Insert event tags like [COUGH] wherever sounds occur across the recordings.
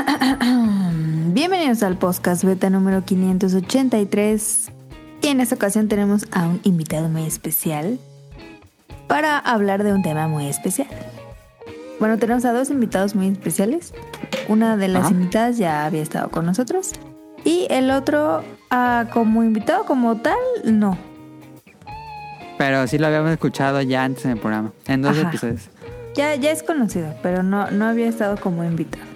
[CLEARS THROAT] Bienvenidos al podcast beta número 583. Y en esta ocasión tenemos a un invitado muy especial para hablar de un tema muy especial. Bueno, tenemos a dos invitados muy especiales. Una de las Ajá. invitadas ya había estado con nosotros. Y el otro, ah, como invitado como tal, no. Pero sí lo habíamos escuchado ya antes en el programa, en dos Ajá. episodios. Ya, ya es conocido, pero no, no había estado como invitado.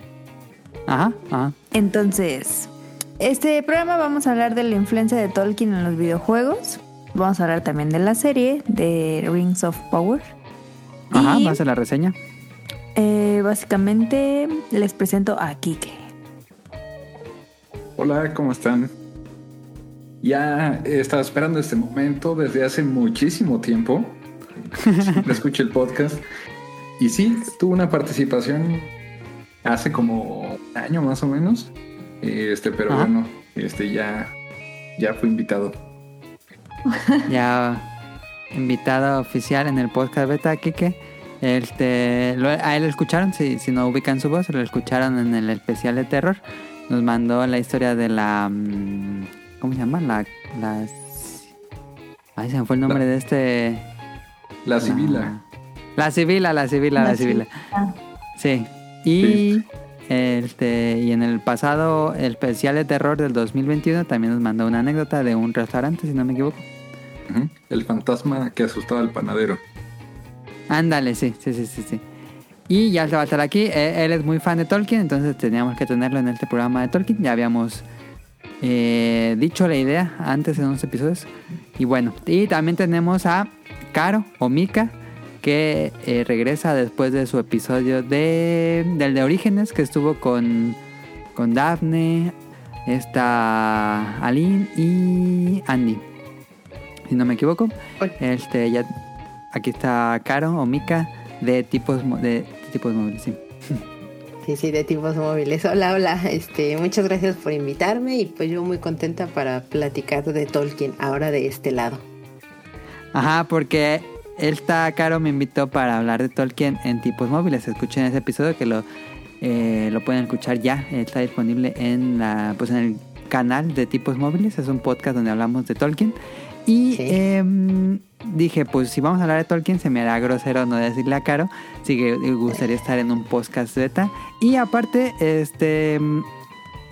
Ajá, ajá. Entonces, este programa vamos a hablar de la influencia de Tolkien en los videojuegos. Vamos a hablar también de la serie de Rings of Power. Ajá, Y, va a la reseña. eh, básicamente les presento a Kike. Hola, ¿cómo están? Ya he estado esperando este momento desde hace muchísimo tiempo. [LAUGHS] Siempre escucho el podcast. Y sí, tuve una participación hace como un año más o menos. Este, pero Ajá. bueno, este ya, ya fui invitado. [LAUGHS] Ya invitado oficial en el podcast beta, Kike. Este, lo- a él lo escucharon, si, si no ubican su voz, lo escucharon en el especial de terror. Nos mandó la historia de la... mm, ¿Cómo se llama? La... la ay, se me fue el nombre La- de este... La Sibila. La Sibila, la Sibila, la, La Sibila. Sibila. Sí. Y este y en el pasado, el especial de terror del 2021 también nos mandó una anécdota de un restaurante, si no me equivoco. El fantasma que asustaba al panadero. Ándale, sí, sí, sí, sí, sí. Y ya se va a estar aquí. Eh, Él es muy fan de Tolkien, entonces teníamos que tenerlo en este programa de Tolkien. Ya habíamos eh, dicho la idea antes en unos episodios. Y bueno, y también tenemos a Caro o Mika, que eh, regresa después de su episodio de, del de Orígenes, que estuvo con, con Daphne, esta Aline y Andy. Si no me equivoco. Este, ya, aquí está Caro o Mika de tipos, de tipos móviles, sí. Sí, sí, de tipos móviles. Hola, hola. Este, muchas gracias por invitarme y pues yo muy contenta para platicar de Tolkien ahora de este lado. Ajá, porque esta Caro me invitó para hablar de Tolkien en tipos móviles. Escuchen ese episodio que lo, eh, lo pueden escuchar ya. Está disponible en la, pues en el canal de tipos móviles. Es un podcast donde hablamos de Tolkien. Y Sí. em, dije, pues si vamos a hablar de Tolkien, se me hará grosero no decirle a Caro. Así que me gustaría estar en un podcast beta. Y aparte, este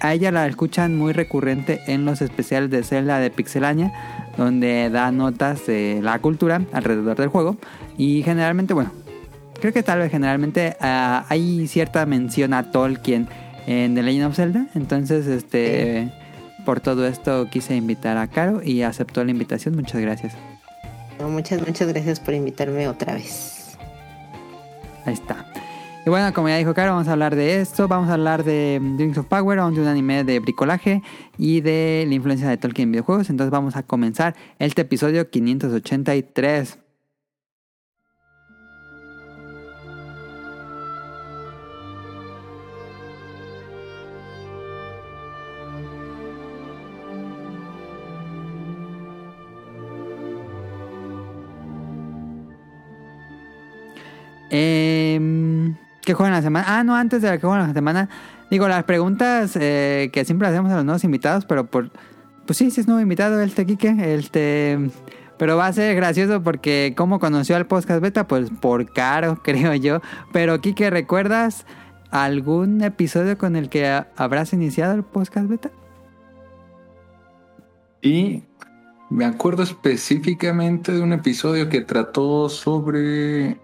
a ella la escuchan muy recurrente en los especiales de Zelda de Pixelania, donde da notas de la cultura alrededor del juego. Y generalmente, bueno, creo que tal vez generalmente ah, hay cierta mención a Tolkien en The Legend of Zelda. Entonces, este, por todo esto quise invitar a Caro y aceptó la invitación. Muchas gracias. Muchas, muchas gracias por invitarme otra vez. Ahí está. Y bueno, como ya dijo Caro, vamos a hablar de esto. Vamos a hablar de mm, Rings of Power, de un anime de bricolaje y de la influencia de Tolkien en videojuegos. Entonces vamos a comenzar este episodio 583. Em, ¿Qué juegan la semana? Ah, no, antes de la que juegan la semana. Digo, las preguntas eh, que siempre hacemos a los nuevos invitados, pero por. Pues sí, sí es nuevo invitado este Kike. Este. Pero va a ser gracioso porque ¿cómo conoció al podcast beta? Pues por caro, [LAUGHS] creo yo. Pero Kike, ¿recuerdas algún episodio con el que ha- habrás iniciado el podcast beta? Y me acuerdo específicamente de un episodio que trató sobre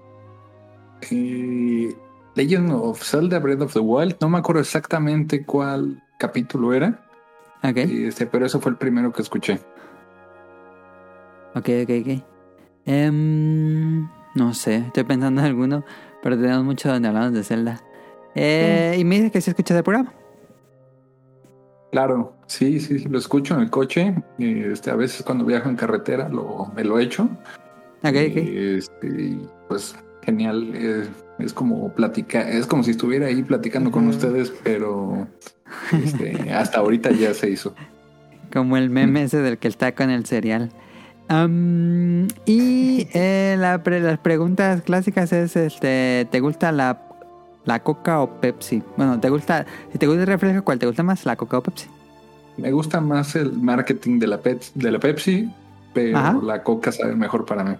eh, Legend of Zelda Breath of the Wild. No me acuerdo exactamente cuál capítulo era, Ok, este, pero eso fue el primero que escuché. ok, ok, ok. Em, no sé, estoy pensando en alguno, pero tenemos mucho donde hablamos de Zelda. Eh, Y me dice que sí escuchas el programa. Claro, sí, sí, sí, lo escucho en el coche. Este, a veces cuando viajo en carretera lo, me lo echo. Ok, ok. Este, y, pues genial. eh, es como platicar, es como si estuviera ahí platicando con ustedes, pero este, [LAUGHS] hasta ahorita ya se hizo. Como el meme ese del que está con el cereal. Y eh, la pre- las preguntas clásicas es, este, ¿te gusta la, ¿La Coca o Pepsi? Bueno, ¿te gusta, si te gusta el refresco, cuál te gusta más, la Coca o Pepsi? Me gusta más el marketing de la, de la Pepsi, pero Ajá. la Coca sabe mejor para mí.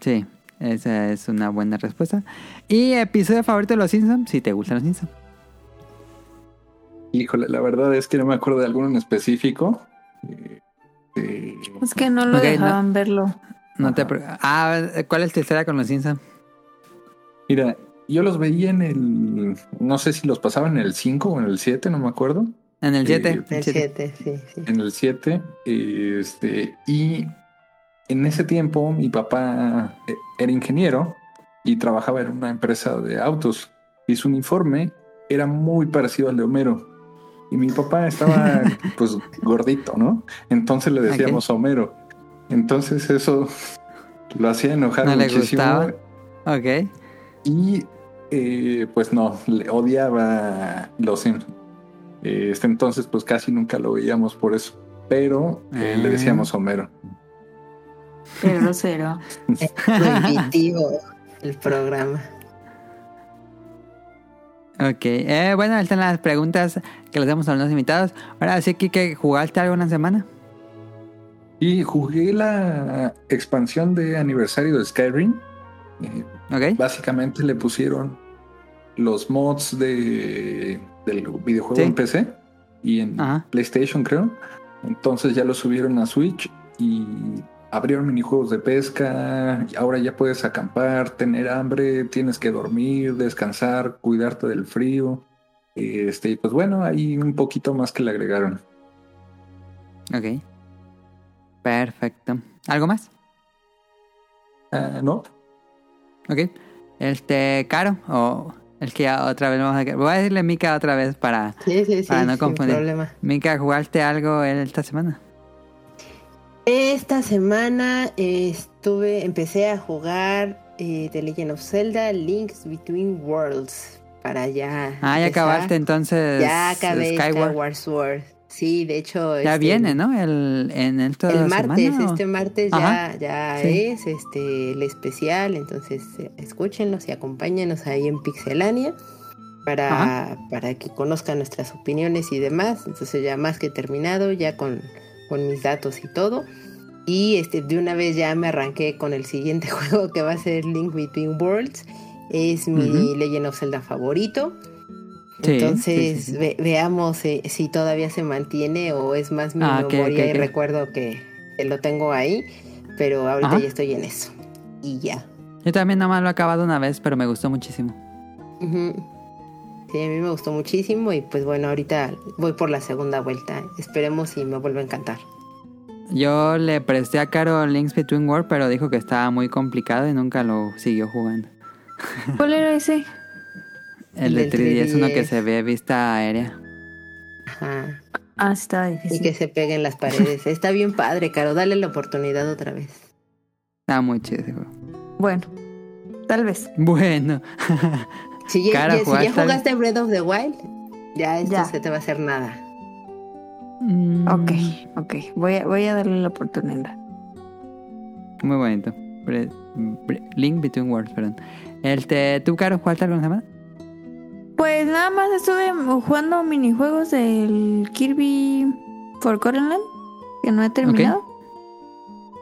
Sí, esa es una buena respuesta. ¿Y episodio favorito de Los Simpsons? Si te gustan Los Simpsons. Híjole, la verdad es que no me acuerdo de alguno en específico. Eh, eh, Es que no lo no. dejaban verlo. No te ah, ¿cuál es tu historia con Los Simpsons? mira, yo los veía en el... No sé si los pasaban en el 5 o en el 7, no me acuerdo. En el Sí, 7. El 7, sí, sí. en el 7. Este, y en ese tiempo mi papá eh, era ingeniero y trabajaba en una empresa de autos. Y su uniforme era muy parecido al de Homero. Y mi papá estaba [LAUGHS] pues gordito, ¿no? Entonces le decíamos Homero. Entonces eso lo hacía enojar ¿No le muchísimo. gustaba? Ok. Y eh, pues no, le odiaba los Simpsons. Este, entonces pues casi nunca lo veíamos por eso. Pero eh, le Ah. decíamos Homero. Qué grosero. [LAUGHS] Es prohibitivo el programa. Ok. Eh, bueno, están las preguntas que les damos a los invitados. Ahora sí, que ¿jugaste algo una semana? Y jugué la expansión de aniversario de Skyrim. Eh, Ok. básicamente le pusieron los mods de, del videojuego Sí. en PC y en Ajá. PlayStation, creo. Entonces ya lo subieron a Switch y abrieron minijuegos de pesca. Ahora ya puedes acampar, tener hambre, tienes que dormir, descansar, cuidarte del frío. Este, y pues bueno, hay un poquito más que le agregaron. Ok. Perfecto. ¿Algo más? Ah, ¿No? Ok. Este, Caro, o el que ya otra vez vamos a... Voy a decirle Mika otra vez para... Sí, sí, sí, Para no sin confundir. problema. Mika, ¿jugaste algo esta semana? Esta semana eh, estuve, empecé a jugar eh, The Legend of Zelda Links Between Worlds para ya. Ah, ya empezar. acabaste entonces Ya acabé Skyward. Skyward Sword. Sí, de hecho. Ya este, viene, ¿no? El, en El martes, semana, ¿o? este martes Ajá, ya, ya sí. es este el especial, entonces eh, escúchenlos y acompáñenos ahí en Pixelania para, para que conozcan nuestras opiniones y demás. Entonces ya más que terminado, ya con, con mis datos y todo. Y este de una vez ya me arranqué con el siguiente [LAUGHS] juego que va a ser Link Between Worlds. Es mi Ujú. Legend of Zelda favorito. Sí, Entonces sí, sí, sí. ve- veamos eh, si todavía se mantiene o es más mi Ah, memoria ok, y recuerdo que, lo tengo ahí, pero ahorita Ajá. ya estoy en eso. Y ya. Yo también nomás lo he acabado una vez, pero me gustó muchísimo. Ujú. Sí, a mí me gustó muchísimo y pues bueno, ahorita voy por la segunda vuelta. Esperemos si me vuelve a encantar. Yo le presté a Caro Links Between Worlds, pero dijo que estaba muy complicado y nunca lo siguió jugando. [LAUGHS] ¿Cuál era ese? El de El del 3D es uno que 3DS. se ve vista aérea. Ajá. Ah, sí, estaba Y difícil. que se peguen las paredes. [LAUGHS] Está bien padre, Caro. Dale la oportunidad otra vez. Está muy chido. Bueno, tal vez. Bueno. [LAUGHS] Si ya, si ya ¿jugaste al- Breath of the Wild, ya esto Ya. se te va a hacer nada. Mm, Ok, ok. Voy a, voy a darle la oportunidad. Muy bonito. Bre- bre- Link Between Worlds, perdón. Este, ¿Tú, Caro, jugaste algo semana? Pues nada más estuve jugando minijuegos del Kirby Forgotten Land, que no he terminado.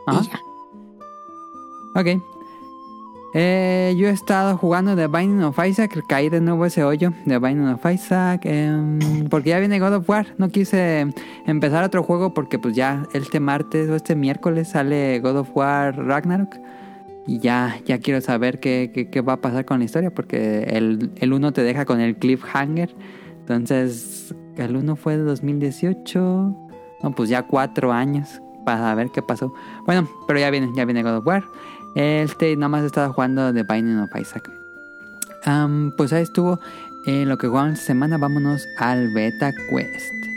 Ajá. Y ya. Ok. Eh, yo he estado jugando The Binding of Isaac. Caí de nuevo ese hoyo de Binding of Isaac. em, porque ya viene God of War. No quise empezar otro juego porque pues ya este martes o este miércoles sale God of War Ragnarok. Y ya, ya quiero saber qué, qué, qué va a pasar con la historia. Porque el, el 1 te deja con el cliffhanger. Entonces, el 1 fue de 2018. No, pues ya cuatro años para ver qué pasó. Bueno, pero ya viene, ya viene God of War. Este nada más he estado jugando The Binding of Isaac. Am, pues ahí estuvo eh, lo que jugamos esta semana. Vámonos al Beta Quest.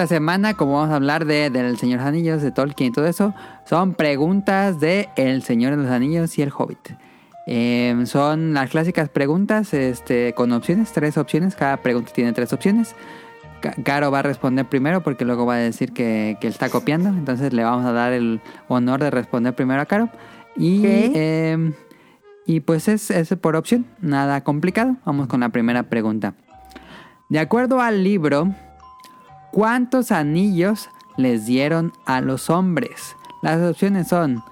Esta semana, como vamos a hablar de, del Señor de los Anillos, de Tolkien y todo eso, son preguntas de El Señor de los Anillos y El Hobbit. Eh, son las clásicas preguntas este, con opciones, tres opciones. Cada pregunta tiene tres opciones. Ca- Caro va a responder primero porque luego va a decir que, que está copiando. Entonces le vamos a dar el honor de responder primero a Caro. Y, eh, y pues es, es por opción, nada complicado. Vamos con la primera pregunta. De acuerdo al libro, ¿cuántos anillos les dieron a los hombres? Las opciones son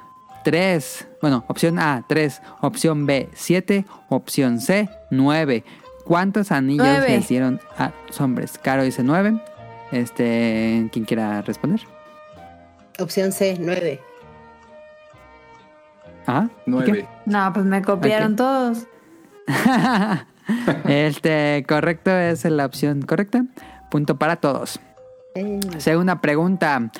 3, bueno, opción A, 3, opción B, 7, opción C, 9. ¿Cuántos anillos Nueve. les dieron a los hombres? Caro dice 9. Este, ¿quién quiera responder? Opción C, 9. Ajá. ¿y Nueve. No, pues me copiaron todos. [LAUGHS] este, correcto es la opción correcta. Punto para todos. Eh, Segunda pregunta.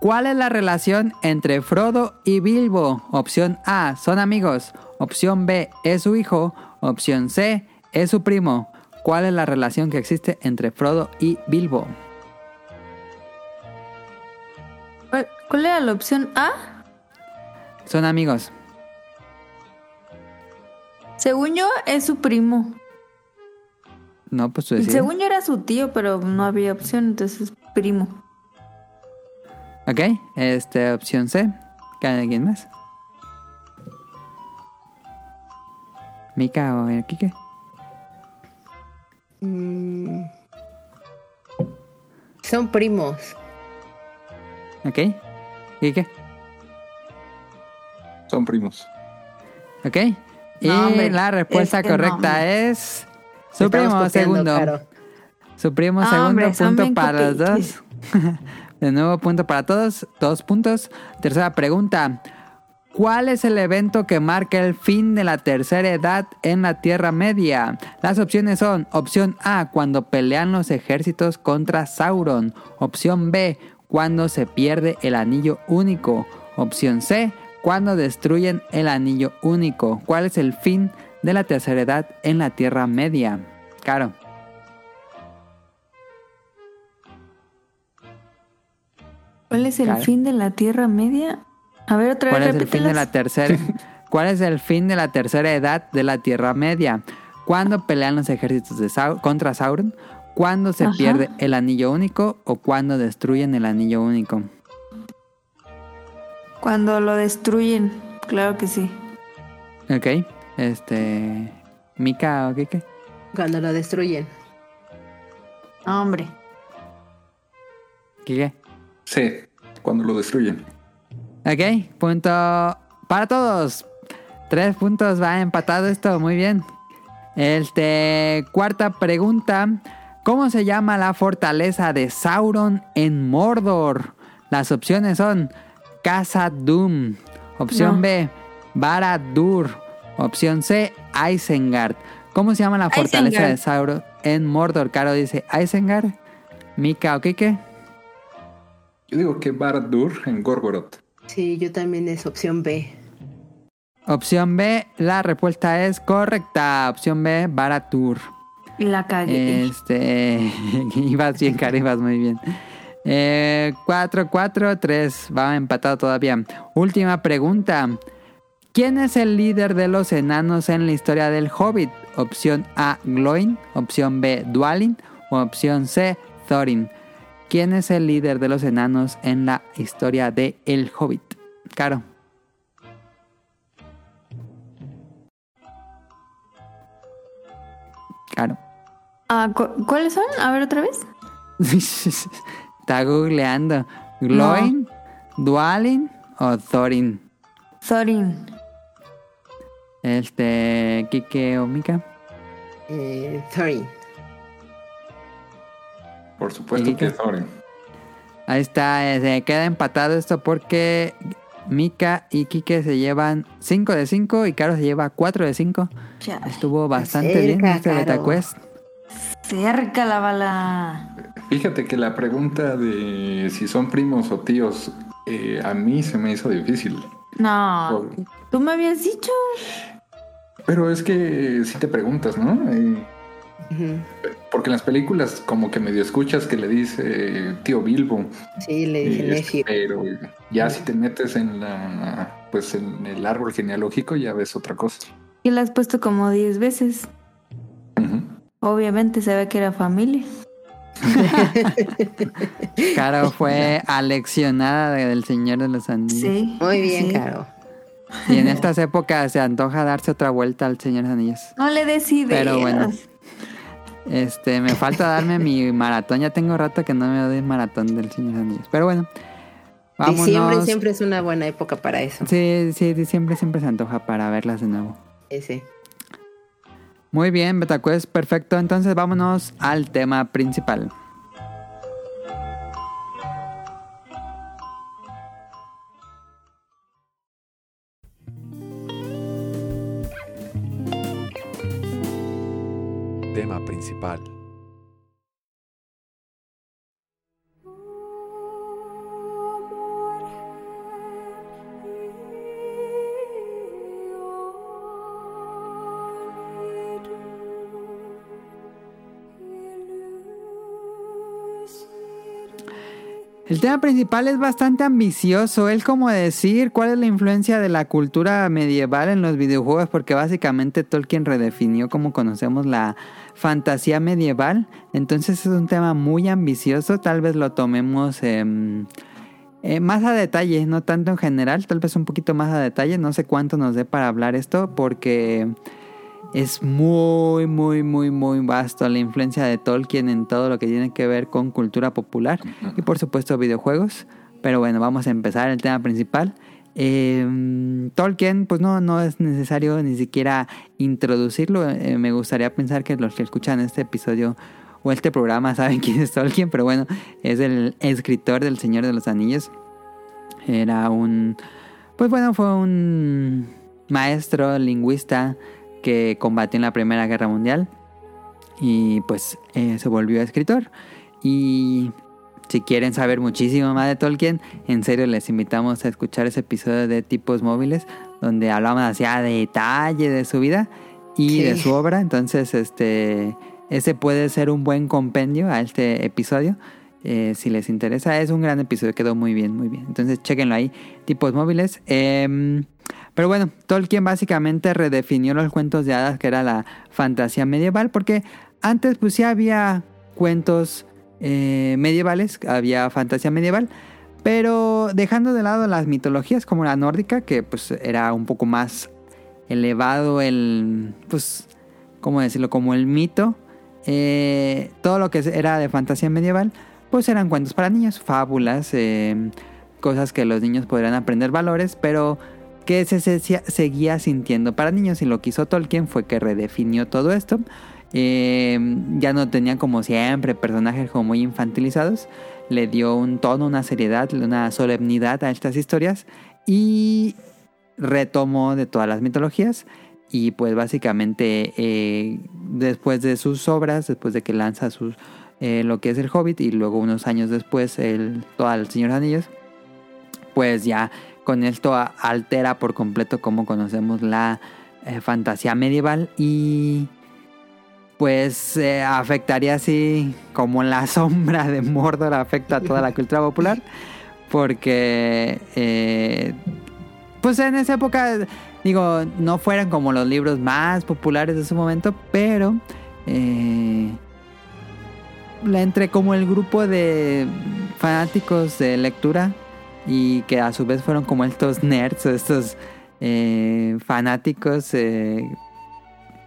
¿Cuál es la relación entre Frodo y Bilbo? Opción A, son amigos. Opción B, es su hijo. Opción C, es su primo. ¿Cuál es la relación que existe entre Frodo y Bilbo? ¿Cuál, era la opción A? Son amigos. Según yo, es su primo. No, pues tú. Según yo era su tío, pero no había opción, entonces es primo. Ok, este, opción C. ¿Alguien más? Mika o Kike. mm, son primos. Ok. Kike. Son primos. Ok. Y No, hombre, la respuesta es que no, correcta es su primo segundo. Su primo Ah, segundo hombre, punto para los dos. [LAUGHS] De nuevo punto para todos, dos puntos. Tercera pregunta. ¿Cuál es el evento que marca el fin de la tercera edad en la Tierra Media? Las opciones son opción A, cuando pelean los ejércitos contra Sauron. Opción B, cuando se pierde el anillo único. Opción C, cuando destruyen el anillo único. ¿Cuál es el fin de la tercera edad en la Tierra Media? Caro. ¿Cuál es el Claro. fin de la Tierra Media? A ver, otra vez ¿Cuál es el fin de la tercera? [LAUGHS] ¿Cuál es el fin de la tercera edad de la Tierra Media? ¿Cuándo pelean los ejércitos de Sau- contra Sauron? ¿Cuándo se Ajá. pierde el anillo único o cuándo destruyen el anillo único? Cuando lo destruyen, claro que sí. Ok, este. Mika o Kike. Cuando lo destruyen. Hombre. Kike. Sí, cuando lo destruyen. Ok, punto para todos. Tres puntos va empatado esto, muy bien. Este, cuarta pregunta. ¿Cómo se llama la fortaleza de Sauron en Mordor? Las opciones son Casa Doom. Opción No. B, Barad-dûr. Opción C, Isengard. ¿Cómo se llama la fortaleza Isengard. de Sauron en Mordor? Caro dice Isengard. Mika o Kike. Yo digo que Barad-dûr en Gorgoroth. Sí, yo también es opción B. Opción B, la respuesta es correcta. Opción B, Baratur. Y la cagué. Este. [LAUGHS] ibas bien, Caro, ibas muy bien. Eh, 4, 4, 3. Va empatado todavía. Última pregunta. ¿Quién es el líder de los enanos en la historia del Hobbit? Opción A, Gloin. Opción B, Dwalin. O opción C, Thorin. ¿Quién es el líder de los enanos en la historia de El Hobbit? Caro. Caro. Ah, cu- ¿Cuáles son? A ver otra vez. [LAUGHS] Está googleando. ¿Gloin, Dwalin o Thorin? Thorin. Este. Kike o Mika. Eh, Thorin. Por supuesto ¿Y que? Thorin. Ahí está. eh, Se queda empatado esto porque Mika y Kike se llevan 5 de 5 y Caro se lleva 4 de 5. Ya. Estuvo bastante cerca, bien este Caro. beta quest. Cerca la bala. Fíjate que la pregunta de si son primos o tíos eh, a mí se me hizo difícil. No. Por- Tú me habías dicho. Pero es que si te preguntas, ¿no? Eh. Porque en las películas como que medio escuchas que le dice eh, tío Bilbo. Sí, le dice es- Nefi. pero ya si te metes en la pues en el árbol genealógico ya ves otra cosa. Y la has puesto como 10 veces. Obviamente se ve que era familia. [LAUGHS] Caro fue aleccionada del Señor de los Anillos. Sí. Muy bien, sí. Caro. Y en estas épocas se antoja darse otra vuelta al Señor de los Anillos. No le des ideas. Pero bueno. Este, me falta darme mi maratón. Ya tengo rato que no me doy maratón del Señor de los Anillos. Pero bueno. Vámonos. Diciembre siempre es una buena época para eso. Sí, sí, diciembre siempre se antoja para verlas de nuevo. Ese. Muy bien, Betacuest, perfecto. Entonces vámonos al tema principal. Tema principal. El tema principal es bastante ambicioso. Es como decir cuál es la influencia de la cultura medieval en los videojuegos, porque básicamente Tolkien redefinió cómo conocemos la fantasía medieval. Entonces es un tema muy ambicioso. Tal vez lo tomemos em, eh, más a detalle, no tanto en general, tal vez un poquito más a detalle. No sé cuánto nos dé para hablar esto, porque es muy, muy, muy, muy vasto la influencia de Tolkien en todo lo que tiene que ver con cultura popular y por supuesto videojuegos. Pero bueno, vamos a empezar el tema principal. Eh, Tolkien, pues no, no es necesario ni siquiera introducirlo. Eh, me gustaría pensar que los que escuchan este episodio o este programa saben [LAUGHS] quién es Tolkien, pero bueno, es el escritor del Señor de los Anillos. Era un, pues bueno, fue un maestro lingüista que combatió en la Primera Guerra Mundial y pues eh, se volvió escritor. Y si quieren saber muchísimo más de Tolkien, en serio les invitamos a escuchar ese episodio de Tipos Móviles donde hablamos así a detalle de su vida y de su obra. Entonces, este, ese puede ser un buen compendio a este episodio. eh, si les interesa, es un gran episodio, quedó muy bien, muy bien. Entonces, chequenlo ahí, tipos móviles. Em, pero bueno, Tolkien básicamente redefinió los cuentos de hadas, que era la fantasía medieval, porque antes pues sí había cuentos eh, medievales, había fantasía medieval, pero dejando de lado las mitologías como la nórdica, que pues era un poco más elevado el, pues, ¿cómo decirlo? Como el mito, eh, todo lo que era de fantasía medieval, pues eran cuentos para niños, fábulas, eh, cosas que los niños podrían aprender valores, pero que se, se- se- seguía sintiendo para niños. Y lo que hizo Tolkien fue que redefinió todo esto. Eh, ya no tenía como siempre personajes como muy infantilizados. Le dio un tono, una seriedad, una solemnidad a estas historias. Y retomó de todas las mitologías. Y pues básicamente eh, después de sus obras, después de que lanza sus, eh, lo que es el Hobbit y luego unos años después el, todo el Señor de los Anillos, pues ya con esto altera por completo cómo conocemos la eh, fantasía medieval y pues eh, afectaría así como la [LAUGHS] sombra de Mordor afecta a toda la cultura popular porque eh, pues en esa época digo no fueran como los libros más populares de su momento pero eh, entre como el grupo de fanáticos de lectura y que a su vez fueron como estos nerds estos eh, fanáticos eh,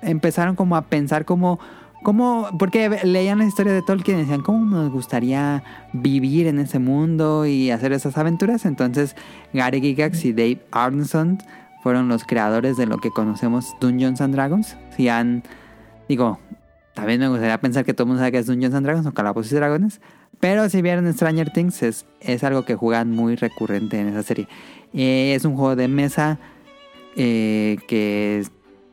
empezaron como a pensar como como porque leían la historia de Tolkien y decían cómo nos gustaría vivir en ese mundo y hacer esas aventuras entonces Gary Gygax y Dave Arneson fueron los creadores de lo que conocemos Dungeons Dragons. Si han digo también me gustaría pensar que todo el mundo sabe que es Dungeons Dragons o Calabozos y Dragones pero si vieron Stranger Things, es, algo que juegan muy recurrente en esa serie. Eh, es un juego de mesa eh, que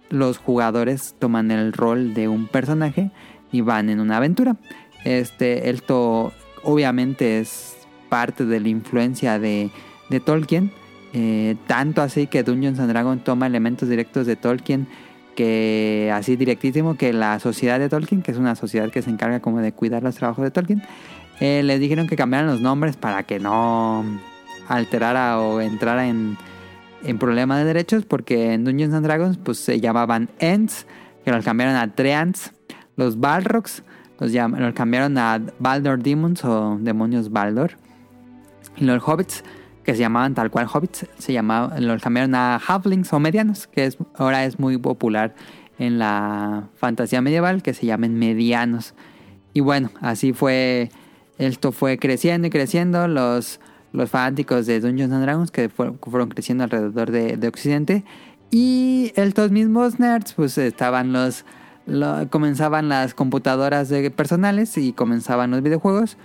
los jugadores toman el rol de un personaje y van en una aventura. Este, esto obviamente es parte de la influencia de, de Tolkien. eh, tanto así que Dungeons and Dragons toma elementos directos de Tolkien que así directísimo que la sociedad de Tolkien, que es una sociedad que se encarga como de cuidar los trabajos de Tolkien, eh, les dijeron que cambiaran los nombres para que no alterara o entrara en, en problemas de derechos, porque en Dungeons and Dragons pues se llamaban Ents, que los cambiaron a Treants, los Balrogs los, cambiaron a Baldor Demons o Demonios Baldor, y los Hobbits que se llamaban tal cual hobbits, se los cambiaron a halflings o medianos, que es, ahora es muy popular en la fantasía medieval, que se llamen medianos. Y bueno, así fue, esto fue creciendo y creciendo, los, los fanáticos de Dungeons and Dragons que fueron creciendo alrededor de, de, Occidente. Y estos mismos nerds, pues estaban los, comenzaban las computadoras de personales y comenzaban los videojuegos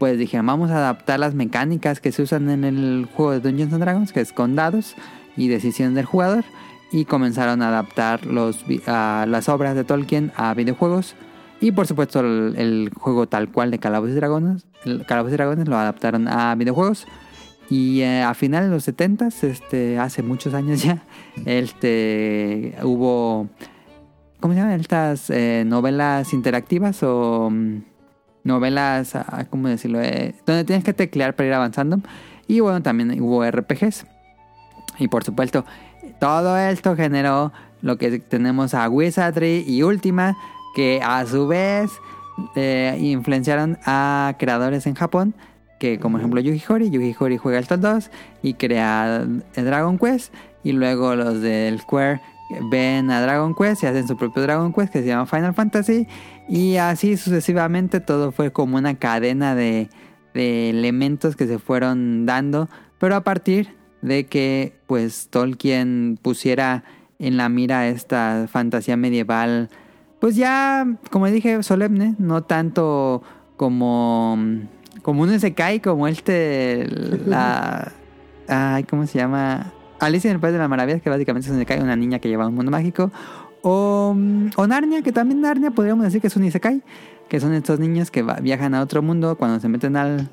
pues dije, vamos a adaptar las mecánicas que se usan en el juego de Dungeons and Dragons, que es con dados y decisiones del jugador, y comenzaron a adaptar los, las obras de Tolkien a videojuegos. Y por supuesto el, juego tal cual de Calabozos y Dragones, Calabozos y Dragones lo adaptaron a videojuegos. Y eh, a finales de los 70, este, hace muchos años ya, [LAUGHS] este, hubo, ¿cómo se llaman? Estas eh, novelas interactivas o mm, novelas, ah, ¿cómo decirlo? Eh, donde tienes que teclear para ir avanzando. Y bueno, también hubo RPGs. Y por supuesto, todo esto generó lo que tenemos a Wizardry y Ultima, que a su vez eh, influenciaron a creadores en Japón, que como ejemplo Yuji Horii, Yuji Horii juega el Top 2 y crea Dragon Quest, y luego los del Square ven a Dragon Quest y hacen su propio Dragon Quest que se llama Final Fantasy. Y así sucesivamente todo fue como una cadena de, elementos que se fueron dando, pero a partir de que pues Tolkien pusiera en la mira esta fantasía medieval, pues ya, como dije, solemne, no tanto como, como un Sekai, como este, la... [LAUGHS] Ay, ¿cómo se llama? Alicia en el País de las Maravillas, que básicamente es un Isekai, una niña que lleva un mundo mágico. O, o, Narnia, que también Narnia podríamos decir que es un Isekai, que son estos niños que viajan a otro mundo cuando se meten al,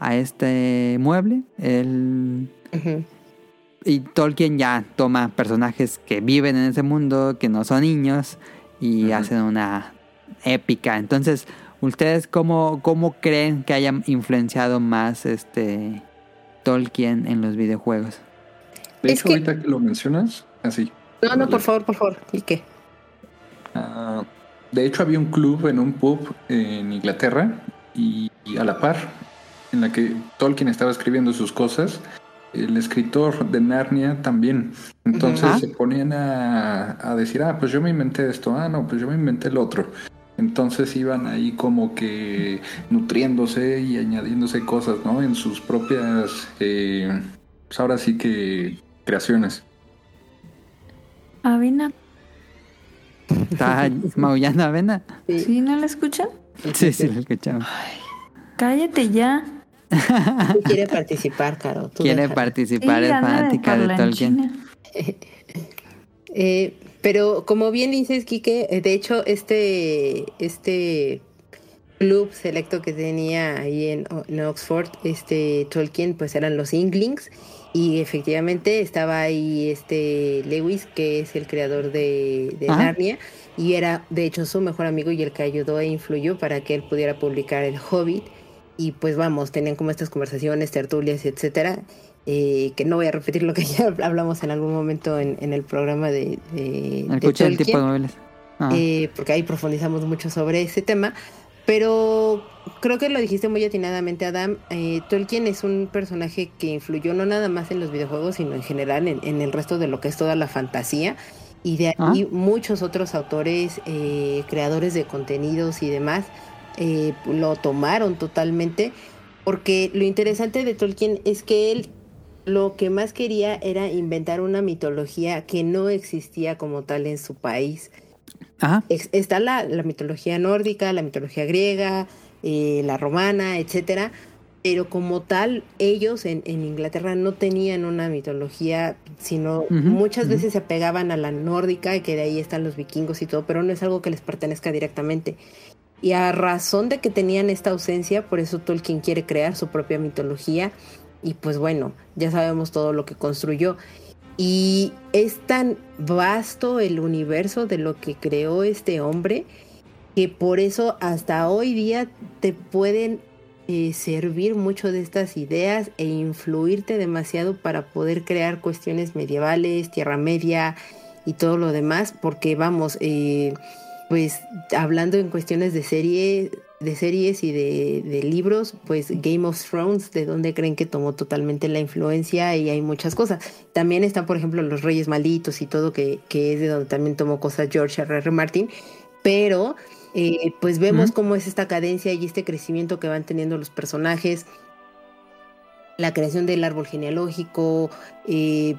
a este mueble. El, Y Tolkien ya toma personajes que viven en ese mundo, que no son niños, y hacen una épica. Entonces, ¿ustedes cómo, cómo creen que hayan influenciado más este Tolkien en los videojuegos? De hecho, ahorita que lo mencionas, así. No, no, por favor, por favor. ¿Y qué? Ah, de hecho, había un club en un pub en Inglaterra y, a la par, en la que Tolkien estaba escribiendo sus cosas, el escritor de Narnia también. Entonces se ponían a, a, decir, ah, pues yo me inventé esto, ah, no, pues yo me inventé el otro. Entonces iban ahí como que nutriéndose y añadiéndose cosas, ¿no? En sus propias, eh, pues ahora sí que creaciones. Avena. [LAUGHS] ¿Está maullando Avena? Sí. ¿No la escuchan? Sí, sí, la escuchamos. cállate ya. [LAUGHS] quiere participar, Caro. quiere participar, es fanática de Tolkien. Eh, pero como bien dices, Quique, eh, de hecho, este, este club selecto que tenía ahí en, en Oxford, este Tolkien, pues eran los Inglings y efectivamente estaba ahí este Lewis, que es el creador de, Narnia, y era de hecho su mejor amigo y el que ayudó e influyó para que él pudiera publicar El Hobbit. Y pues vamos, tenían como estas conversaciones, tertulias, etcétera. Eh, que no voy a repetir lo que [LAUGHS] ya hablamos en algún momento en, el programa de, de, el tipo de móviles. Eh, porque ahí profundizamos mucho sobre ese tema. Pero creo que lo dijiste muy atinadamente, Adam. Eh, Tolkien es un personaje que influyó no nada más en los videojuegos, sino en general en, el resto de lo que es toda la fantasía. Y de ahí ah. muchos otros autores, eh, creadores de contenidos y demás, eh, lo tomaron totalmente. Porque lo interesante de Tolkien es que él lo que más quería era inventar una mitología que no existía como tal en su país está la, mitología nórdica, la mitología griega, eh, la romana, etcétera, pero como tal, ellos en, Inglaterra no tenían una mitología, sino muchas veces se apegaban a la nórdica, y que de ahí están los vikingos y todo, pero no es algo que les pertenezca directamente. Y a razón de que tenían esta ausencia, por eso Tolkien quiere crear su propia mitología, y pues bueno, ya sabemos todo lo que construyó. Y es tan vasto el universo de lo que creó este hombre que por eso hasta hoy día te pueden eh, servir mucho de estas ideas e influirte demasiado para poder crear cuestiones medievales, Tierra Media y todo lo demás, porque vamos, eh, pues hablando en cuestiones de serie, de series y de, libros, pues Game of Thrones, de donde creen que tomó totalmente la influencia y hay muchas cosas. También están, por ejemplo, los Reyes Malditos y todo, que, que es de donde también tomó cosas George R. R. Martin, pero eh, pues vemos cómo es esta cadencia y este crecimiento que van teniendo los personajes, la creación del árbol genealógico, eh,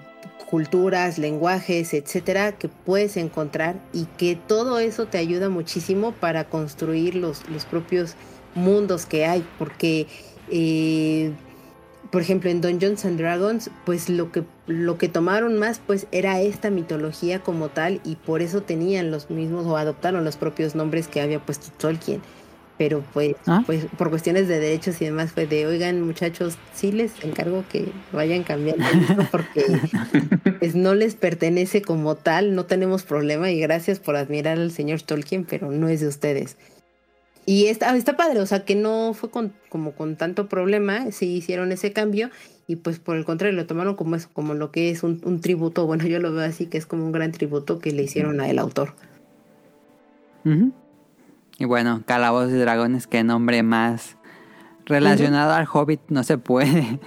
culturas, lenguajes, etcétera, que puedes encontrar y que todo eso te ayuda muchísimo para construir los, los propios mundos que hay, porque eh, por ejemplo, en Dungeons and Dragons, pues lo que, lo que tomaron más, pues era esta mitología como tal y por eso tenían los mismos o adoptaron los propios nombres que había puesto Tolkien. Pero pues, ¿Ah? pues por cuestiones de derechos y demás fue de, oigan muchachos, sí les encargo que vayan cambiando porque [LAUGHS] pues no les pertenece como tal, no tenemos problema y gracias por admirar al señor Tolkien, pero no es de ustedes. Y está, está padre, o sea que no fue con, como con tanto problema, sí hicieron ese cambio y pues por el contrario lo tomaron como eso, como lo que es un, tributo, bueno yo lo veo así que es como un gran tributo que le hicieron a el autor. Y bueno, Calabozos y Dragones, qué nombre más relacionado al Hobbit no se puede.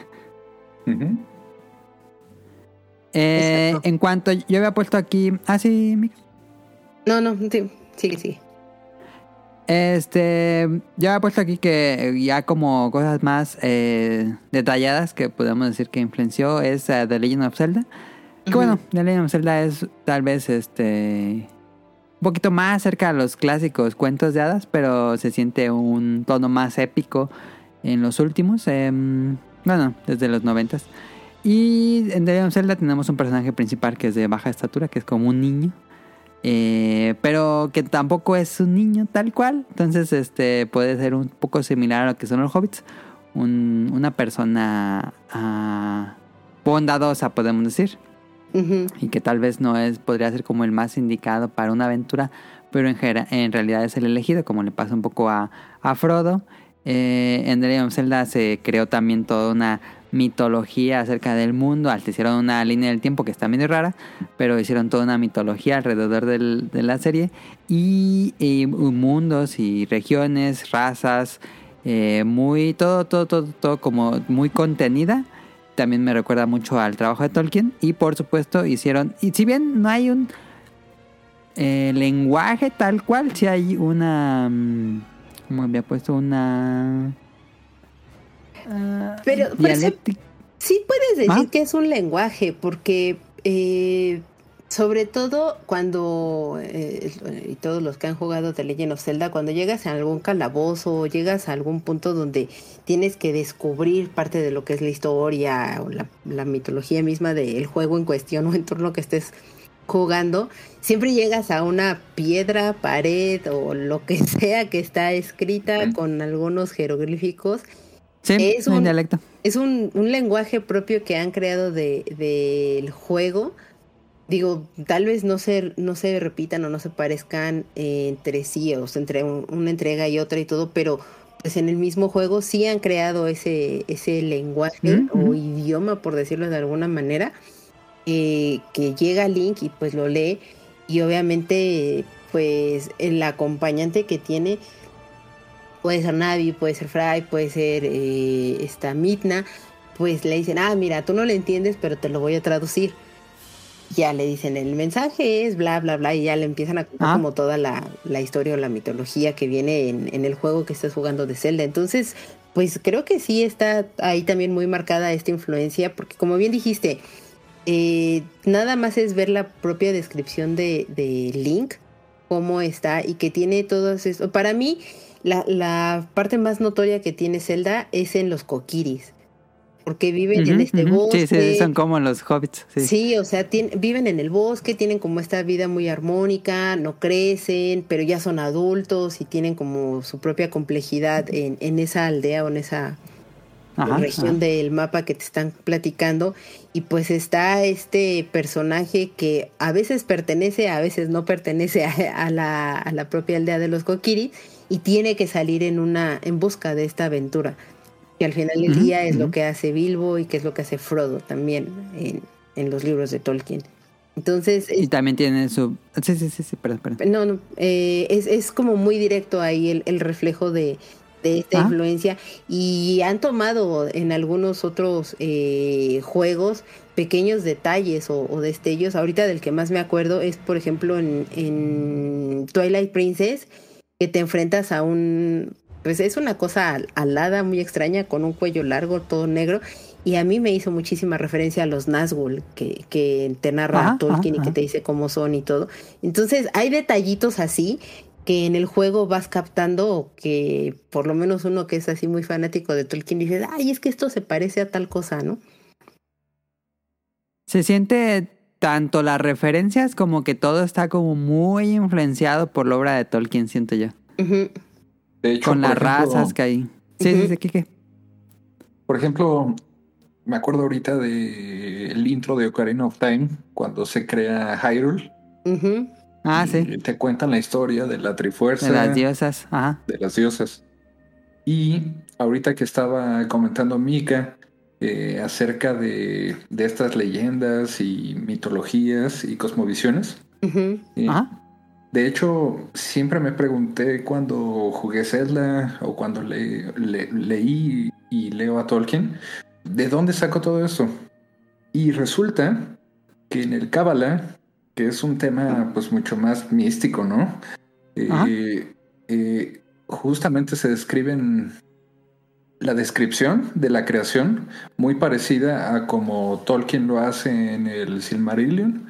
Eh, en cuanto yo había puesto aquí, ah sí, No, no, sí, sigue, sigue. Este, ya he puesto aquí que ya como cosas más eh, detalladas que podemos decir que influenció es uh, The Legend of Zelda. Que bueno, The Legend of Zelda es tal vez este poquito más cerca a los clásicos cuentos de hadas, pero se siente un tono más épico en los últimos, em, bueno, desde los noventas. Y en of Zelda tenemos un personaje principal que es de baja estatura, que es como un niño. Eh, pero que tampoco es un niño tal cual. Entonces, este puede ser un poco similar a lo que son los hobbits. una persona ah, bondadosa, podemos decir. Y que tal vez no es, podría ser como el más indicado para una aventura, pero en, en realidad es el elegido, como le pasa un poco a, a Frodo. Eh, en The Legend of Zelda se creó también toda una mitología acerca del mundo. Al hicieron una línea del tiempo que está medio rara, pero hicieron toda una mitología alrededor de la serie. Y, mundos y regiones, razas, eh, muy, todo, todo, todo, todo como muy contenida. También me recuerda mucho al trabajo de Tolkien. Y por supuesto hicieron, y si bien no hay un eh, lenguaje tal cual, si hay una... Mm, como había puesto una Ah, pero, sí puedes decir ¿Ah? que es un lenguaje, porque eh, sobre todo cuando, eh, y todos los que han jugado The Legend of Zelda, cuando llegas a algún calabozo o llegas a algún punto donde tienes que descubrir parte de lo que es la historia o la, mitología misma del juego en cuestión o en torno que estés jugando, siempre llegas a una piedra, pared o lo que [LAUGHS] sea que está escrita con algunos jeroglíficos es un, dialecto. Es un, lenguaje propio que han creado del de, juego. Digo, tal vez no se, no se repitan o no se parezcan entre sí, o entre una entrega y otra y todo, pero pues en el mismo juego sí han creado ese, ese lenguaje o idioma, por decirlo de alguna manera, eh, que llega Link y pues lo lee. Y obviamente, pues el acompañante que tiene puede ser Navi, puede ser Fry, puede ser eh, esta Mitna, pues le dicen, ah, mira, tú no le entiendes, pero te lo voy a traducir. Ya le dicen, el mensaje es bla, bla, bla, y ya le empiezan a contar ah. como toda la, historia o la mitología que viene en, el juego que estás jugando de Zelda. Entonces, pues creo que sí está ahí también muy marcada esta influencia, porque como bien dijiste, eh, nada más es ver la propia descripción de, de Link, cómo está y que tiene todo eso. Para mí, la, parte más notoria que tiene Zelda es en los Kokiris. Porque viven en este bosque. Sí, sí, son como los hobbits. Sí, o sea, viven en el bosque, tienen como esta vida muy armónica, no crecen, pero ya son adultos y tienen como su propia complejidad en, esa aldea o en esa Ajá, región ajá. del mapa que te están platicando y pues está este personaje que a veces pertenece, a veces no pertenece a, [LAUGHS] a la, a la propia aldea de los Kokiri y tiene que salir en una en busca de esta aventura que al final del día es lo que hace Bilbo y que es lo que hace Frodo también en, en los libros de Tolkien. Entonces, Y también tiene su... Sí, sí, sí, sí, perdón, perdón. no, no, eh, es, es como muy directo ahí el, el reflejo de, de esta Ah. influencia y han tomado en algunos otros eh, juegos pequeños detalles o, o destellos. Ahorita del que más me acuerdo es, por ejemplo, en, en Twilight Princess, que te enfrentas a un... Pues es una cosa al- alada, muy extraña, con un cuello largo, todo negro. Y a mí me hizo muchísima referencia a los Nazgûl, que, que te narra Ajá, Tolkien y que te dice cómo son y todo. Entonces, hay detallitos así que en el juego vas captando o que por lo menos uno que es así muy fanático de Tolkien dice, ay, es que esto se parece a tal cosa, ¿no? Se siente tanto las referencias como que todo está como muy influenciado por la obra de Tolkien, siento yo. Ujú, De hecho, Con las ejemplo, razas que hay. Sí, sí, sí, Kike. Por ejemplo, me acuerdo ahorita del intro de Ocarina of Time, cuando se crea Hyrule. Ah, sí. Te cuentan la historia de la Trifuerza. De las diosas. Ajá. de las diosas. Y ahorita que estaba comentando Mika eh, acerca de, de estas leyendas y mitologías y cosmovisiones, eh, Ajá. De hecho siempre me pregunté cuando jugué Zelda o cuando le- le- leí y leo a Tolkien, ¿de dónde saco todo esto? Y resulta que en el Cábala, que es un tema pues mucho más místico, ¿no? Eh, eh, justamente se describen la descripción de la creación muy parecida a como Tolkien lo hace en el Silmarillion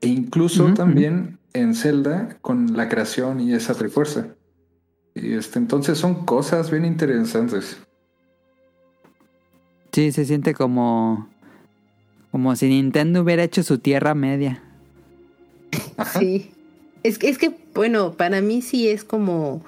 e incluso también en Zelda con la creación y esa trifuerza. Y este, entonces son cosas bien interesantes. Sí, se siente como. Como si Nintendo hubiera hecho su tierra media. Ajá. Sí. Es que, es que, bueno, para mí sí es como,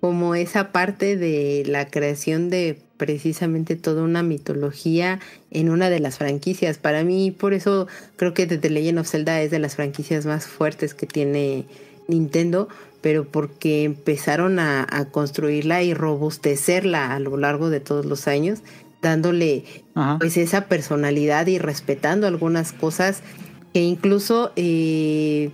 como esa parte de la creación de precisamente toda una mitología en una de las franquicias. Para mí, por eso creo que The Legend of Zelda es de las franquicias más fuertes que tiene Nintendo, pero porque empezaron a, a construirla y robustecerla a lo largo de todos los años, dándole Ajá. pues esa personalidad y respetando algunas cosas que incluso eh,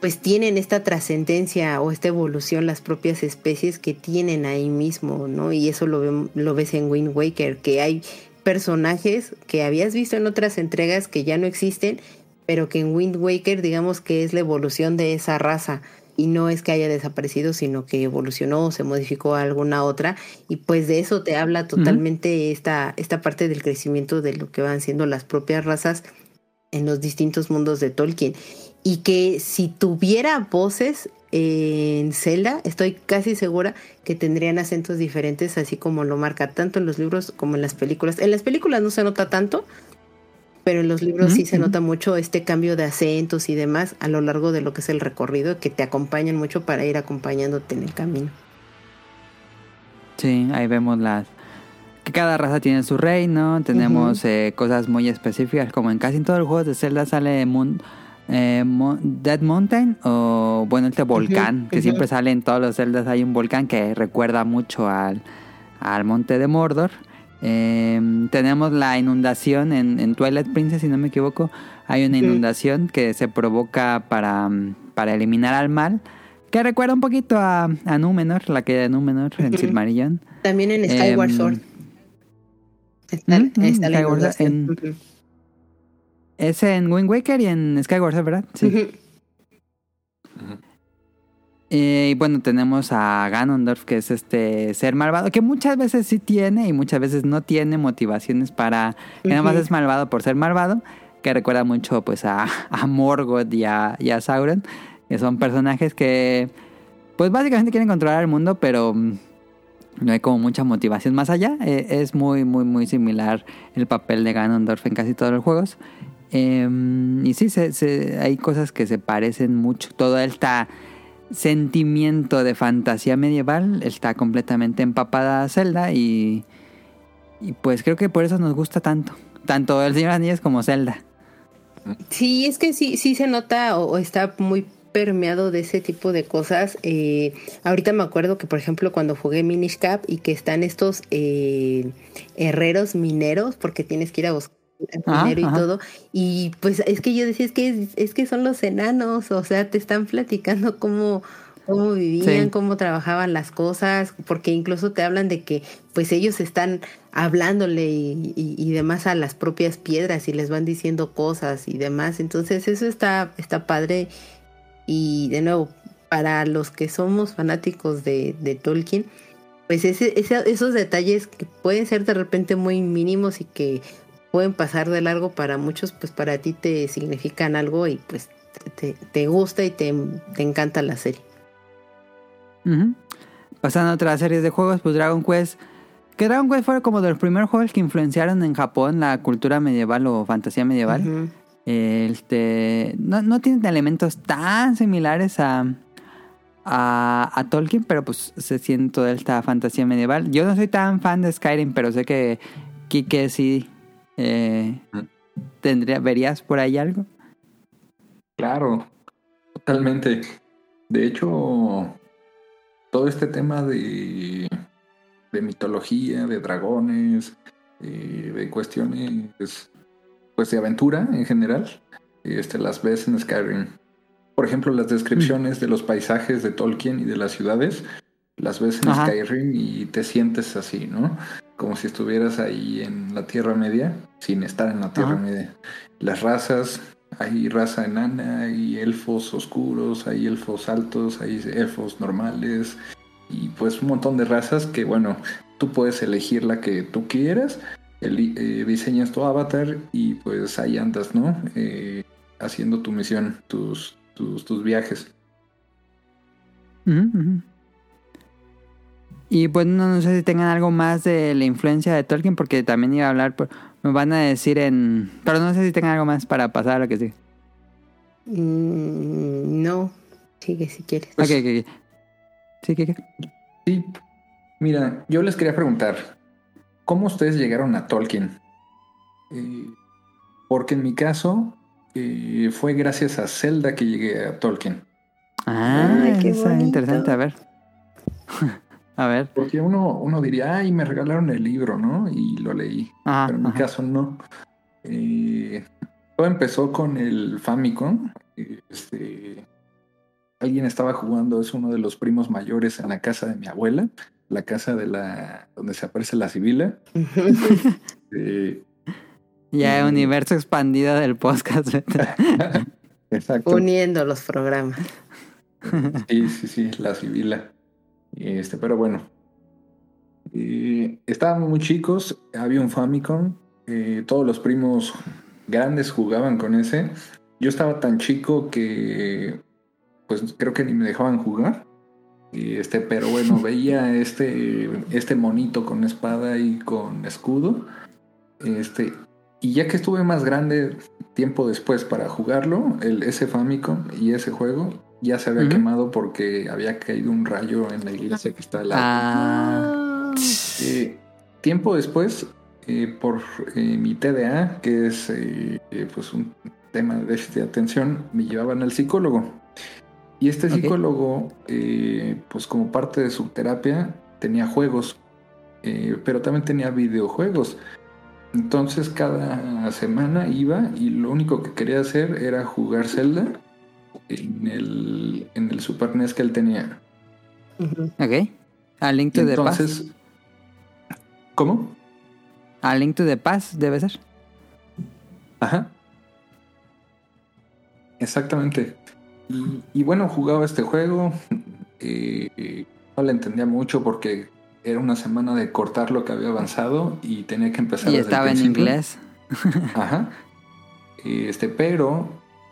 pues tienen esta trascendencia o esta evolución las propias especies que tienen ahí mismo, ¿no? Y eso lo, lo ves en Wind Waker, que hay personajes que habías visto en otras entregas que ya no existen, pero que en Wind Waker digamos que es la evolución de esa raza. Y no es que haya desaparecido, sino que evolucionó o se modificó a alguna otra. Y pues de eso te habla totalmente esta, esta parte del crecimiento de lo que van siendo las propias razas en los distintos mundos de Tolkien y que si tuviera voces en Zelda, estoy casi segura que tendrían acentos diferentes, así como lo marca tanto en los libros como en las películas. En las películas no se nota tanto, pero en los libros sí se nota mucho este cambio de acentos y demás a lo largo de lo que es el recorrido, que te acompañan mucho para ir acompañándote en el camino. Sí, ahí vemos las. Que cada raza tiene su reino. Tenemos eh, cosas muy específicas. Como en casi todos los juegos de Zelda sale Moon, eh, Mo- Dead Mountain. O bueno, este volcán. que siempre sale en todos los Zeldas. Hay un volcán que recuerda mucho al, al monte de Mordor. Eh, tenemos la inundación en, en Twilight Princess, si no me equivoco. Hay una inundación que se provoca para, mm, para eliminar al mal. Que recuerda un poquito a, a Númenor, la caída de Númenor en. Silmarillion. También en Skyward Em, Sword. Está, está la inundación. en-. Es en Wind Waker y en Skyward Sword, ¿verdad? Sí. Eh, y bueno, tenemos a Ganondorf, que es este ser malvado, que muchas veces sí tiene y muchas veces no tiene motivaciones para... Que nada más es malvado por ser malvado, que recuerda mucho pues a, a Morgoth y a, y a Sauron, que son personajes que pues básicamente quieren controlar el mundo, pero mm, no hay como mucha motivación más allá. Eh, es muy, muy, muy similar el papel de Ganondorf en casi todos los juegos. Em, y sí, se- hay cosas que se parecen mucho. Todo este sentimiento de fantasía medieval está completamente empapada a Zelda y, pues creo que por eso nos gusta tanto. Tanto El Señor Anillos como Zelda. Sí, es que sí, sí se nota o, está muy permeado de ese tipo de cosas. Eh, ahorita me acuerdo que, por ejemplo, cuando jugué Minish Cap y que están estos eh, herreros mineros, porque tienes que ir a buscar dinero y todo. Y pues es que yo decía, es que, es, que son los enanos, o sea, te están platicando cómo, cómo vivían, cómo trabajaban las cosas, porque incluso te hablan de que pues ellos están hablándole y, y, demás a las propias piedras y les van diciendo cosas y demás. Entonces eso está, está padre. Y de nuevo, para los que somos fanáticos de, de Tolkien, pues ese, esos detalles que pueden ser de repente muy mínimos y que pueden pasar de largo para muchos, pues para ti te significan algo y pues te, te gusta y te, te, encanta la serie. Pasando a otras series de juegos, pues Dragon Quest, que Dragon Quest fue como de los primeros juegos que influenciaron en Japón la cultura medieval o fantasía medieval. Este, no, no tienen elementos tan similares a, a, a, Tolkien, pero pues se siente toda esta fantasía medieval. Yo no soy tan fan de Skyrim, pero sé que Kike sí eh, ¿tendría, ¿Verías por ahí algo? Claro, totalmente. De hecho, todo este tema de, de mitología, de dragones, eh, de cuestiones pues de aventura en general, este, las ves en Skyrim. Por ejemplo, las descripciones de los paisajes de Tolkien y de las ciudades, las ves en Skyrim y te sientes así, ¿no? Como si estuvieras ahí en la Tierra Media, sin estar en la Tierra Media. Las razas, hay raza enana, hay elfos oscuros, hay elfos altos, hay elfos normales, y pues un montón de razas que, bueno, tú puedes elegir la que tú quieras, eh, diseñas tu avatar y pues ahí andas, ¿no? Eh, haciendo tu misión, tus, tus, tus viajes. Y pues no, sé si tengan algo más de la influencia de Tolkien, porque también iba a hablar, me van a decir en... Pero no sé si tengan algo más para pasar a lo que sigue. Mm, no, sigue si quieres. ok, ok, Sí, ¿qué, Sí, mira, yo les quería preguntar, ¿cómo ustedes llegaron a Tolkien? Eh, porque en mi caso eh, fue gracias a Zelda que llegué a Tolkien. Ah, qué interesante, a ver. [LAUGHS] A ver. Porque uno, uno diría, ay, me regalaron el libro, ¿no? Y lo leí. Pero en mi caso no. Eh, todo empezó con el Famicom. Este, alguien estaba jugando, es uno de los primos mayores en la casa de mi abuela, la casa de la donde se aparece la Sibila. [LAUGHS] Eh, ya universo expandido del podcast. [LAUGHS] Exacto. Uniendo los programas. Sí, sí, sí, la Sibila. Este, pero bueno. estábamos muy chicos, había un Famicom, eh, todos los primos grandes jugaban con ese. Yo estaba tan chico que pues creo que ni me dejaban jugar. Este, pero bueno, [LAUGHS] veía este, este monito con espada y con escudo. Este, y ya que estuve más grande tiempo después para jugarlo, el, ese Famicom y ese juego, ya se había quemado porque había caído un rayo en la iglesia que está al lado. Ah. Eh, tiempo después, eh, por eh, mi TDA, que es pues un tema de déficit de atención, me llevaban al psicólogo. Y este psicólogo, pues como parte de su terapia, tenía juegos, pero también tenía videojuegos. Entonces cada semana iba y lo único que quería hacer era jugar Zelda en el, en el Super NES que él tenía. Ok. A Link to the Past. ¿Cómo? A Link to the Past debe ser. Ajá. Exactamente. Y, bueno, jugaba este juego. Eh, no le entendía mucho porque era una semana de cortar lo que había avanzado y tenía que empezar. Y estaba en inglés. Ajá. Este, pero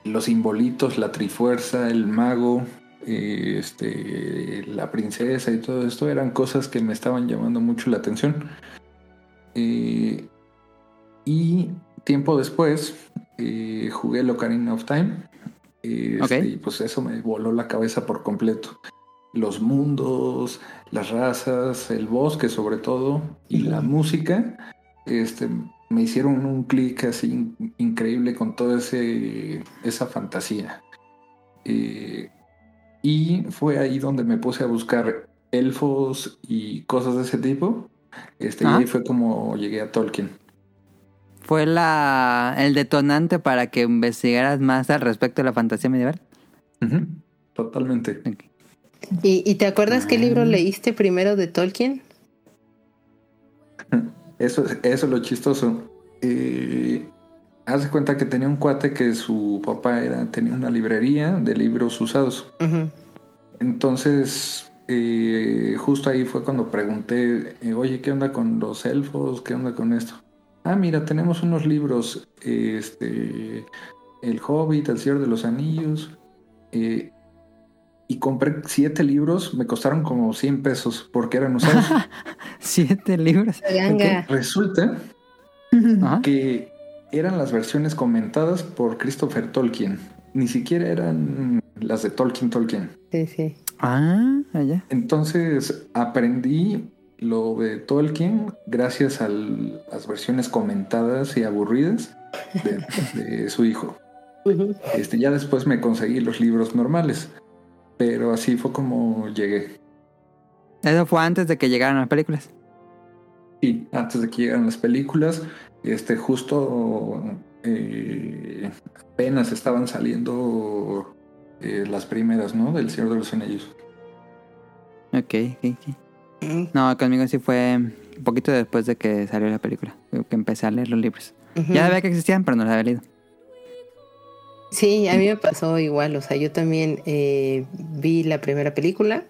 los simbolitos, la trifuerza, el mago, este, la princesa y todo esto eran cosas que me estaban llamando mucho la atención. Eh, y tiempo después eh, jugué Ocarina of Time. Este, y pues eso me voló la cabeza por completo. Los mundos, las razas, el bosque sobre todo y la música este, me hicieron un clic así increíble con toda ese, esa fantasía. Eh, y fue ahí donde me puse a buscar elfos y cosas de ese tipo. Este, Y ahí fue como llegué a Tolkien. ¿Fue la, el detonante para que investigaras más al respecto de la fantasía medieval? Totalmente. ¿Y, te acuerdas qué libro ah. leíste primero de Tolkien? Eso, eso es lo chistoso. Eh, haz cuenta que tenía un cuate que su papá era, tenía una librería de libros usados. Entonces, eh, justo ahí fue cuando pregunté, eh, oye, ¿qué onda con los elfos? ¿Qué onda con esto? Ah, mira, tenemos unos libros, este, El Hobbit, El Señor de los Anillos. Eh, y compré siete libros, me costaron como 100 pesos porque eran usados. [LAUGHS] siete libros. Resulta que eran las versiones comentadas por Christopher Tolkien. Ni siquiera eran las de Tolkien Tolkien. Sí, sí. Ah, allá. Entonces aprendí lo de Tolkien gracias a las versiones comentadas y aburridas de, su hijo. Este, ya después me conseguí los libros normales, pero así fue como llegué. Eso fue antes de que llegaran las películas. Sí, antes de que llegaran las películas, este, justo eh, apenas estaban saliendo eh, las primeras, ¿no? Del Señor de los Anillos. Ok, ok, ok. Mm. No, conmigo sí fue un poquito después de que salió la película, que empecé a leer los libros. Ya sabía que existían, pero no los había leído. Sí, a mí me pasó igual, o sea, yo también eh, vi la primera película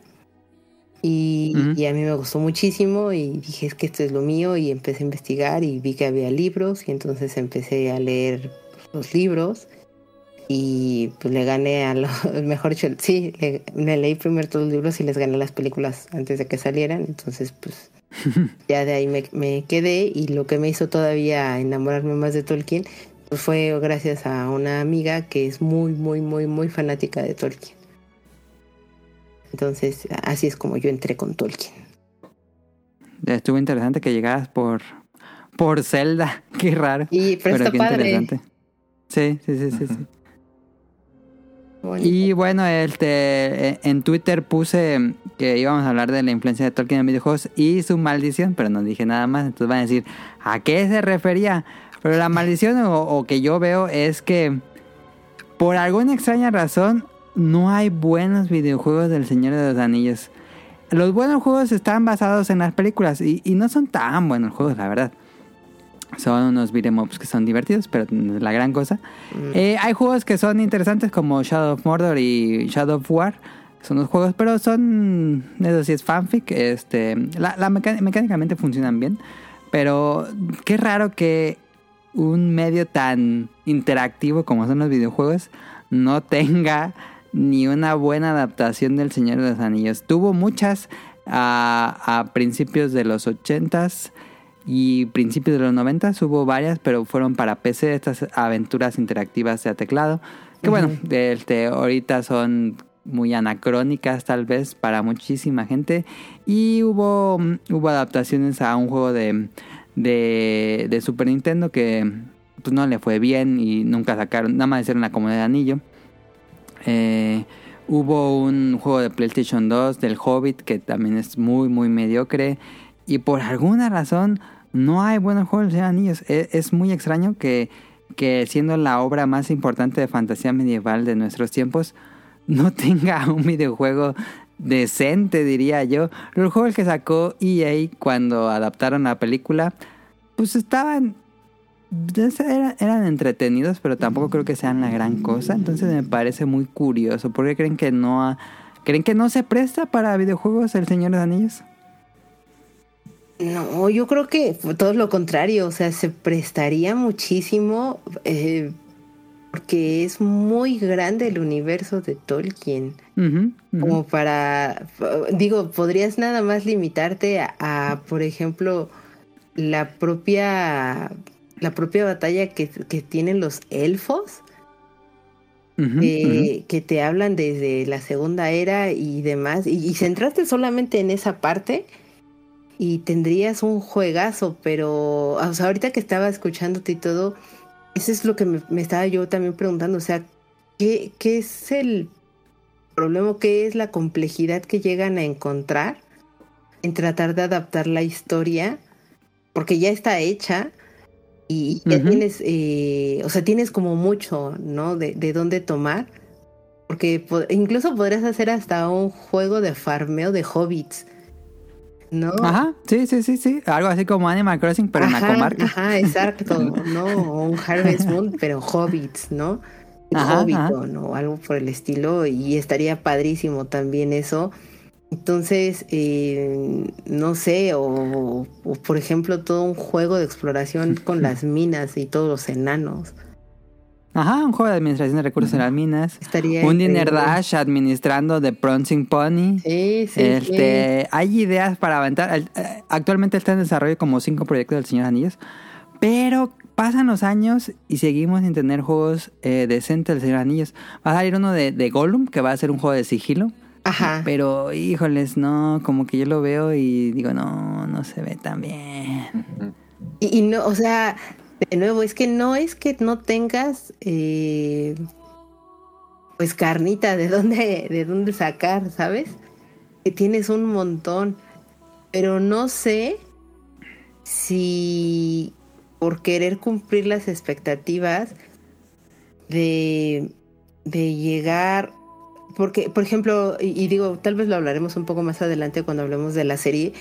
y, y, a mí me gustó muchísimo y dije, es que esto es lo mío y empecé a investigar y vi que había libros y entonces empecé a leer los libros y pues le gané a lo [LAUGHS] mejor dicho, sí, le, leí primero todos los libros y les gané las películas antes de que salieran, entonces pues [LAUGHS] ya de ahí me, me, quedé y lo que me hizo todavía enamorarme más de Tolkien fue gracias a una amiga que es muy, muy, muy, muy fanática de Tolkien. Entonces así es como yo entré con Tolkien. Estuvo interesante que llegaras por, por Zelda, [LAUGHS] qué raro. Y pero, está padre. Sí, sí, sí, sí. sí. Y bueno, este, eh, en Twitter puse que íbamos a hablar de la influencia de Tolkien en videojuegos y su maldición, pero no dije nada más. Entonces van a decir, ¿a qué se refería? Pero la maldición o, que yo veo es que por alguna extraña razón no hay buenos videojuegos del Señor de los Anillos. Los buenos juegos están basados en las películas y, y no son tan buenos juegos, la verdad. Son unos beat'em ups que son divertidos, pero la gran cosa. Mm. Eh, hay juegos que son interesantes como Shadow of Mordor y Shadow of War. Son los juegos, pero son. Eso sí es fanfic. Este, la, mecánicamente funcionan bien. Pero qué raro que un medio tan interactivo como son los videojuegos no [LAUGHS] tenga ni una buena adaptación del Señor de los Anillos. Tuvo muchas a, a principios de los ochentas y principios de los 90 hubo varias, pero fueron para PC estas aventuras interactivas de teclado. Que bueno, este, ahorita son muy anacrónicas tal vez para muchísima gente. Y hubo, hubo adaptaciones a un juego de, de, Super Nintendo que pues no le fue bien y nunca sacaron, nada más hicieron la comunidad de anillo. Eh, hubo un juego de PlayStation 2 del Hobbit que también es muy muy mediocre. Y por alguna razón no hay buenos juegos de anillos. Es, es, muy extraño que, que siendo la obra más importante de fantasía medieval de nuestros tiempos, no [LAUGHS] tenga un videojuego decente, diría yo. Los juegos que sacó EA cuando adaptaron la película, pues estaban... Eran, entretenidos, pero tampoco creo que sean la gran cosa. Entonces me parece muy curioso. ¿Por qué creen que no, creen que no se presta para videojuegos El Señor de los Anillos? No, yo creo que todo lo contrario, o sea, se prestaría muchísimo eh, porque es muy grande el universo de Tolkien. Como para, digo, podrías nada más limitarte a, por ejemplo, la propia, la propia batalla que, tienen los elfos. Eh, que te hablan desde la segunda era y demás, y, y centrarte solamente en esa parte, y tendrías un juegazo, pero o sea, ahorita que estaba escuchándote y todo, eso es lo que me, me estaba yo también preguntando, o sea, ¿qué, ¿qué es el problema, qué es la complejidad que llegan a encontrar en tratar de adaptar la historia? Porque ya está hecha y ya tienes, eh, o sea, tienes como mucho, ¿no? De, de dónde tomar. Porque po- incluso podrías hacer hasta un juego de farmeo de hobbits, ¿no? Ajá, sí, sí, sí, sí. Algo así como Animal Crossing, pero en la comarca. Ajá, exacto, [LAUGHS] ¿no? O un Harvest Moon, pero hobbits, ¿no? Un Ajá, Hobbiton o algo por el estilo. Y estaría padrísimo también eso. Entonces, eh, no sé, o, o, por ejemplo todo un juego de exploración con las minas y todos los enanos. Ajá, un juego de administración de recursos en las minas. Estaría Un Dinner. Dash administrando The Prancing Pony. Sí, sí, este, Hay ideas para aventar. El- eh, Actualmente está en desarrollo como cinco proyectos del Señor Anillos. Pero pasan los años y seguimos sin tener juegos eh, decentes del Señor Anillos. Va a salir uno de, de Gollum, que va a ser un juego de sigilo. Ajá. Pero, híjoles, no, como que yo lo veo y digo, no, no se ve tan bien. Y, y no, o sea, de nuevo, es que no es que no tengas eh, pues carnita de dónde, de dónde sacar, ¿sabes? Que tienes un montón. Pero no sé si por querer cumplir las expectativas de, de llegar. Porque, por ejemplo, y, y digo, tal vez lo hablaremos un poco más adelante cuando hablemos de la serie.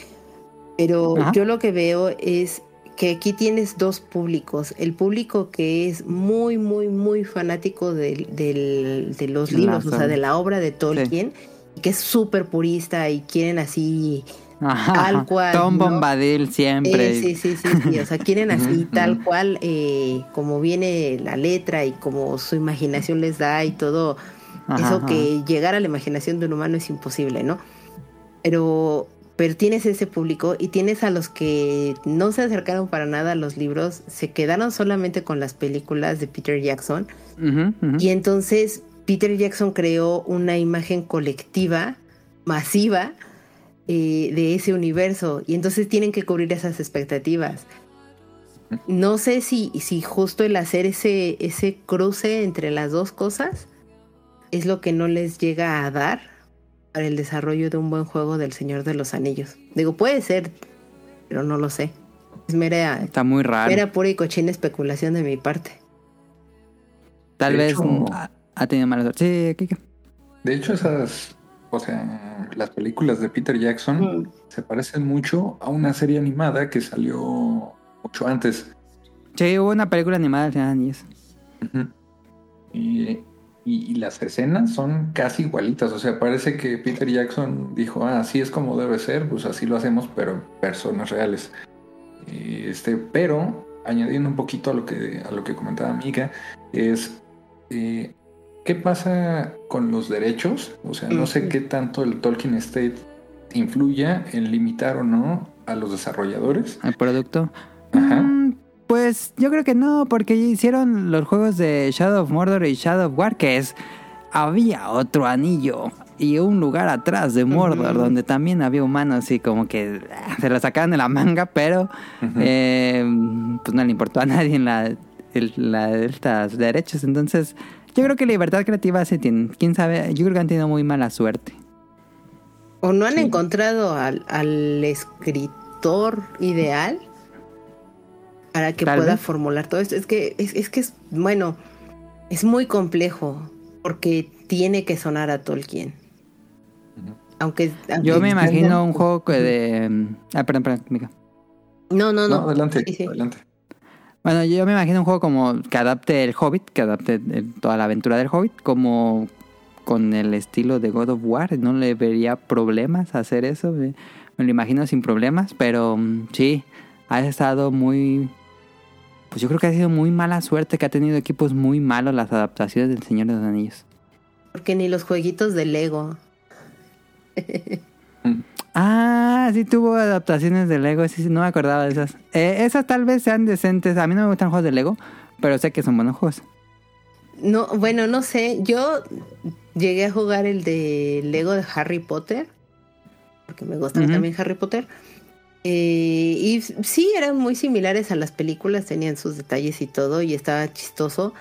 Pero yo lo que veo es que aquí tienes dos públicos. El público que es muy, muy, muy fanático de los libros, o sea, de la obra de Tolkien, que es súper purista y quieren así Ajá, Tal cual, Tom ¿no? Bombadil siempre. Eh, sí, sí, sí, sí, O sea, quieren así, tal cual, eh, como viene la letra y como su imaginación les da y todo. Ajá, eso ajá. que llegar a la imaginación de un humano es imposible, ¿no? Pero, pero tienes ese público y tienes a los que no se acercaron para nada a los libros, se quedaron solamente con las películas de Peter Jackson. Y entonces Peter Jackson creó una imagen colectiva, masiva, eh, de ese universo. Y entonces tienen que cubrir esas expectativas. No sé si, si justo el hacer ese, ese cruce entre las dos cosas es lo que no les llega a dar para el desarrollo de un buen juego del Señor de los Anillos. Digo, puede ser, pero no lo sé. Es mera, Está muy raro. mera pura y cochina especulación de mi parte. Tal De vez hecho- ha, ha tenido mala suerte. Sí, Kike. De hecho, esas, o sea, las películas de Peter Jackson Mm. se parecen mucho a una serie animada que salió mucho antes. Sí, hubo una película animada del Señor de los Anillos. Y, y- y las escenas son casi igualitas. O sea, parece que Peter Jackson dijo, ah, así es como debe ser, pues así lo hacemos, pero personas reales. Y Este, pero añadiendo un poquito a lo que, a lo que comentaba Mika, es eh, ¿qué pasa con los derechos? O sea, no sé qué tanto el Tolkien State influya en limitar o no a los desarrolladores. El producto. Ajá. Mm, pues yo creo que no, porque hicieron los juegos de Shadow of Mordor y Shadow of War, que es. Había otro anillo y un lugar atrás de Mordor donde también había humanos y como que ah, se la sacaban de la manga, pero eh, pues no le importó a nadie en la, la de estos derechos. Entonces, yo creo que libertad creativa sí tienen. Quién sabe, yo creo que han tenido muy mala suerte. O no han Sí. encontrado al, al escritor ideal para que Tal pueda vez. formular todo esto. Es que es, es que es, bueno, es muy complejo porque tiene que sonar a Tolkien. Ujú. Aunque, Yo aunque- me imagino un juego que de... Ah, perdón, perdón, Mica. No, no, No, no. adelante, Sí, sí. adelante. Bueno, yo me imagino un juego como que adapte el Hobbit, que adapte el- toda la aventura del Hobbit, como con el estilo de God of War. No le vería problemas hacer eso. Me, me lo imagino sin problemas, pero mm, sí, ha estado muy... Pues yo creo que ha sido muy mala suerte que ha tenido equipos muy malos las adaptaciones del Señor de los Anillos. Porque ni los jueguitos de Lego. [LAUGHS] Ah, sí tuvo adaptaciones de Lego, sí, no me acordaba de esas. Eh, esas tal vez sean decentes. A mí no me gustan juegos de Lego, pero sé que son buenos juegos. No, bueno, no sé. Yo llegué a jugar el de Lego de Harry Potter. Porque me gusta Ujú. también Harry Potter. Eh, y sí, eran muy similares a las películas, tenían sus detalles y todo, y estaba chistoso,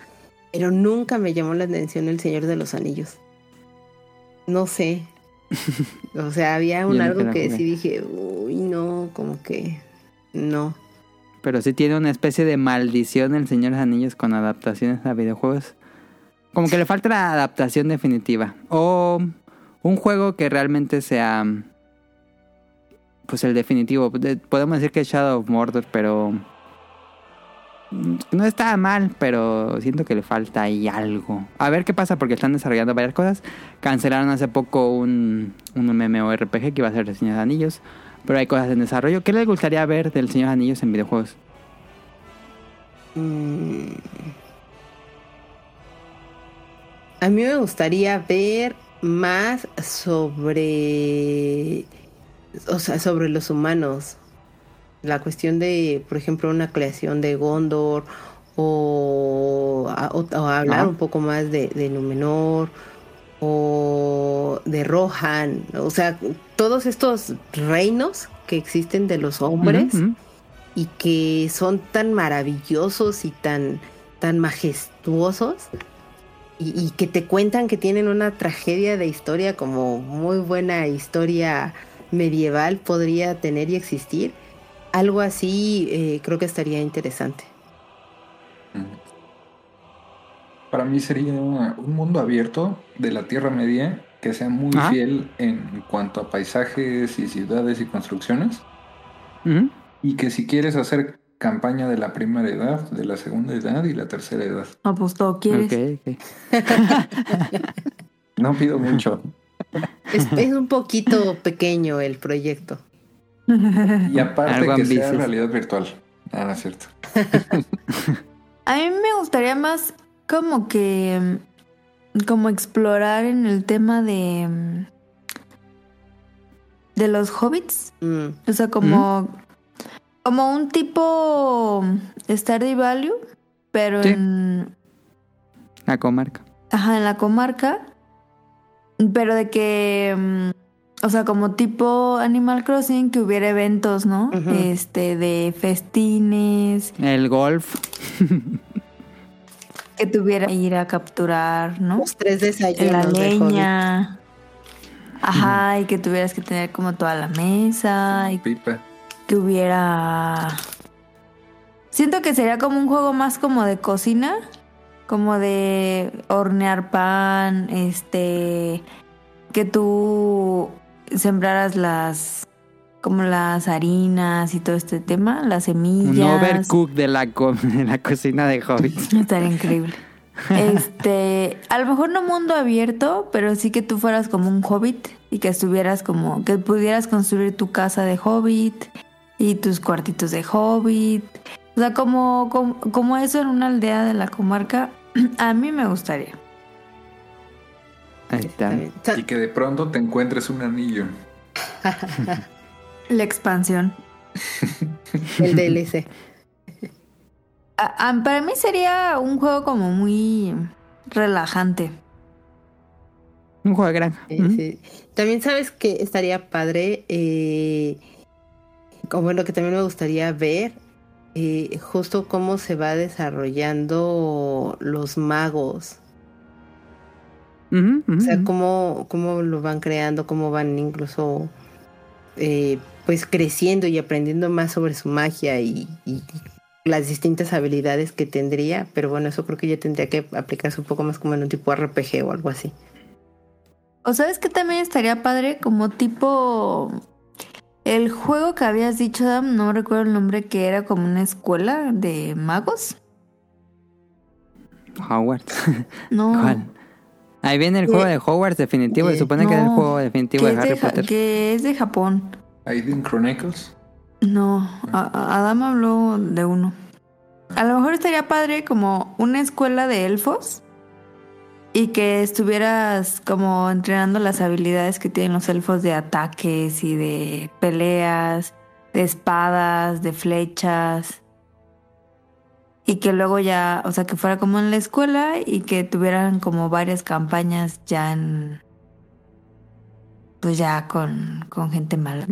pero nunca me llamó la atención El Señor de los Anillos. No sé. [LAUGHS] o sea, había un algo que sí dije, uy, no, como que no. Pero sí tiene una especie de maldición El Señor de los Anillos con adaptaciones a videojuegos. Como que le falta la adaptación definitiva. O un juego que realmente sea pues el definitivo. Podemos decir que es Shadow of Mordor, pero no está mal, pero siento que le falta ahí algo. A ver qué pasa porque están desarrollando varias cosas. Cancelaron hace poco un, un MMORPG que iba a ser el Señor de Anillos, pero hay cosas en desarrollo. ¿Qué les gustaría ver del Señor de Anillos en videojuegos? Mm. A mí me gustaría ver más sobre o sea, sobre los humanos. La cuestión de, por ejemplo, una creación de Gondor o, hablar un poco más de, de, Numenor o de Rohan, o sea, todos estos reinos que existen de los hombres y que son tan maravillosos y tan, tan majestuosos y, y, que te cuentan que tienen una tragedia de historia como muy buena historia medieval podría tener y existir. Algo así eh, creo que estaría interesante. Para mí sería un mundo abierto de la Tierra Media que sea muy fiel en cuanto a paisajes y ciudades y construcciones. Y que si quieres hacer campaña de la primera edad, de la segunda edad y la tercera edad. Ah, pues todo quieres. [LAUGHS] [LAUGHS] no pido mucho. Es, un poquito pequeño el proyecto. Y aparte que sea realidad virtual. Ah, no es cierto. [LAUGHS] A mí me gustaría más como que como explorar en el tema de de los hobbits. Mm. O sea, como como un tipo Stardew Value, pero en la comarca. Ajá, en la comarca pero de que, mm, o sea, como tipo Animal Crossing, que hubiera eventos, ¿no? Este, de festines. El golf. [LAUGHS] que tuviera que ir a capturar, ¿no? Los tres desayunos. La leña. Ajá, y que tuvieras que tener como toda la mesa. Y Pipa. Que hubiera. Siento que sería como un juego más como de cocina como de hornear pan, este, que tú sembraras las, como las harinas y todo este tema, las semillas. Un overcook de la, [LAUGHS] de la cocina de hobbits. [LAUGHS] Estaría increíble. Este, a lo mejor no mundo abierto, pero sí que tú fueras como un hobbit y que estuvieras como, que pudieras construir tu casa de hobbit y tus cuartitos de hobbit o sea, como, como, eso en una aldea de la comarca, [CLEARS THROAT] a mí me gustaría. Ahí está. Y que de pronto te encuentres un anillo. la expansión. El DLC. [LAUGHS] para mí sería un juego como muy relajante. Un juego de granja. También sabes que estaría padre, eh, como lo que también me gustaría ver eh, justo cómo se va desarrollando los magos. o sea, cómo, cómo lo van creando, cómo van incluso eh, pues creciendo y aprendiendo más sobre su magia y, las distintas habilidades que tendría. Pero bueno, eso creo que ya tendría que aplicarse un poco más como en un tipo RPG o algo así. O sabes que también estaría padre como tipo el juego que habías dicho, Adam, no recuerdo el nombre, que era como una escuela de magos. Hogwarts. [LAUGHS] No. ¿Cuál? Ahí viene el juego de Hogwarts definitivo. Se supone que es el juego definitivo de Harry Potter. Que es de Japón. ¿Aiden Chronicles? No, Adam habló de uno. A lo mejor estaría padre como una escuela de elfos y que estuvieras como entrenando las habilidades que tienen los elfos de ataques y de peleas, de espadas, de flechas. Y que luego ya, o sea, que fuera como en la escuela y que tuvieran como varias campañas ya en. Pues ya con, con gente mala.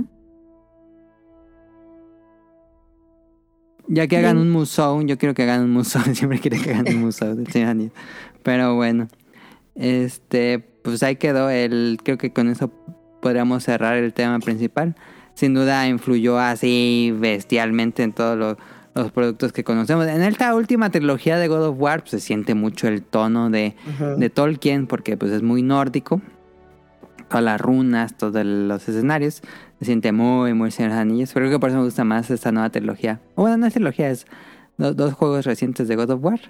Ya que hagan un musou, yo quiero que hagan un musou. [LAUGHS] Siempre quiero que hagan un musou del Señor Anillos. Pero bueno. Este, pues ahí quedó el. Creo que con eso podríamos cerrar el tema principal. Sin duda influyó así bestialmente en todos los, los productos que conocemos. En esta última trilogía de God of War pues, se siente mucho el tono de, de Tolkien porque pues es muy nórdico. Todas las runas, todos los escenarios. Se siente muy, muy Señor de los Anillos. Pero creo que por eso me gusta más esta nueva trilogía. O Bueno, no es trilogía, es do- dos juegos recientes de God of War.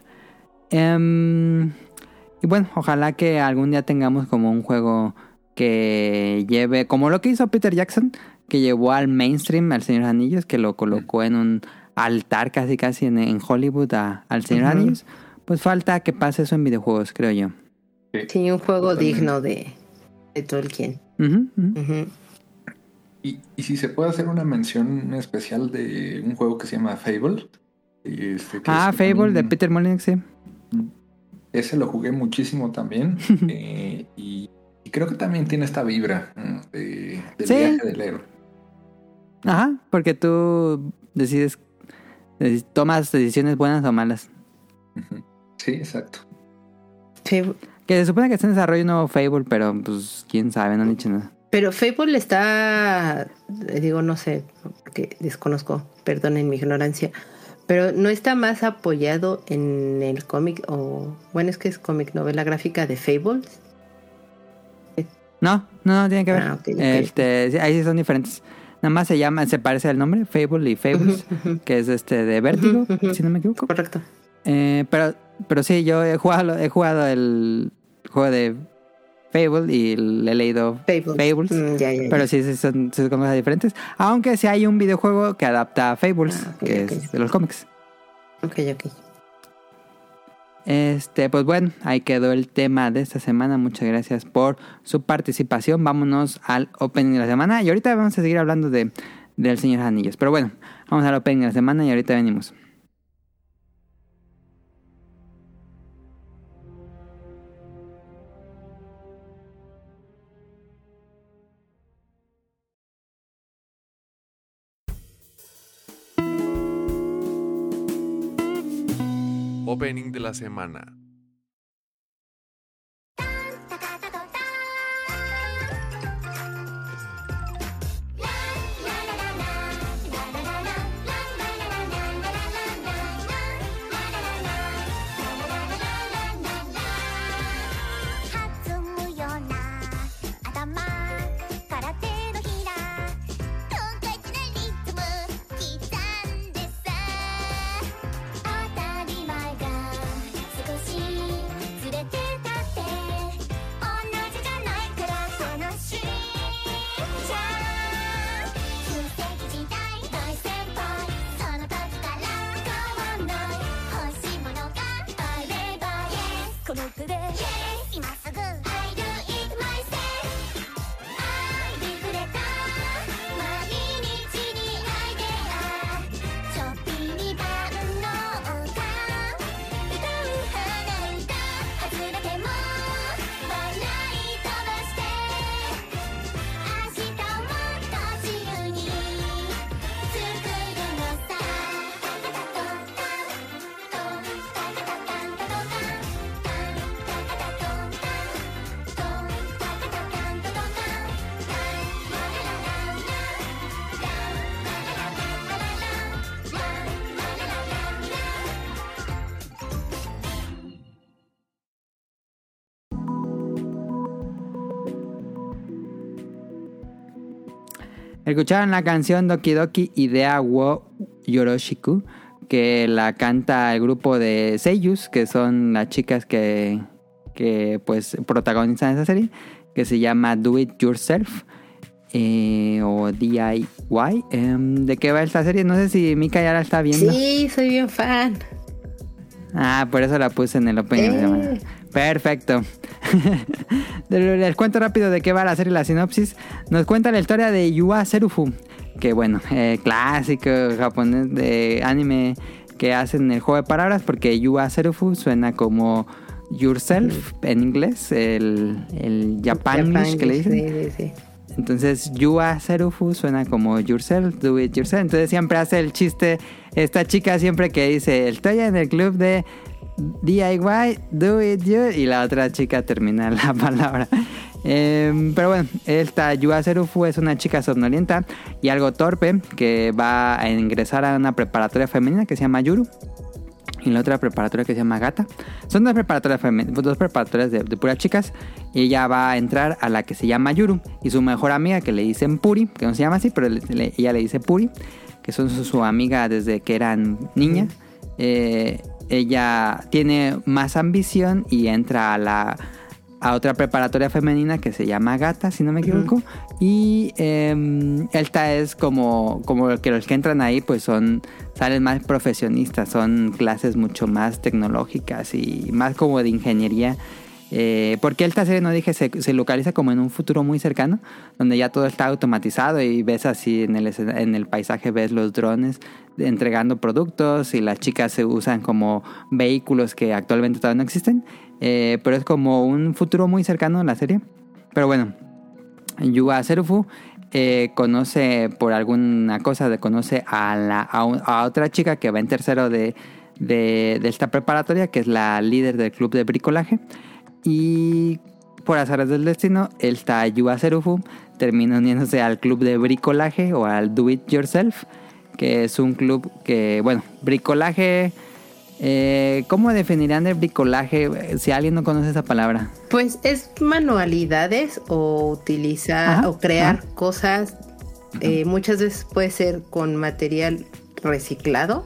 Em, y bueno, ojalá que algún día tengamos como un juego que lleve, como lo que hizo Peter Jackson, que llevó al mainstream al Señor de los Anillos, que lo colocó en un altar casi casi en, en Hollywood a- al Señor de los Ujú. Anillos. Pues falta que pase eso en videojuegos, creo yo. Sí, un juego Totalmente. digno de, de Tolkien. Ujú. Ujú. Y, y si se puede hacer una mención especial de un juego que se llama Fable. este, que Ah, es Fable un- de Peter Molyneux, sí. Ese lo jugué muchísimo también. [LAUGHS] eh, y, y creo que también tiene esta vibra de, del Sí. viaje del héroe. Ajá, porque tú decides, deci- tomas decisiones buenas o malas. Sí, exacto. Sí, Que se supone que está en desarrollo un nuevo Fable, pero pues quién sabe, no han dicho nada. Pero Fable está, eh, digo, no sé, porque desconozco, perdonen mi ignorancia, pero no está más apoyado en el cómic, o bueno, es que es cómic, novela gráfica de Fables. No, no, no tiene que ver. Ah, ok, ok. Este, ahí sí son diferentes. Nada más se llama, se parece al nombre, Fable y Fables, que es este de Vértigo, si no me equivoco. Correcto. Eh, pero, pero sí, yo he jugado, he jugado el juego de Fable y le he leído Fables. Fables. Mm, ya, ya, ya. Pero sí, son, cosas diferentes. Aunque sí hay un videojuego que adapta a Fables, Ah, que es de los cómics. Ok, ok. Este, pues bueno, ahí quedó el tema de esta semana. Muchas gracias por su participación. Vámonos al opening de la semana. Y ahorita vamos a seguir hablando de del Señor Anillos. Pero bueno, vamos al opening de la semana y ahorita venimos. De la semana.「today. Yeah! Escucharon la canción Doki Doki Idea wo Yoroshiku, que la canta el grupo de Seiyus, que son las chicas que, que pues protagonizan esa serie, que se llama Do It Yourself eh, o DIY. Em, ¿De qué va esta serie? No sé si Mika ya la está viendo. Sí, soy bien fan. Ah, por eso la puse en el opening. Eh. Perfecto. [LAUGHS] Les cuento rápido de qué va la serie, la sinopsis. Nos cuenta la historia de Yua Serufu, que bueno, eh, clásico japonés de anime que hacen el juego de palabras, porque Yua Serufu suena como yourself en inglés, el, el Japanish que le dicen. Sí, sí, sí. Entonces, Yua Serufu suena como yourself, do it yourself. Entonces siempre hace el chiste, esta chica siempre que dice, estoy en el club de DIY, do it you, y la otra chica termina la [LAUGHS] palabra. Em, pero bueno, esta Yua Serufu es una chica somnolienta y algo torpe que va a ingresar a una preparatoria femenina que se llama Yuru y la otra preparatoria que se llama Gata. Son dos preparatorias, dos preparatorias de, puras chicas. Y ella va a entrar a la que se llama Yuru. Y su mejor amiga, que le dicen Puri, que no se llama así, pero le- ella le dice Puri, que son su, amiga desde que eran niña. Eh, ella tiene más ambición y entra a la a otra preparatoria femenina que se llama Gata, si no me equivoco. Y eh, esta es como, como que los que entran ahí, pues son, salen más profesionistas, son clases mucho más tecnológicas y más como de ingeniería. Eh, porque esta serie, no dije, se, se localiza como en un futuro muy cercano, donde ya todo está automatizado y ves así en el, en el paisaje, ves los drones entregando productos y las chicas se usan como vehículos que actualmente todavía no existen. Eh, pero es como un futuro muy cercano en la serie. Pero bueno, Yua Serufu eh, conoce por alguna cosa, de- conoce a, la, a, un- a otra chica que va en tercero de, de, de esta preparatoria, que es la líder del club de bricolaje. Y por azares del destino, esta Yua Serufu termina uniéndose al club de bricolaje o al Do It Yourself, que es un club que, bueno, bricolaje... Eh, ¿Cómo definirían el bricolaje? Si alguien no conoce esa palabra. Pues es manualidades o utilizar Ajá, o crear ajá. cosas. eh, muchas veces puede ser con material reciclado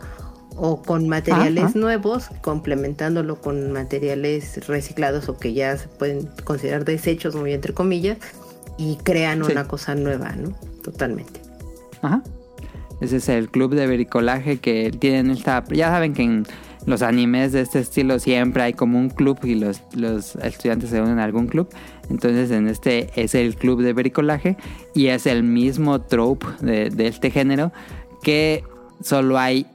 o con materiales Ajá. nuevos, complementándolo con materiales reciclados o que ya se pueden considerar desechos, muy entre comillas, y crean Sí. una cosa nueva, ¿no? Totalmente. Ajá. Ese es el club de bricolaje que tienen esta... Ya saben que en los animes de este estilo siempre hay como un club y los, los estudiantes se unen a algún club. Entonces en este es el club de bricolaje y es el mismo trope de, de este género que solo hay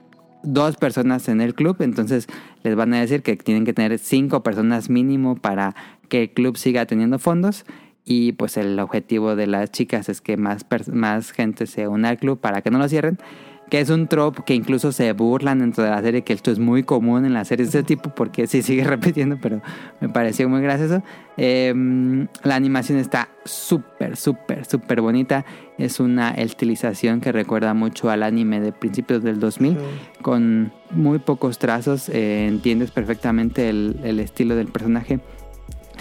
dos personas en el club. Entonces les van a decir que tienen que tener cinco personas mínimo para que el club siga teniendo fondos. Y pues el objetivo de las chicas es que más, más gente se una al club para que no lo cierren. Que es un trope que incluso se burlan dentro de la serie, que esto es muy común en las series de ese tipo, porque sí sigue [LAUGHS] repitiendo, pero me pareció muy gracioso. Eh, la animación está súper, súper, súper bonita. Es una estilización que recuerda mucho al anime de principios del 2000, con muy pocos trazos. eh, entiendes perfectamente el, el estilo del personaje.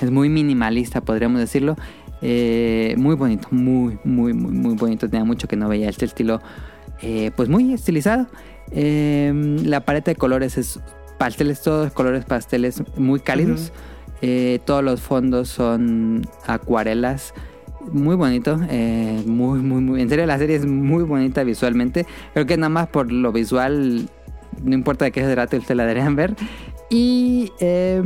Es muy minimalista, podríamos decirlo. Eh, muy bonito, muy, muy, muy, muy bonito. Tenía mucho que no veía este estilo, eh, pues muy estilizado. Eh, la paleta de colores es pasteles, todos colores pasteles muy cálidos. Eh, todos los fondos son acuarelas. Muy bonito, eh, muy, muy, muy. En serio, la serie es muy bonita visualmente. Creo que nada más por lo visual, no importa de qué se trate, ustedes la deberían ver. Y eh,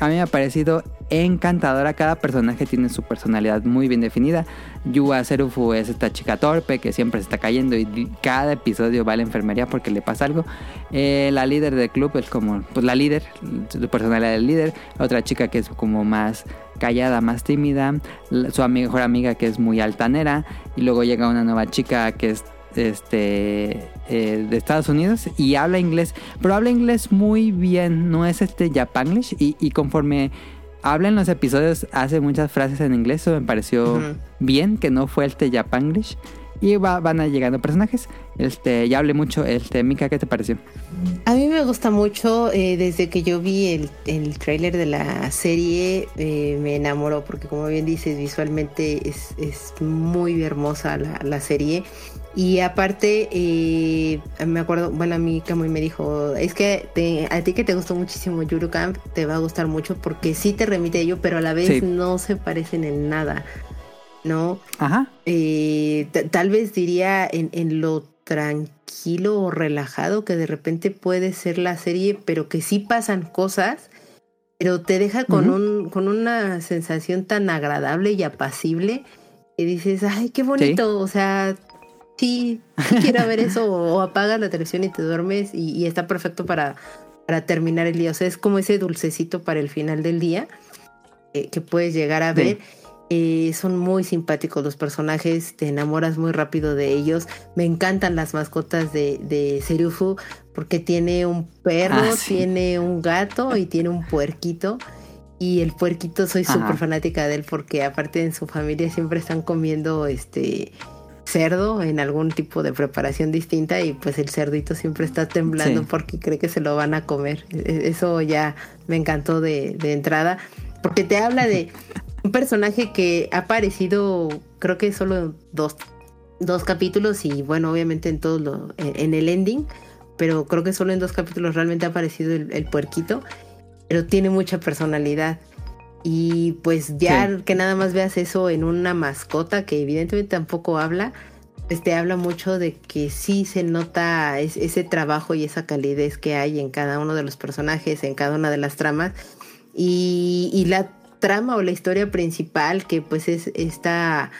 a mí me ha parecido encantadora. Cada personaje tiene su personalidad muy bien definida. Yua Serufu es esta chica torpe que siempre se está cayendo y cada episodio va a la enfermería porque le pasa algo. Eh, la líder del club es como, pues la líder, su personalidad del líder. Otra chica que es como más callada, más tímida. Su mejor amiga que es muy altanera. Y luego llega una nueva chica que es este eh, de Estados Unidos y habla inglés, pero habla inglés muy bien, no es este Japanglish y, y conforme habla en los episodios hace muchas frases en inglés, eso me pareció Ujú. bien que no fue este Japanglish y va- van a llegando personajes. Este, ya hablé mucho, este Mika, ¿qué te pareció? A mí me gusta mucho, eh, desde que yo vi el, el tráiler de la serie, eh, me enamoró, porque como bien dices, visualmente es, es muy hermosa la, la serie. Y aparte, eh, me acuerdo, bueno, a mí me dijo, es que te- a ti que te gustó muchísimo Yuru Camp, te va a gustar mucho porque sí te remite a ello, pero a la vez Sí. no se parecen en nada, ¿no? Ajá. eh, tal vez diría en, en lo tranquilo o relajado que de repente puede ser la serie, pero que sí pasan cosas, pero te deja con, un, con una sensación tan agradable y apacible que dices, ay, qué bonito, o sea, sí, quiero ver eso, o, apagas la televisión y te duermes y, y está perfecto para, para terminar el día, o sea, es como ese dulcecito para el final del día eh, que puedes llegar a Sí. ver. Eh, son muy simpáticos los personajes, te enamoras muy rápido de ellos. Me encantan las mascotas de, de Serufu porque tiene un perro, Ah, sí. tiene un gato y tiene un puerquito. Y el puerquito soy súper fanática de él porque aparte en su familia siempre están comiendo este cerdo en algún tipo de preparación distinta y pues el cerdito siempre está temblando Sí. porque cree que se lo van a comer. E- Eso ya me encantó de, de entrada porque te habla de [LAUGHS] un personaje que ha aparecido creo que solo en dos, dos capítulos y bueno obviamente en todo lo, en, en el ending pero creo que solo en dos capítulos realmente ha aparecido el, el puerquito pero tiene mucha personalidad y pues ya Sí. que nada más veas eso en una mascota que evidentemente tampoco habla, pues te habla mucho de que sí se nota es- ese trabajo y esa calidez que hay en cada uno de los personajes, en cada una de las tramas. Y, y la trama o la historia principal, que pues es esta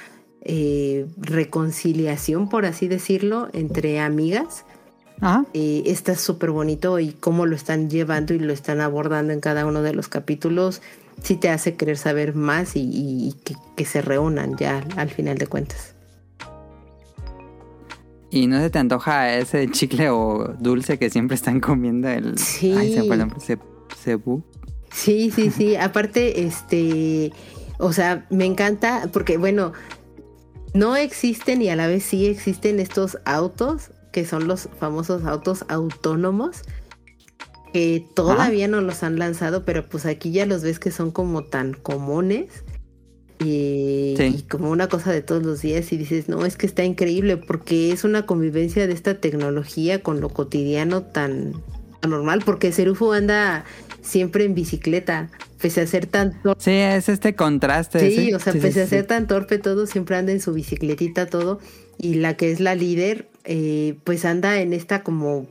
eh, reconciliación, por así decirlo, entre amigas, Ajá. eh, está súper bonito y cómo lo están llevando y lo están abordando en cada uno de los capítulos, sí te hace querer saber más y, y- y que, que se reúnan ya al final de cuentas. Y no se te antoja ese chicle o dulce que siempre están comiendo el... Sí. Ay, se me fue el nombre. Ce- Cebú. Sí, sí, sí. [LAUGHS] Aparte, este, o sea, me encanta porque, bueno, no existen y a la vez sí existen estos autos que son los famosos autos autónomos que todavía no los han lanzado, pero pues aquí ya los ves que son como tan comunes y, Sí. y como una cosa de todos los días y dices, no, es que está increíble porque es una convivencia de esta tecnología con lo cotidiano tan anormal, porque Serufo anda siempre en bicicleta, pese a ser tan torpe. Sí, es este contraste. Sí, o sea, Sí, pese a ser tan torpe todo, siempre anda en su bicicletita todo. Y la que es la líder, eh, pues anda en esta como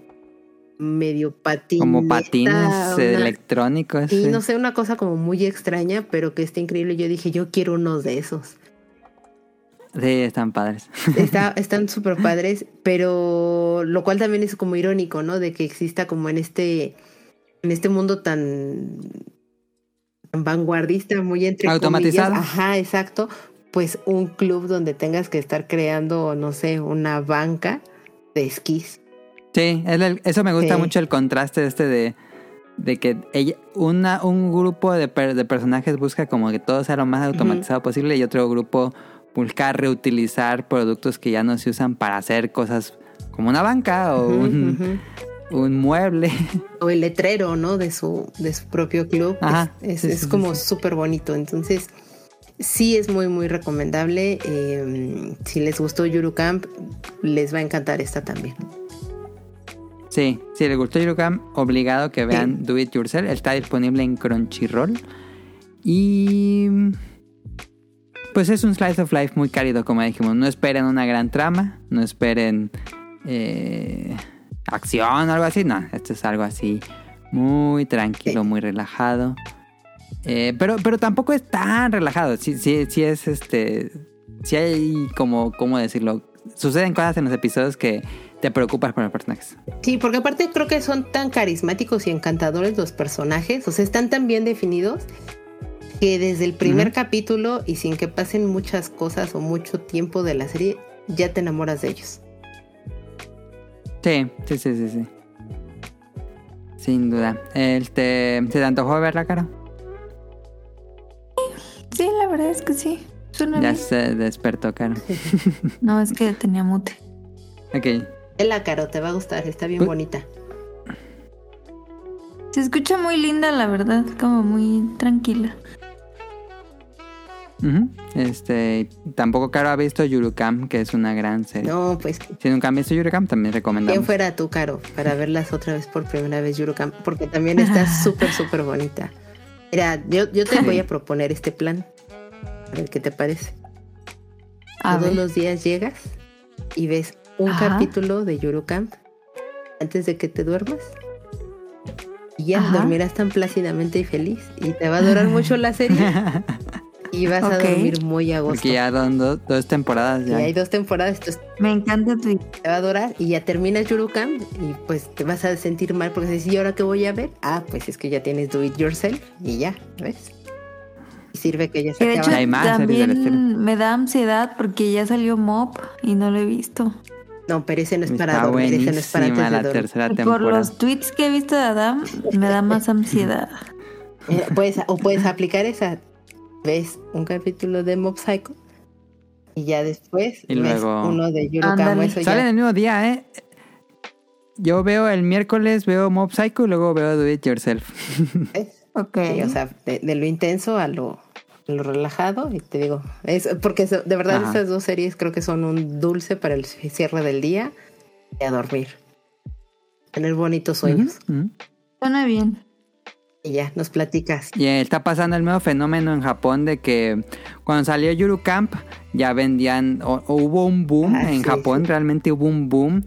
medio patín. Como patines electrónicos. Y sí. no sé, una cosa como muy extraña, pero que está increíble. Yo dije, yo quiero unos de esos. Sí, están padres. [LAUGHS] Está, están súper padres, pero lo cual también es como irónico, ¿no? De que exista como en este, en este mundo tan, tan vanguardista, muy entre Automatizado. comillas. Ajá, exacto. Pues un club donde tengas que estar creando, no sé, una banca de esquís. Sí, es el- eso me gusta Sí. mucho el contraste este de, de que ella, una, un grupo de, per- de personajes busca como que todo sea lo más automatizado posible y otro grupo busca reutilizar productos que ya no se usan para hacer cosas como una banca o un, mueble. O el letrero, ¿no? De su, de su propio club. Ajá, Es, es- sí, es sí, sí, como súper bonito. Entonces, sí es muy, muy recomendable. Eh, si les gustó Yuru Camp, les va a encantar esta también. Sí, si les gustó Eurocam, obligado que vean Do It Yourself. Está disponible en Crunchyroll. Y. Pues es un slice of life muy cálido, como dijimos. No esperen una gran trama, no esperen eh, acción o algo así. No, esto es algo así muy tranquilo, muy relajado. Eh, pero, pero tampoco es tan relajado. Sí, sí, sí es este. Sí hay como, ¿cómo decirlo? Suceden cosas en los episodios que te preocupas por los personajes. Sí, porque aparte creo que son tan carismáticos y encantadores los personajes, o sea, están tan bien definidos que desde el primer capítulo y sin que pasen muchas cosas o mucho tiempo de la serie, ya te enamoras de ellos. Sí, sí, sí, sí, sí. Sin duda. Este, ¿Se te antojó verla, cara? Sí, la verdad es que sí. Suena Ya bien. se despertó, cara. No, es que tenía mute. Ok. La Caro, te va a gustar, está bien Pues- bonita. Se escucha muy linda, la verdad. Como muy tranquila. Este, tampoco Caro ha visto Yurukam, que es una gran serie. No, pues Si nunca han visto Yurukam, también ¿Quién recomendamos. fuera tú, Caro, para verlas otra vez por primera vez, Yurukam? Porque también está [LAUGHS] súper, súper bonita. Mira, yo, yo te voy a proponer este plan. A ver qué te parece. A Todos ver. los días llegas y ves un Ajá. capítulo de Yurocamp antes de que te duermas. Y ya Ajá. dormirás tan plácidamente y feliz. Y te va a durar mucho la serie. [LAUGHS] Y vas a dormir muy a gusto. Porque ya son do- dos temporadas Y ya. hay dos temporadas, entonces Me encanta tu te va a durar y ya terminas Yurocamp y pues te vas a sentir mal porque dices, ¿y ahora qué voy a ver? Ah, pues es que ya tienes Do It Yourself y ya, ¿ves? sirve que ya se Que de hecho. Hay más también me da ansiedad porque ya salió Mop y no lo he visto. No, pero ese no es para Está dormir, ese no es para buenísima antes de la dormir. tercera Por temporada. los tweets que he visto de Adam, me da más ansiedad. [LAUGHS] Eh, puedes, o puedes aplicar esa. Ves un capítulo de Mob Psycho y ya después Y ves luego- uno de Yuru Ándale. Kamo, eso Salen ya. el mismo día, ¿eh? Yo veo el miércoles, veo Mob Psycho y luego veo Do It Yourself. [LAUGHS] ¿ves? Ok. Sí, o sea, de, de lo intenso a lo, lo relajado. Y te digo, es porque de verdad Ajá. estas dos series creo que son un dulce para el cierre del día y a dormir. Tener bonitos sueños. Suena bien. Y ya, nos platicas. Y está pasando el nuevo fenómeno en Japón de que cuando salió Yuru Camp ya vendían, o, o hubo un boom Ah, en sí, Japón, sí. realmente hubo un boom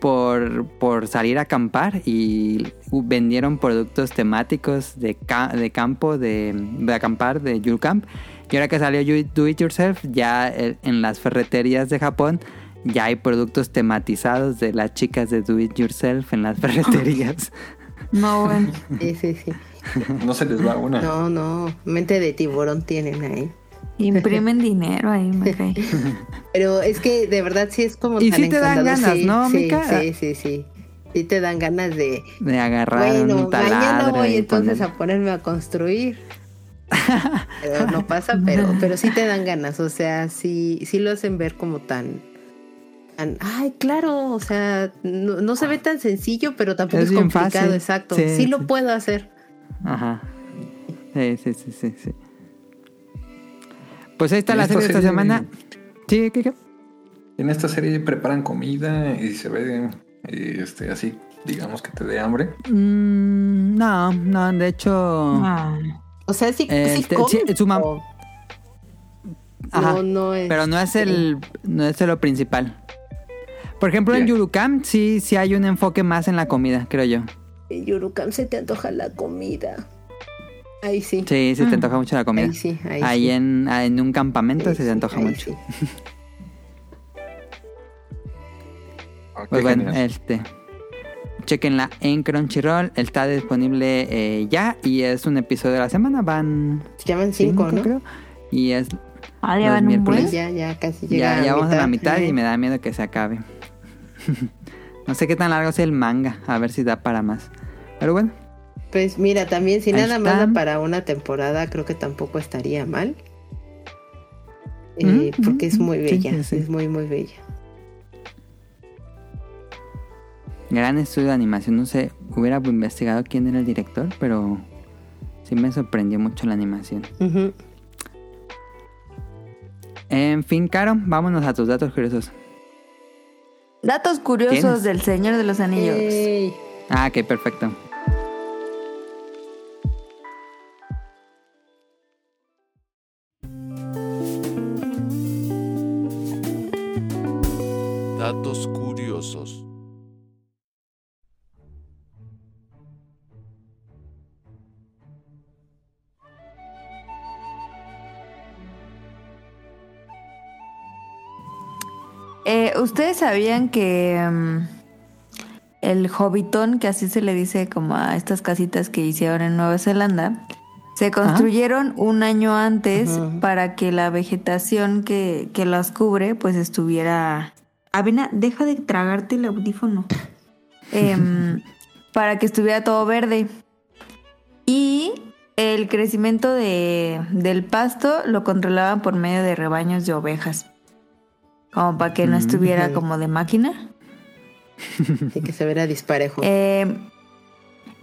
por, por salir a acampar y vendieron productos temáticos de, ca- de campo, de, de acampar, de Yuru Camp. Y ahora que salió You- Do It Yourself, ya eh, en las ferreterías de Japón ya hay productos tematizados de las chicas de Do It Yourself en las [LAUGHS] ferreterías. No, bueno. [LAUGHS] Sí, sí, sí. No se les va una. No, no, mente de tiburón tienen ahí. Imprimen dinero ahí, me cae. [LAUGHS] Pero es que de verdad sí es como Y tan sí te dan ganas, sí, ¿no, sí, Mica? Sí, sí, sí. Sí te dan ganas de, De agarrar bueno, un taladro. mañana voy y entonces poner- a ponerme a construir. [LAUGHS] Pero no pasa, pero, pero sí te dan ganas, o sea, sí, sí lo hacen ver como tan, tan ay, claro, o sea, no, no se ve tan sencillo, pero tampoco Es es, complicado, fácil. exacto. Sí, Sí, sí. lo puedo hacer. Ajá. Sí, sí, sí, sí, sí. Pues ahí está En la serie de esta semana. Sí, ¿qué, qué? En esta serie preparan comida y se ve este así, digamos que te dé hambre. Mm, no, no, de hecho... Ah. O sea, sí, Eh, sí te- sí, su mam- o- Ajá. No, no es. Pero no es el no es lo principal. Por ejemplo, en Ya. Yurukam sí, sí hay un enfoque más en la comida, creo yo. En Yurukam se te antoja la comida. Ahí sí. Sí, sí te Mm. antoja mucho la comida. Ahí sí, ahí, Ahí sí. en, en un campamento Ahí se sí, te antoja ahí mucho. [LAUGHS] sí. Ah, Pues bueno, este. Chequenla en Crunchyroll. Está disponible eh, ya y es un episodio de la semana. Van Se llaman cinco, cinco, ¿no? creo. Y es. Ah, ya van un miércoles. buen. Ya, ya casi llega Ya, ya vamos a la mitad y me da miedo que se acabe. [LAUGHS] no sé qué tan largo es el manga. A ver si da para más. Pero bueno. Pues mira, también si Ahí nada más está. para una temporada, creo que tampoco estaría mal. Eh, Mm, porque es mm, muy sí, bella, sí, sí. es muy, muy bella. Gran estudio de animación. No sé, hubiera investigado quién era el director, pero sí me sorprendió mucho la animación. En fin, Caro, vámonos a tus datos curiosos. Datos curiosos ¿Tienes? del Señor de los Anillos. Ah, ok, perfecto. Datos Eh, ¿Ustedes sabían que mm, el Hobbitón, que así se le dice como a estas casitas que hicieron en Nueva Zelanda, se construyeron un año antes para que la vegetación que, que las cubre pues estuviera... Avena, deja de tragarte el audífono. Em, [LAUGHS] para que estuviera todo verde. Y el crecimiento de, del pasto lo controlaban por medio de rebaños de ovejas. Como para que no Mm. estuviera como de máquina. [LAUGHS] sí que se verá disparejo. Eh,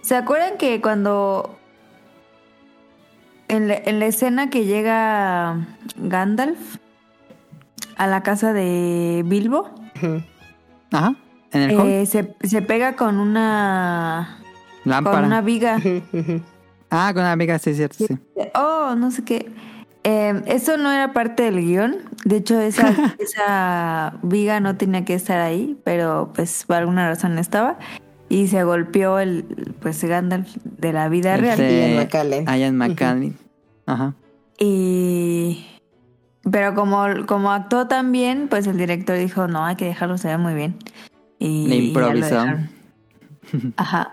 ¿Se acuerdan que cuando en la, en la escena que llega Gandalf a la casa de Bilbo. Ajá. En el eh, se, se pega con una con Lámpara. una viga. Ah, con una amiga, sí, es cierto, sí. Oh, no sé qué. Eh, eso no era parte del guion. De hecho, esa, [LAUGHS] esa viga no tenía que estar ahí, pero pues por alguna razón estaba. Y se golpeó el pues Gandalf de la vida real. Ian McKellen. Ian. McKellen. Ajá. Y pero como, como actuó tan bien, pues el director dijo, no, hay que dejarlo, se ve muy bien. Y Le improvisó. [LAUGHS] Ajá.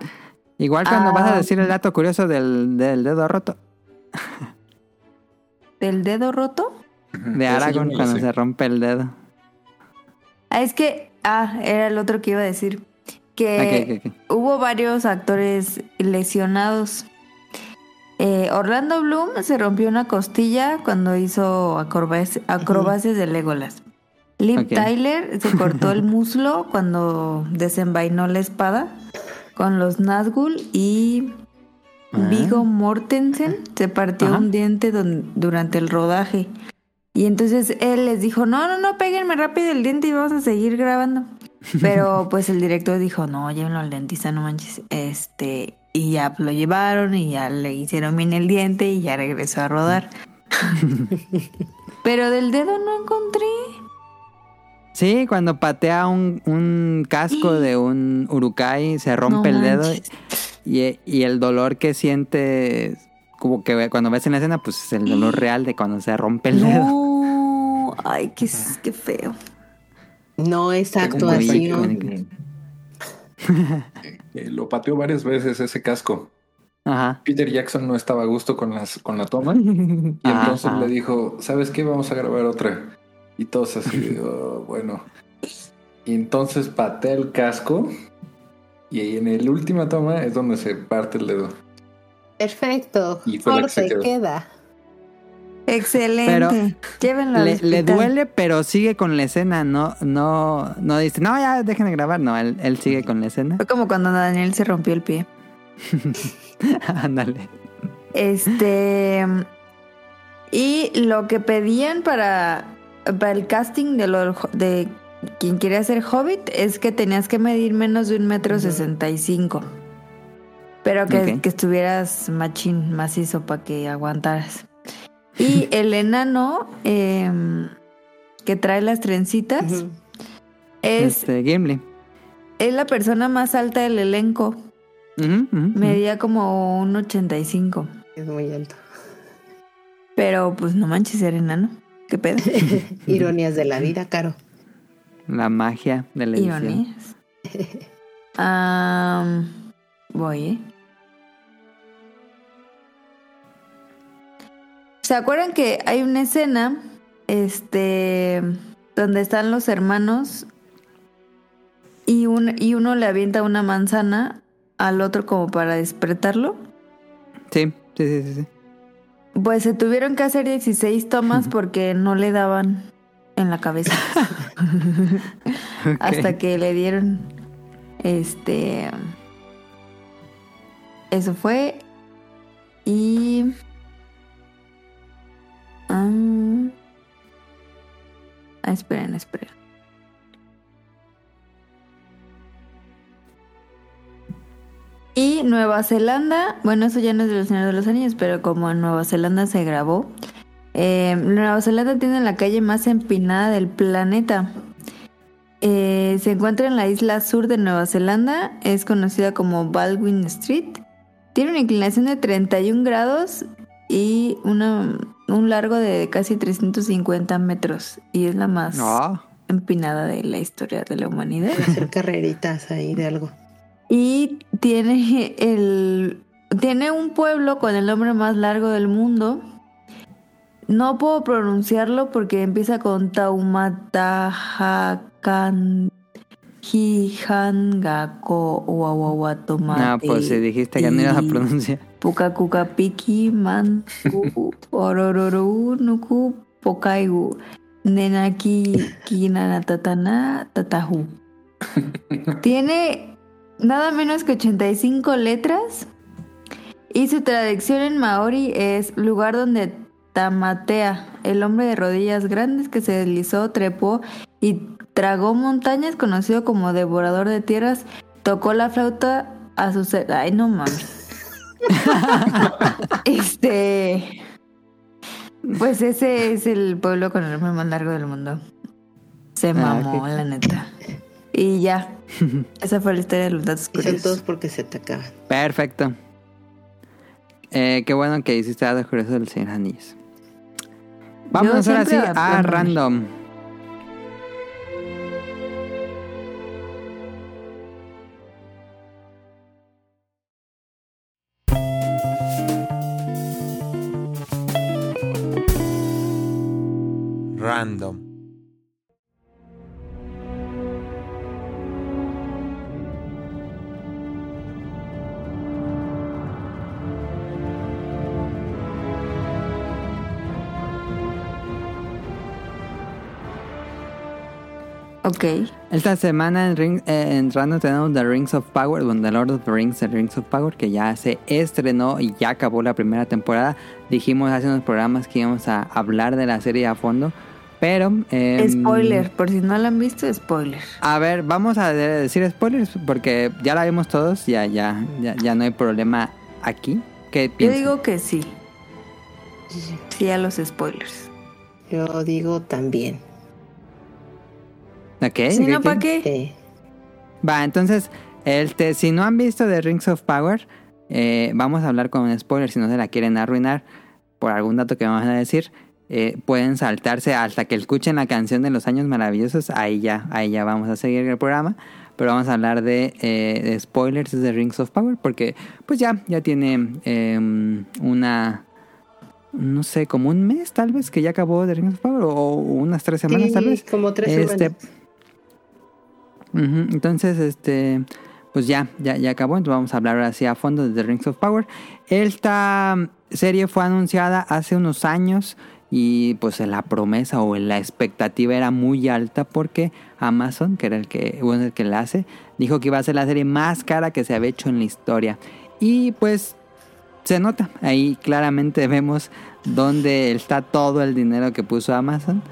Igual cuando vas a Ah. decir el dato curioso del, del dedo roto. [LAUGHS] del dedo roto. De Aragorn cuando sé. se rompe el dedo. Ah, es que, ah, era el otro que iba a decir. Que hubo varios actores lesionados. Eh, Orlando Bloom se rompió una costilla cuando hizo acrobacias, acrobacias de Legolas. Liv. Tyler se cortó el [LAUGHS] muslo cuando desenvainó la espada con los Nazgûl y. Vigo Mortensen se partió Ajá. un diente don- durante el rodaje. Y entonces él les dijo, no, no, no, péguenme rápido el diente y vamos a seguir grabando. [LAUGHS] Pero pues el director dijo, no, llévenlo al dentista, no manches. Este, y ya lo llevaron y ya le hicieron bien el diente y ya regresó a rodar. [LAUGHS] Pero del dedo no encontré. Sí, cuando patea un, un casco de un urukai, se rompe No el dedo manches. Y, y el dolor que siente, como que cuando ves en la escena, pues es el dolor real de cuando se rompe el dedo. No, ay, qué, qué feo. No un actuación. icónico. Eh, Lo pateó varias veces ese casco. Ajá. Peter Jackson no estaba a gusto con, las, con la toma [LAUGHS] y Ajá, entonces ajá. le dijo, ¿sabes qué? Vamos a grabar otra. Y todos así, "Oh, bueno. Y entonces patea el casco y en la última toma es donde se parte el dedo. Perfecto. Y fue la que se Corte, quedó. queda. Excelente. Pero Llévenlo al Le, le hospital. duele, pero sigue con la escena, no, no, no dice, no, ya dejen de grabar, no, él, él sigue con la escena. Fue como cuando Daniel se rompió el pie. [LAUGHS] Ándale. Este. Y lo que pedían para, para el casting de, lo, de quien quería ser Hobbit es que tenías que medir menos de un metro sesenta y cinco. Pero que, que estuvieras machín, macizo para que aguantaras. Y [LAUGHS] el enano em, que trae las trencitas es, Este, Gimli. es la persona más alta del elenco. Medía como un 85. Es muy alto. Pero pues no manches, era enano. ¿Qué pedo? [LAUGHS] Ironías de la vida, Caro. La magia de la edición. [LAUGHS] Ironías. Voy, ¿eh? ¿Se acuerdan que hay una escena, este, donde están los hermanos y, un, y uno le avienta una manzana al otro como para despertarlo? Sí, sí, sí, sí, sí. Pues se tuvieron que hacer 16 tomas porque no le daban en la cabeza. [LAUGHS] Hasta que le dieron este eso fue y ah, ah, esperen, esperen. Y Nueva Zelanda, bueno, eso ya no es de los Señores de los Anillos, pero como en Nueva Zelanda se grabó, eh, Nueva Zelanda tiene la calle más empinada del planeta. Eh, se encuentra en la isla sur de Nueva Zelanda, es conocida como Baldwin Street. Tiene una inclinación de 31 grados y una, un largo de casi 350 metros. Y es la más Ah, empinada de la historia de la humanidad. Hacer carreritas ahí de algo. Y tiene el tiene un pueblo con el nombre más largo del mundo. No puedo pronunciarlo porque empieza con Taumatahakan Hijangako Wawawatomate. no, pues si dijiste que no ibas a pronunciar. Pukakukapiki Manku Orororu Nuku Pokaigu Nenaki Kinanatatana Tatahu. Tiene nada menos que 85 letras y su traducción en maori es lugar donde tamatea, el hombre de rodillas grandes que se deslizó, trepó y tragó montañas, conocido como devorador de tierras, tocó la flauta a su ser... Ay, no mames. [LAUGHS] este... Pues ese es el pueblo con el nombre más largo del mundo. Se Ah, mamó, la neta. Y ya. [LAUGHS] Esa fue la historia de los datos Y son todos curiosos. porque se te acaban. Perfecto. Eh, qué bueno que hiciste datos curiosos del Señor Anillos. Vamos ahora sí a. Random. Ok. Esta semana en, Ring, eh, en Random tenemos The Rings of Power, bueno, The Lord of the Rings, The Rings of Power, que ya se estrenó y ya acabó la primera temporada. Dijimos hace unos programas que íbamos a hablar de la serie a fondo, pero... eh, Spoiler, por si no la han visto, spoiler. A ver, vamos a de- decir spoilers porque ya la vimos todos, ya, ya, ya, ya no hay problema aquí. ¿Qué Yo digo que sí. Sí a los spoilers. Yo digo también. ¿Ok? Si no. ¿para qué? Sí. Va, entonces, este, si no han visto The Rings of Power, eh, vamos a hablar con un spoiler. Si no se la quieren arruinar por algún dato que vamos a decir, eh, pueden saltarse hasta que escuchen la canción de los años maravillosos. Ahí ya, ahí ya vamos a seguir el programa. Pero vamos a hablar de, eh, de spoilers de Rings of Power porque, pues ya, ya tiene eh, una. No sé, como un mes tal vez que ya acabó The Rings of Power o unas tres semanas Sí, tal vez. como tres Este, semanas. Entonces, este, pues ya, ya, ya acabó. Entonces vamos a hablar ahora sí a fondo de The Rings of Power. Esta serie fue anunciada hace unos años y pues la promesa o la expectativa era muy alta porque Amazon, que era el que, bueno, el que la hace, dijo que iba a ser la serie más cara que se había hecho en la historia. Y pues se nota, ahí claramente vemos dónde está todo el dinero que puso Amazon.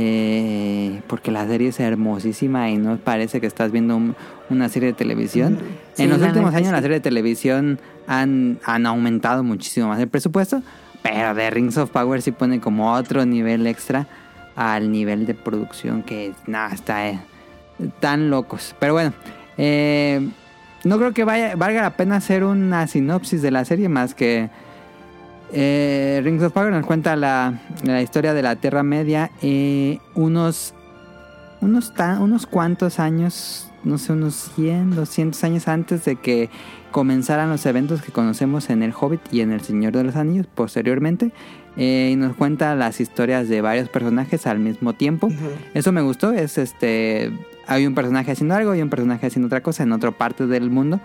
Eh, porque la serie es hermosísima y no parece que estás viendo un- una serie de televisión. Sí, en los últimos años sí. las series de televisión han, han aumentado muchísimo más el presupuesto, pero The Rings of Power sí pone como otro nivel extra al nivel de producción que nada, está eh, tan locos. Pero bueno, eh, no creo que vaya, valga la pena hacer una sinopsis de la serie más que eh, Rings of Power nos cuenta la, la historia de la Tierra Media eh, unos unos ta- unos cuantos años, no sé, unos 100, 200 años antes de que comenzaran los eventos que conocemos en El Hobbit y en El Señor de los Anillos posteriormente. Eh, y nos cuenta las historias de varios personajes al mismo tiempo. Eso me gustó, es este hay un personaje haciendo algo y un personaje haciendo otra cosa en otra parte del mundo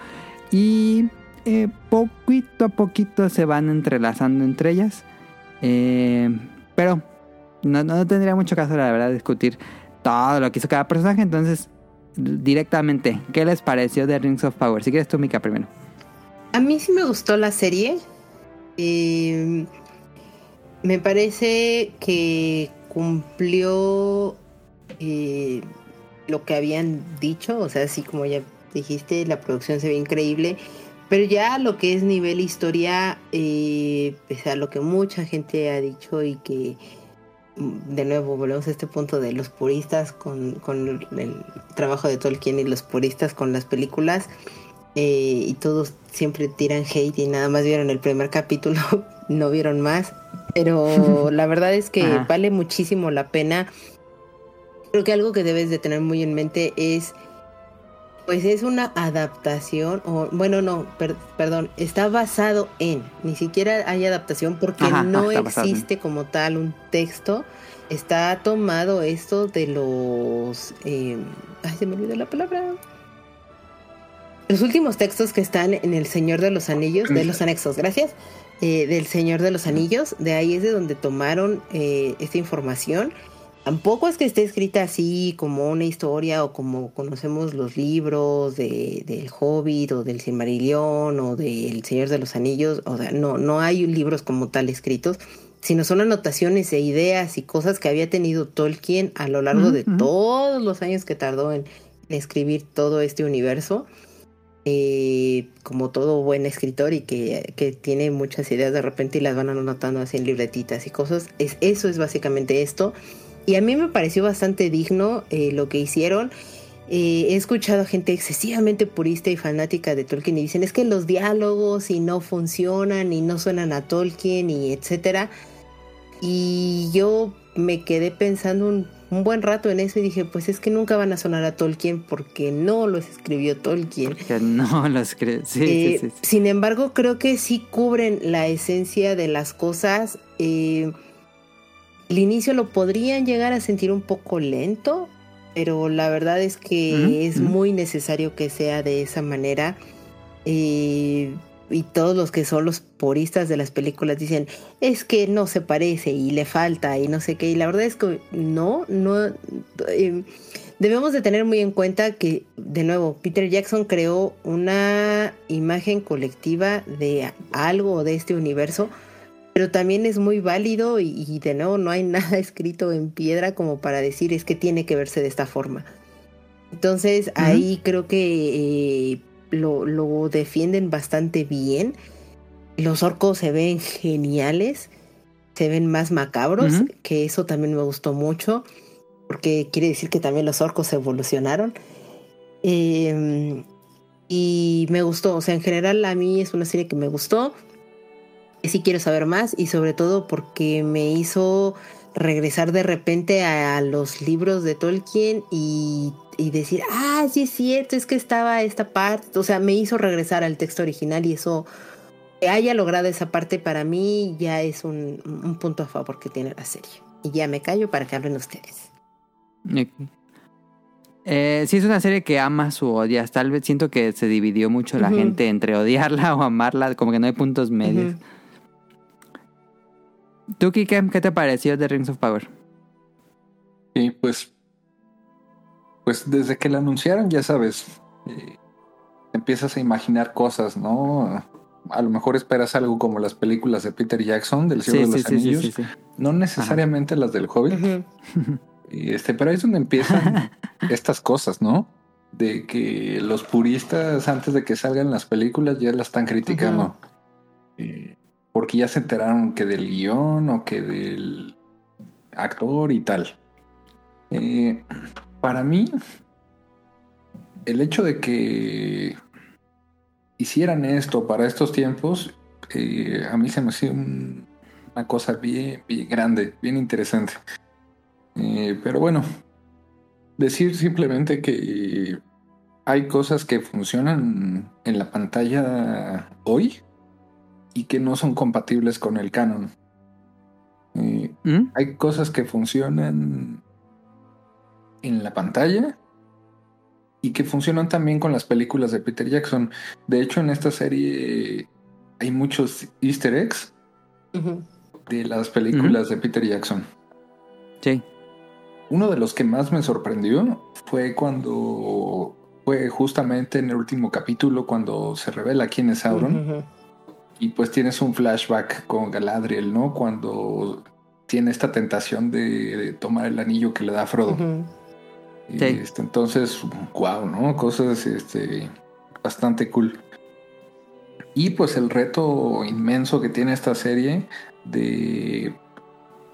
y eh, poquito a poquito se van entrelazando entre ellas. Eh, pero no, no tendría mucho caso la verdad discutir todo lo que hizo cada personaje, entonces directamente, ¿qué les pareció de Rings of Power? Si quieres tú, Mika, primero. A mí sí me gustó la serie. Eh, me parece que cumplió eh, lo que habían dicho. O sea, así como ya dijiste, la producción se ve increíble. Pero ya lo que es nivel historia, eh, pese a lo que mucha gente ha dicho y que mm, de nuevo volvemos a este punto de los puristas con, con el trabajo de Tolkien y los puristas con las películas eh, y todos siempre tiran hate y nada más vieron el primer capítulo, [LAUGHS] no vieron más, pero [LAUGHS] la verdad es que Ajá. vale muchísimo la pena. Creo que algo que debes de tener muy en mente es, pues es una adaptación, o bueno, no, per- perdón, está basado en, ni siquiera hay adaptación porque Ajá, no existe como tal un texto. Está tomado esto de los... eh, ay, se me olvidó la palabra. Los últimos textos que están en El Señor de los Anillos, de los anexos, gracias, eh, del Señor de los Anillos, de ahí es de donde tomaron eh, esta información. Tampoco es que esté escrita así como una historia o como conocemos los libros de, del Hobbit o del Silmarillion o del Señor de los Anillos. O sea, no, no hay libros como tal escritos, sino son anotaciones e ideas y cosas que había tenido Tolkien a lo largo de todos los años que tardó en, en escribir todo este universo. Eh, como todo buen escritor y que, que tiene muchas ideas de repente y las van anotando así en libretitas y cosas. Es, eso es básicamente esto. Y a mí me pareció bastante digno eh, lo que hicieron. Eh, he escuchado a gente excesivamente purista y fanática de Tolkien y dicen es que los diálogos y no funcionan y no suenan a Tolkien y etcétera. Y yo me quedé pensando un, un buen rato en eso y dije, pues es que nunca van a sonar a Tolkien porque no los escribió Tolkien. Que no [LAUGHS] los creo. Sí, Eh, sí, sí, sí. Sin embargo, creo que sí cubren la esencia de las cosas. eh, el inicio lo podrían llegar a sentir un poco lento, pero la verdad es que es muy necesario que sea de esa manera. Eh, y todos los que son los puristas de las películas dicen, es que no se parece y le falta y no sé qué. Y la verdad es que no, no. eh, debemos de tener muy en cuenta que, de nuevo, Peter Jackson creó una imagen colectiva de algo de este universo, pero también es muy válido y, y de nuevo no hay [LAUGHS] nada escrito en piedra como para decir es que tiene que verse de esta forma. Entonces ahí creo que eh, lo, lo defienden bastante bien. Los orcos se ven geniales, se ven más macabros, Ujú. que eso también me gustó mucho, porque quiere decir que también los orcos evolucionaron. Eh, y me gustó, o sea, en general a mí es una serie que me gustó. Sí quiero saber más y sobre todo porque me hizo regresar de repente a los libros de Tolkien y, y decir, ah, sí es cierto, es que estaba esta parte, o sea, me hizo regresar al texto original y eso, que haya logrado esa parte para mí ya es un, un punto a favor que tiene la serie. Y ya me callo para que hablen ustedes. Ok. Eh, sí, es una serie que amas o odias. Tal vez siento que se dividió mucho la gente entre odiarla [LAUGHS] o amarla, como que no hay puntos medios. ¿Tú, Kike, qué te pareció de Rings of Power? Y pues, pues desde que la anunciaron, ya sabes, eh, empiezas a imaginar cosas, ¿no? A lo mejor esperas algo como las películas de Peter Jackson del Señor de los Anillos, no necesariamente las del Hobbit, y este, pero ahí es donde empiezan [LAUGHS] estas cosas, ¿no? De que los puristas antes de que salgan las películas ya las están criticando. Eh, porque ya se enteraron que del guion o que del actor y tal. Eh, para mí, el hecho de que hicieran esto para estos tiempos, eh, a mí se me hacía un- una cosa bien, grande, bien interesante. Eh, pero bueno, decir simplemente que hay cosas que funcionan en la pantalla hoy y que no son compatibles con el canon. Eh, ¿Mm? hay cosas que funcionan en la pantalla y que funcionan también con las películas de Peter Jackson. De hecho, en esta serie hay muchos easter eggs de las películas de Peter Jackson. Sí. Uno de los que más me sorprendió fue cuando fue justamente en el último capítulo cuando se revela quién es Sauron. Ujú. Y pues tienes un flashback con Galadriel, ¿no? Cuando tiene esta tentación de, de tomar el anillo que le da Frodo. Y, Sí. este, entonces, wow, ¿no? Cosas este, bastante cool. Y pues el reto inmenso que tiene esta serie de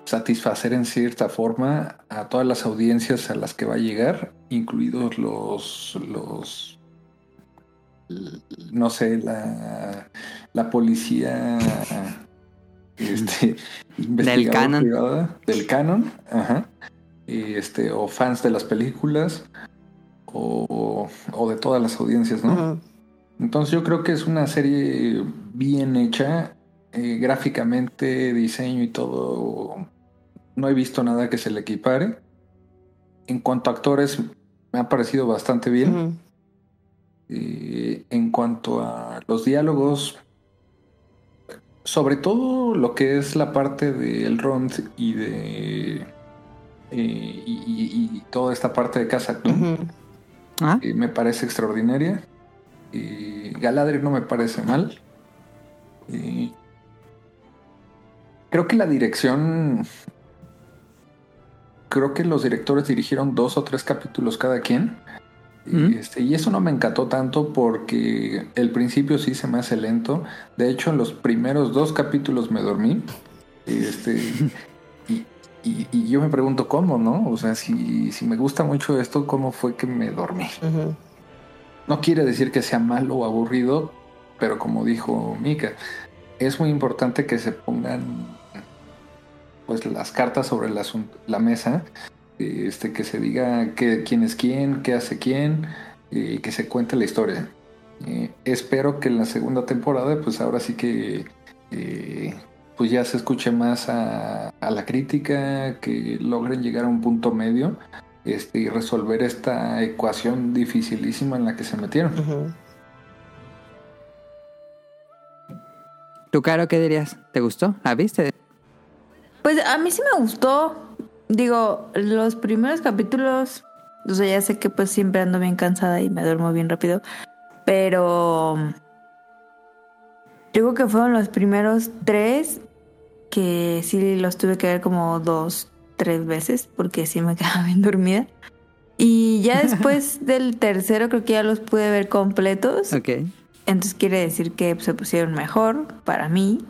satisfacer en cierta forma a todas las audiencias a las que va a llegar, incluidos los, los no sé, la, la policía este, [LAUGHS] investigador canon. privada, del canon, ajá, y este, o fans de las películas, o, o de todas las audiencias, ¿no? Entonces yo creo que es una serie bien hecha, eh, gráficamente, diseño y todo. No he visto nada que se le equipare. En cuanto a actores, me ha parecido bastante bien. Eh, en cuanto a los diálogos, sobre todo lo que es la parte del Rond y de. eh, y, y- y toda esta parte de Casa Ujú. Ah, me parece extraordinaria. Y Galadriel no me parece mal. Y creo que la dirección. Creo que los directores dirigieron dos o tres capítulos cada quien. Y, Mm. este, y eso no me encantó tanto porque el principio sí se me hace lento. De hecho, en los primeros dos capítulos me dormí. Y, este, [LAUGHS] y, y- y yo me pregunto cómo, ¿no? O sea, si, si me gusta mucho esto, ¿cómo fue que me dormí? No quiere decir que sea malo o aburrido, pero como dijo Mika, es muy importante que se pongan pues las cartas sobre la, mesa, este, que se diga que, quién es quién, qué hace quién, y que se cuente la historia. Eh, espero que en la segunda temporada, pues ahora sí que eh, pues ya se escuche más a, a la crítica, que logren llegar a un punto medio este, y resolver esta ecuación dificilísima en la que se metieron. Ujú. ¿Tú, Caro, qué dirías? ¿Te gustó? ¿La viste? Pues a mí sí me gustó. Digo, los primeros capítulos, o sea, ya sé que pues siempre ando bien cansada y me duermo bien rápido, pero yo creo que fueron los primeros tres que sí los tuve que ver como dos, tres veces porque sí me [LAUGHS] quedaba bien dormida. Y ya [LAUGHS] después del tercero creo que ya los pude ver completos. Ok. Entonces quiere decir que se pusieron mejor para mí.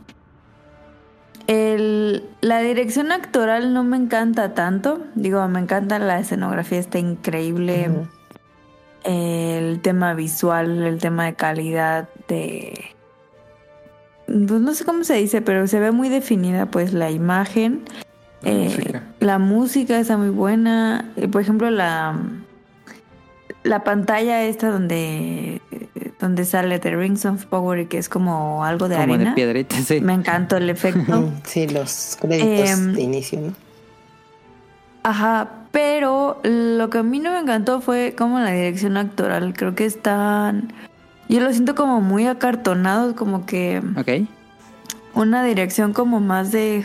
El- la dirección actoral no me encanta tanto. Digo, me encanta la escenografía, está increíble. El tema visual, el tema de calidad, de... pues no sé cómo se dice, pero se ve muy definida pues la imagen. La Eh, música. la música está muy buena. Eh, Por ejemplo, la, la pantalla esta donde, donde sale The Rings of Power y que es como algo de Como arena. de piedrita, sí. Me encantó el efecto. [LAUGHS] Sí, los créditos Em, de inicio, ¿no? Ajá, pero lo que a mí no me encantó fue como la dirección actoral. Creo que están... Yo lo siento como muy acartonados, como que Ok. una dirección como más de...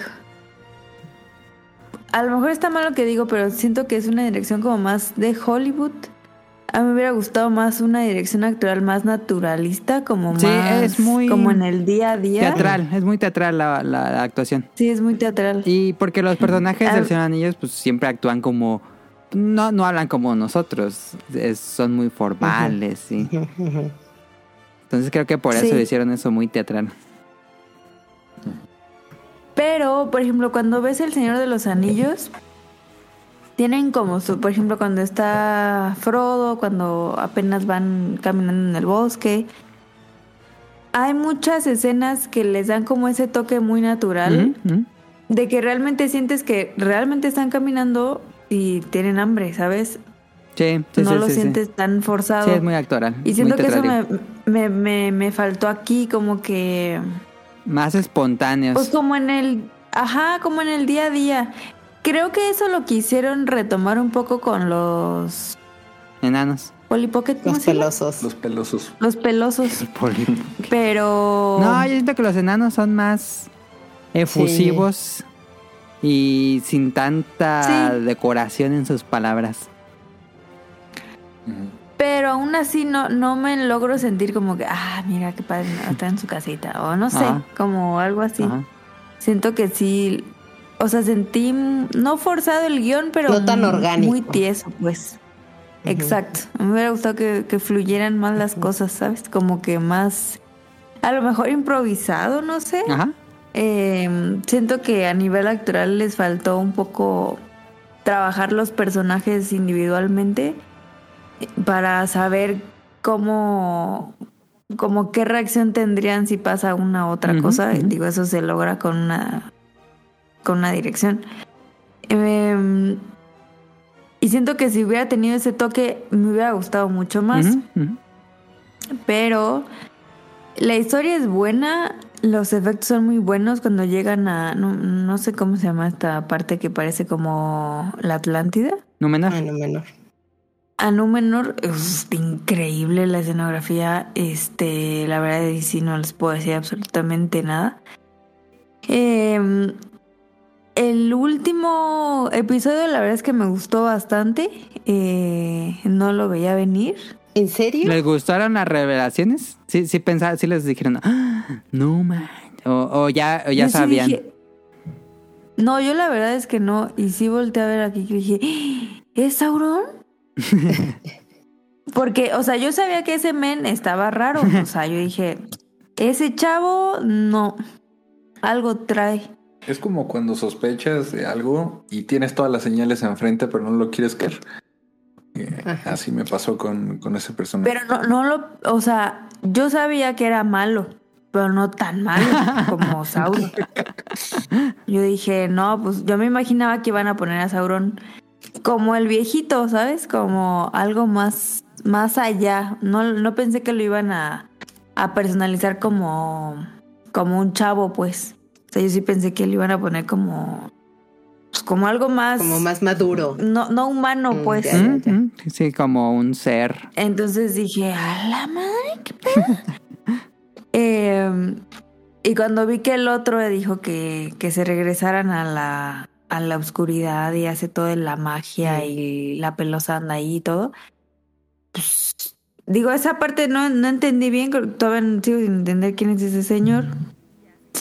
A lo mejor está mal lo que digo, pero siento que es una dirección como más de Hollywood. A mí me hubiera gustado más una dirección actoral más naturalista, como Sí, más... es muy Como en el día a día. Teatral, es muy teatral la, la- la actuación. Sí, es muy teatral. Y porque los personajes del Señor Anillos pues siempre actúan como... No, no hablan como nosotros, es- son muy formales, sí. Entonces creo que por eso Sí. hicieron eso muy teatral. Pero, por ejemplo, cuando ves El Señor de los Anillos, tienen como, su, por ejemplo, cuando está Frodo, cuando apenas van caminando en el bosque, hay muchas escenas que les dan como ese toque muy natural, de que realmente sientes que realmente están caminando y tienen hambre, ¿sabes? Sí, sí, no sí, lo sí, sientes tan forzado. Sí, es muy actoral. y siento que eso me, me, me, me faltó aquí, como que... Más espontáneos. Pues como en el, ajá, como en el día a día. Creo que eso lo quisieron retomar un poco con los Enanos. Polly Pocket, ¿cómo Los pelosos. Los pelosos. Los pelosos. Poli- Pero No, yo siento que los enanos son más efusivos y sin tanta Sí. decoración en sus palabras. Pero aún así no, no me logro sentir como que, ah, mira qué padre, está en su casita. O no sé, Ajá. como algo así. Ajá. Siento que sí. O sea, sentí mm, no forzado el guion, pero No tan muy- orgánico. muy tieso, pues. Exacto. Me hubiera gustado que, que fluyeran más las cosas, ¿sabes? Como que más, a lo mejor improvisado, no sé. Ajá. Eh, siento que a nivel actoral les faltó un poco trabajar los personajes individualmente para saber cómo, como qué reacción tendrían si pasa una u otra cosa. Digo, eso se logra con una, con una dirección. Eh, y siento que si hubiera tenido ese toque, me hubiera gustado mucho más. Pero la historia es buena, los efectos son muy buenos cuando llegan a, no, no sé cómo se llama esta parte que parece como la Atlántida. Númenor. Ah, no menor. A Númenor, es increíble la escenografía, este, la verdad sí no les puedo decir absolutamente nada. Eh, el último episodio la verdad es que me gustó bastante, eh, no lo veía venir. ¿En serio? ¿Les gustaron las revelaciones? Sí, sí pensaban, sí les dijeron, "Ah, no man. O, o ya, o ya Yo sí sabían. dije- no, yo la verdad es que no. Y sí volteé a ver aquí y dije, "¡Ah! ¿es Sauron? [LAUGHS] Porque, o sea, yo sabía que ese men estaba raro. O sea, yo dije, ese chavo, no. Algo trae. Es como cuando sospechas de algo y tienes todas las señales enfrente, pero no lo quieres creer. Eh, así me pasó con, con ese personaje. Pero no, no lo, o sea, yo sabía que era malo, pero no tan malo como [LAUGHS] Sauron. Yo dije, no, pues yo me imaginaba que iban a poner a Sauron como el viejito, ¿sabes? Como algo más, más allá. No, no pensé que lo iban a, a personalizar como, como un chavo, pues. Sea, yo sí pensé que le iban a poner como. Pues como algo más. Como más maduro. No, no humano, Mm, pues. ya. Mm, mm, Sí, como un ser. Entonces dije, a la madre, qué pedo. [LAUGHS] Eh, y cuando vi que el otro dijo que, que se regresaran a la, a la oscuridad y hace toda la magia y la pelosa anda ahí y todo, pues, digo, esa parte no, no entendí bien, todavía no sigo sin entender quién es ese señor.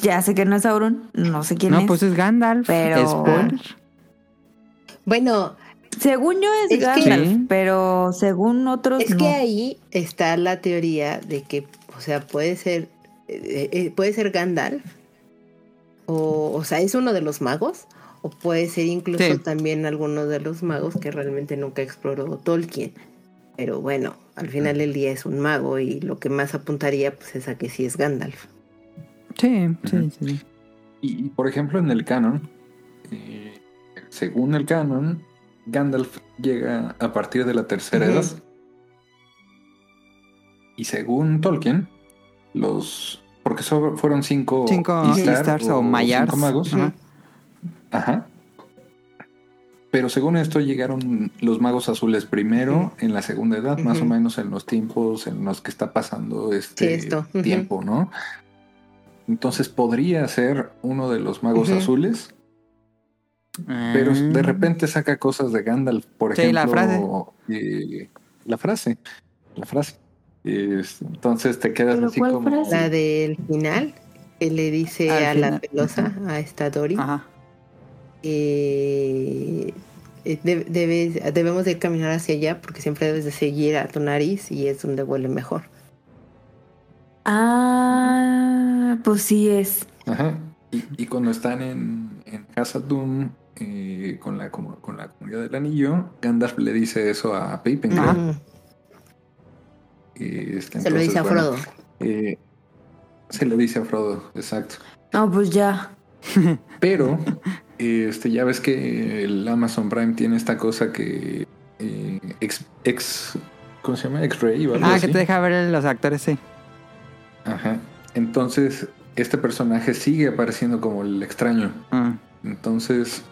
Ya sé que no es Sauron, no sé quién No, es. pues es Gandalf. Pero- Spoiler. Bueno, según yo es, Gandalf, pero según otros es no. que ahí está la teoría de que, o sea, puede ser, eh, eh, puede ser Gandalf, o, o sea, es uno de los magos, o puede ser incluso Sí. también alguno de los magos que realmente nunca exploró Tolkien. Pero bueno, al final del día es un mago y lo que más apuntaría pues es a que sí es Gandalf. Sí, sí, sí. Y, y, por ejemplo, en el canon, eh, según el canon, Gandalf llega a partir de la tercera edad. Y según Tolkien, los. Porque so- fueron cinco. Cinco Istar Istars o Mayars. cinco magos. Ajá. Ajá. Pero según esto llegaron los magos azules primero en la segunda edad, más o menos en los tiempos en los que está pasando este Sí, esto. Ujú. tiempo, ¿no? Entonces podría ser uno de los magos azules, pero Ah. de repente saca cosas de Gandalf, por Sí, ejemplo. la frase. eh, la frase. La frase. Es- entonces te quedas ¿Pero así cuál como. frase? La del final, que le dice Al a la pelosa, a esta Dory, Ajá. eh, eh, de- debes- debemos de caminar hacia allá porque siempre debes de seguir a tu nariz y es donde huele mejor. Ah, pues sí es. Ajá. Y, y cuando están en, en Hazard Dûm, eh, con, la, como- con la comunidad del anillo, Gandalf le dice eso a Pippin. este, Se lo dice a bueno, Frodo. eh, se lo dice a Frodo, exacto. No, pues ya. [LAUGHS] Pero este, ya ves que el Amazon Prime tiene esta cosa que eh, ex, ex- ¿cómo se llama? X-ray Ah, así. que te deja ver los actores, sí. Ajá. Entonces, este personaje sigue apareciendo como el extraño. Ah. Entonces,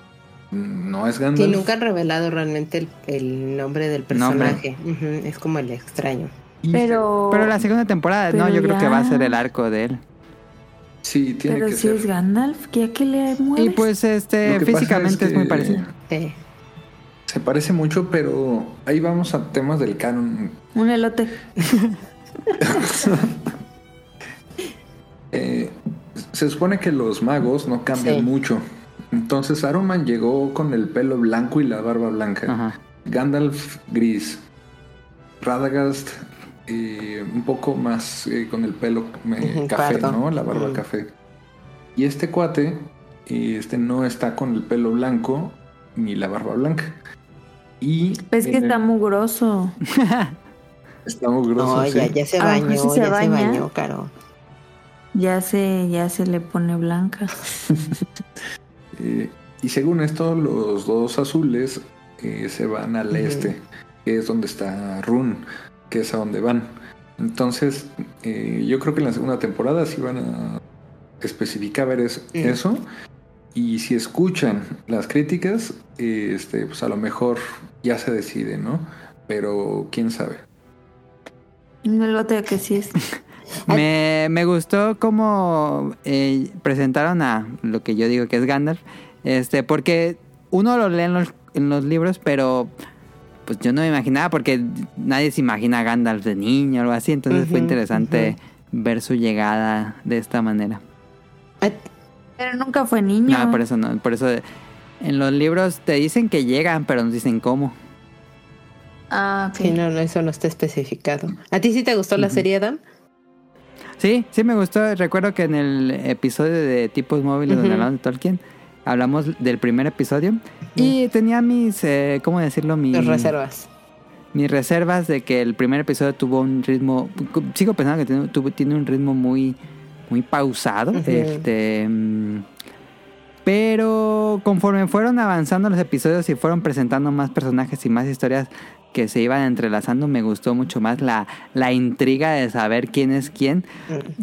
no es Gandalf. Sí, nunca han revelado realmente el, el nombre del personaje. Ujú, es como el extraño. Pero. Pero la segunda temporada, no, yo creo que va a ser el arco de él. Sí, tiene Pero que si ser. es Gandalf, ¿qué a qué le mueves? Y pues este, físicamente es, que muy parecido. Sí. Se parece mucho, pero ahí vamos a temas del canon. Un elote. [LAUGHS] Eh, se supone que los magos no cambian Sí. mucho. Entonces Saruman llegó con el pelo blanco y la barba blanca. Ajá. Gandalf gris. Radagast eh, un poco más eh, con el pelo eh, café. ¿no? La barba café. Y este cuate, eh, este no está con el pelo blanco ni la barba blanca. Y Es que en está el- mugroso. [LAUGHS] está muy grosso, No, sí. ya, ya se bañó, sí se ya se baña. bañó, Caro. Ya se, ya se le pone blanca. [LAUGHS] Eh, y según esto, los dos azules eh, se van al este, que es donde está Run, que es a donde van. Entonces, eh, yo creo que en la segunda temporada sí van a especificar es- Mm. eso. Y si escuchan las críticas, eh, este, pues a lo mejor ya se decide, ¿no? Pero quién sabe. Elote que sí es. [LAUGHS] Me, me gustó cómo eh, presentaron a lo que yo digo que es Gandalf. Este, porque uno lo lee en los, en los libros, pero pues yo no me imaginaba, porque nadie se imagina a Gandalf de niño o algo así. Entonces fue interesante ver su llegada de esta manera. Pero nunca fue niño. No, por eso no, por eso en los libros te dicen que llegan, pero no dicen cómo. Ah. Sí, no, no, eso no está especificado. ¿A ti sí te gustó la serie, Adam? Sí, sí me gustó. Recuerdo que en el episodio de tipos móviles donde hablamos de Tolkien, hablamos del primer episodio y tenía mis, eh, ¿cómo decirlo? Mis, Las reservas. mis reservas de que el primer episodio tuvo un ritmo, sigo pensando que tiene, tuvo- tiene un ritmo muy, muy pausado. Este, mm, Pero conforme fueron avanzando los episodios y fueron presentando más personajes y más historias que se iban entrelazando, me gustó mucho más la, la intriga de saber quién es quién.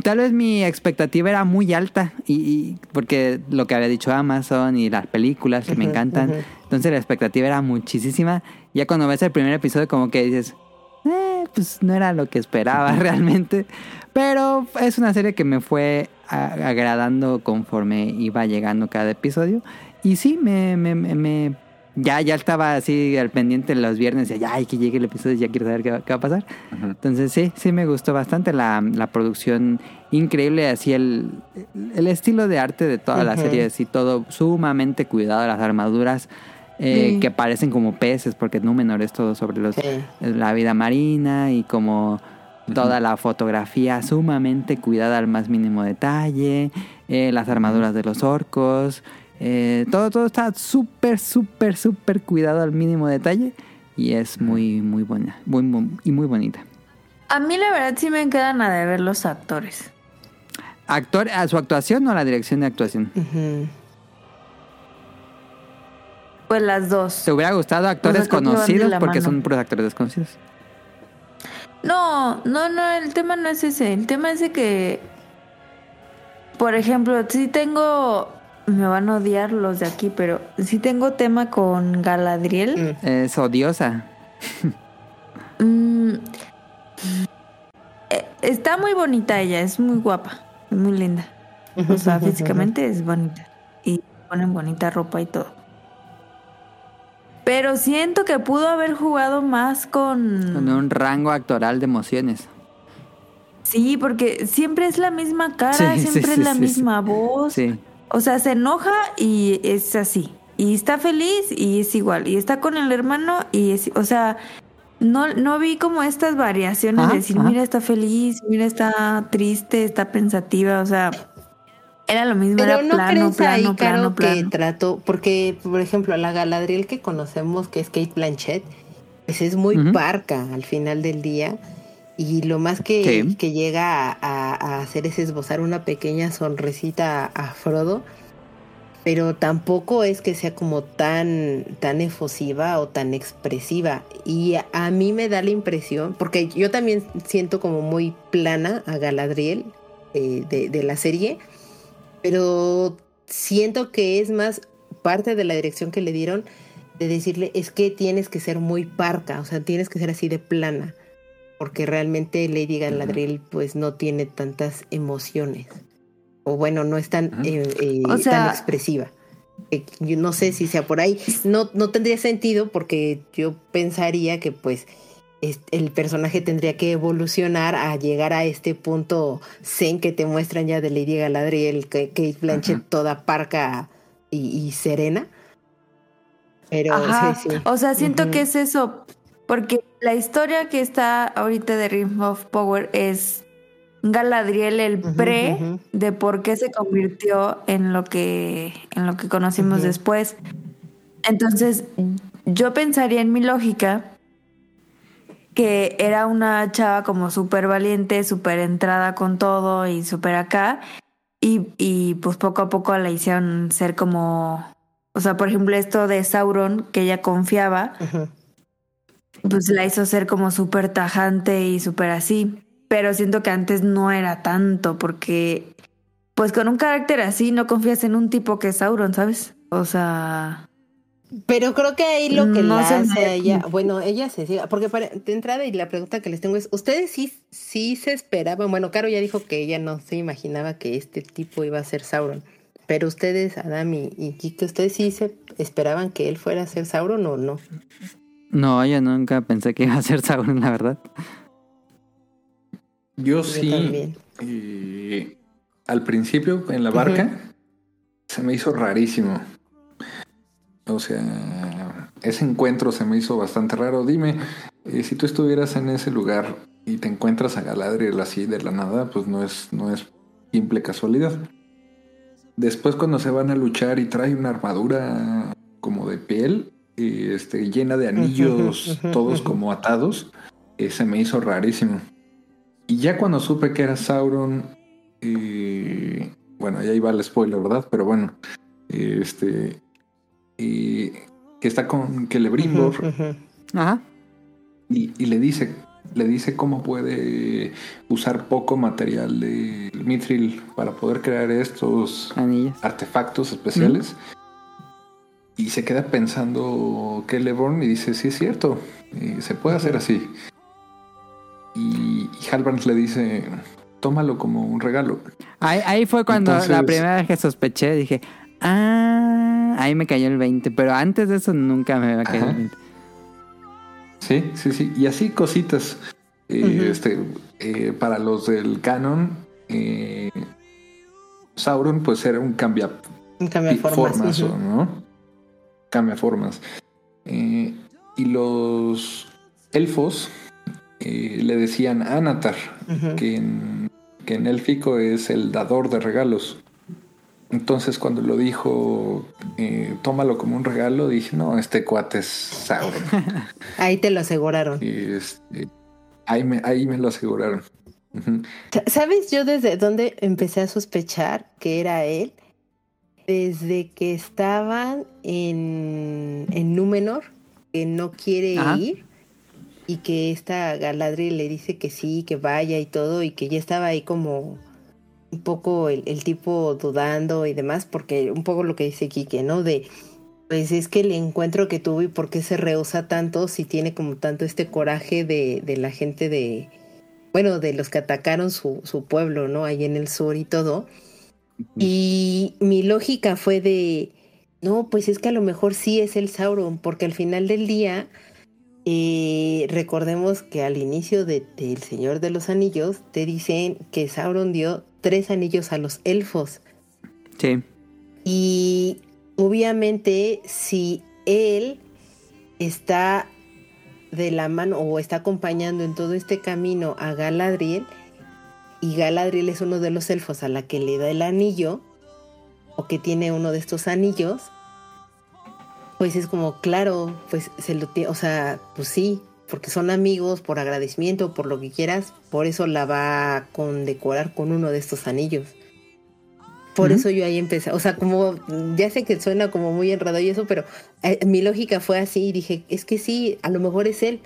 Tal vez mi expectativa era muy alta, y, y- porque lo que había dicho Amazon y las películas que me encantan, entonces la expectativa era muchísima. Ya cuando ves el primer episodio como que dices, eh, pues no era lo que esperaba [LAUGHS] realmente. Pero es una serie que me fue agradando conforme iba llegando cada episodio. Y sí, me, me, me- me- ya, ya estaba así al pendiente los viernes. Ya, ay, que llegue el episodio, ya quiero saber qué, va- qué va a pasar. Entonces sí, sí me gustó bastante la, la producción increíble, así el, el estilo de arte de toda la Ujú. serie, así todo sumamente cuidado, las armaduras eh, Sí. que parecen como peces, porque Númenor es todo sobre los, Sí. la vida marina y como toda la fotografía sumamente cuidada al más mínimo detalle, eh, las armaduras de los orcos, eh, todo, todo está súper, súper, súper cuidado al mínimo detalle y es muy, muy buena muy, muy- y muy bonita. A mí la verdad sí me quedan a deber los actores. Actor, ¿A su actuación o a la dirección de actuación? Pues las dos. ¿Te hubiera gustado actores van de conocidos? Porque mano. son puros actores desconocidos. No, no, no, el tema no es ese. El tema es de que, por ejemplo, sí tengo, me van a odiar los de aquí, pero sí tengo tema con Galadriel. Mm. Es odiosa. Mm, eh, está muy bonita ella, es muy guapa, es muy linda. O sea, [LAUGHS] físicamente es bonita. Y ponen bonita ropa y todo. Pero siento que pudo haber jugado más con... Con un rango actoral de emociones. Sí, porque siempre es la misma cara, Sí, siempre sí, es la misma voz. Sí. O sea, se enoja y es así. Y está feliz y es igual. Y está con el hermano y es... O sea, no, no vi como estas variaciones Ajá, de decir, ajá. mira, está feliz, mira, está triste, está pensativa. O sea, era lo mismo, Pero era no plano, crees plano, ahí, plano, Caro, que trató, porque, por ejemplo, la Galadriel que conocemos, que es Kate Blanchett, pues es muy Ujú. parca al final del día. Y lo más que, Sí. que llega a, a- a hacer es esbozar una pequeña sonrisita a, a Frodo. Pero tampoco es que sea como tan, tan efusiva o tan expresiva. Y a, a mí me da la impresión, porque yo también siento como muy plana a Galadriel eh, de, de la serie pero siento que es más parte de la dirección que le dieron de decirle es que tienes que ser muy parca, o sea, tienes que ser así de plana, porque realmente Lady Galadriel pues no tiene tantas emociones, o bueno, no es tan, eh, eh, O sea- tan expresiva. Eh, Yo no sé si sea por ahí, no, no tendría sentido porque yo pensaría que pues es- el personaje tendría que evolucionar a llegar a este punto zen que te muestran ya de Lady Galadriel, que Kate Blanchett toda parca y, y serena. Pero Ajá. sí, sí. O sea, siento que es eso. Porque la historia que está ahorita de Ring of Power es Galadriel el pre de por qué se convirtió en lo que en lo que conocimos después. Entonces, yo pensaría en mi lógica que era una chava como súper valiente, súper entrada con todo y súper acá. Y, y pues poco a poco la hicieron ser como, o sea, por ejemplo, esto de Sauron, que ella confiaba, pues la hizo ser como súper tajante y súper así. Pero siento que antes no era tanto, porque pues con un carácter así no confías en un tipo que es Sauron, ¿sabes? O sea, Pero creo que ahí lo que No la hace a ella, bueno, ella se ciega, porque para, de entrada y la pregunta que les tengo es, ¿ustedes sí, sí se esperaban? Bueno, Caro ya dijo que ella no se imaginaba que este tipo iba a ser Sauron, pero ustedes, Adam y, y Kike, ¿ustedes sí se esperaban que él fuera a ser Sauron o no? No, yo nunca pensé que iba a ser Sauron, la verdad. Yo Yo sí. también. eh, al principio, en la barca, se me hizo rarísimo. O sea, ese encuentro se me hizo bastante raro. Dime, eh, si tú estuvieras en ese lugar y te encuentras a Galadriel así de la nada, pues no es, no es simple casualidad. Después cuando se van a luchar y trae una armadura como de piel, eh, este, llena de anillos, todos como atados, eh, se me hizo rarísimo. Y ya cuando supe que era Sauron, eh, bueno, ya iba el spoiler, ¿verdad? Pero bueno, Este. Y que está con Celebrimbor ujú. Ajá. y, y le dice. Le dice cómo puede usar poco material de Mithril para poder crear estos Anillos. artefactos especiales. Y se queda pensando Celeborn y dice, sí es cierto, eh, se puede hacer así. Y, y Halbrand le dice, tómalo como un regalo. Ahí, ahí fue cuando la primera vez que sospeché, dije, ah, ahí me cayó el 20, pero antes de eso nunca me había caído Ajá. el 20. Sí, sí, sí. Y así cositas. Eh, este, eh, para los del canon, eh, Sauron pues era un cambia Un formas. ujú. ¿no? Cambia formas. Eh, y los elfos eh, le decían Anatar, que en, que en élfico es el dador de regalos. Entonces cuando lo dijo, eh, tómalo como un regalo, dije, no, este cuate es Sauron. [LAUGHS] Ahí te lo aseguraron. Y, este, ahí, me, ahí me lo aseguraron. ¿Sabes yo desde dónde empecé a sospechar que era él? Desde que estaban en, en Númenor, que no quiere Ajá. ir, y que esta Galadriel le dice que sí, que vaya y todo, y que ya estaba ahí como un poco el, el tipo dudando y demás, porque un poco lo que dice Quique, ¿no? De, pues es que el encuentro que tuvo y por qué se rehúsa tanto si tiene como tanto este coraje de, de la gente de, bueno, de los que atacaron su, su pueblo, ¿no? Ahí en el sur y todo. Y mi lógica fue de, no, pues es que a lo mejor sí es el Sauron, porque al final del día, eh, recordemos que al inicio de, del Señor de los Anillos, te dicen que Sauron dio tres anillos a los elfos. Sí. Y obviamente si él está de la mano o está acompañando en todo este camino a Galadriel, y Galadriel es uno de los elfos a la que le da el anillo, o que tiene uno de estos anillos, pues es como, claro, pues se lo tiene, o sea, pues sí, porque son amigos, por agradecimiento, por lo que quieras, por eso la va a condecorar con uno de estos anillos. Por eso yo ahí empecé, o sea, como, ya sé que suena como muy enredado y eso, pero eh, mi lógica fue así y dije, es que sí, a lo mejor es él.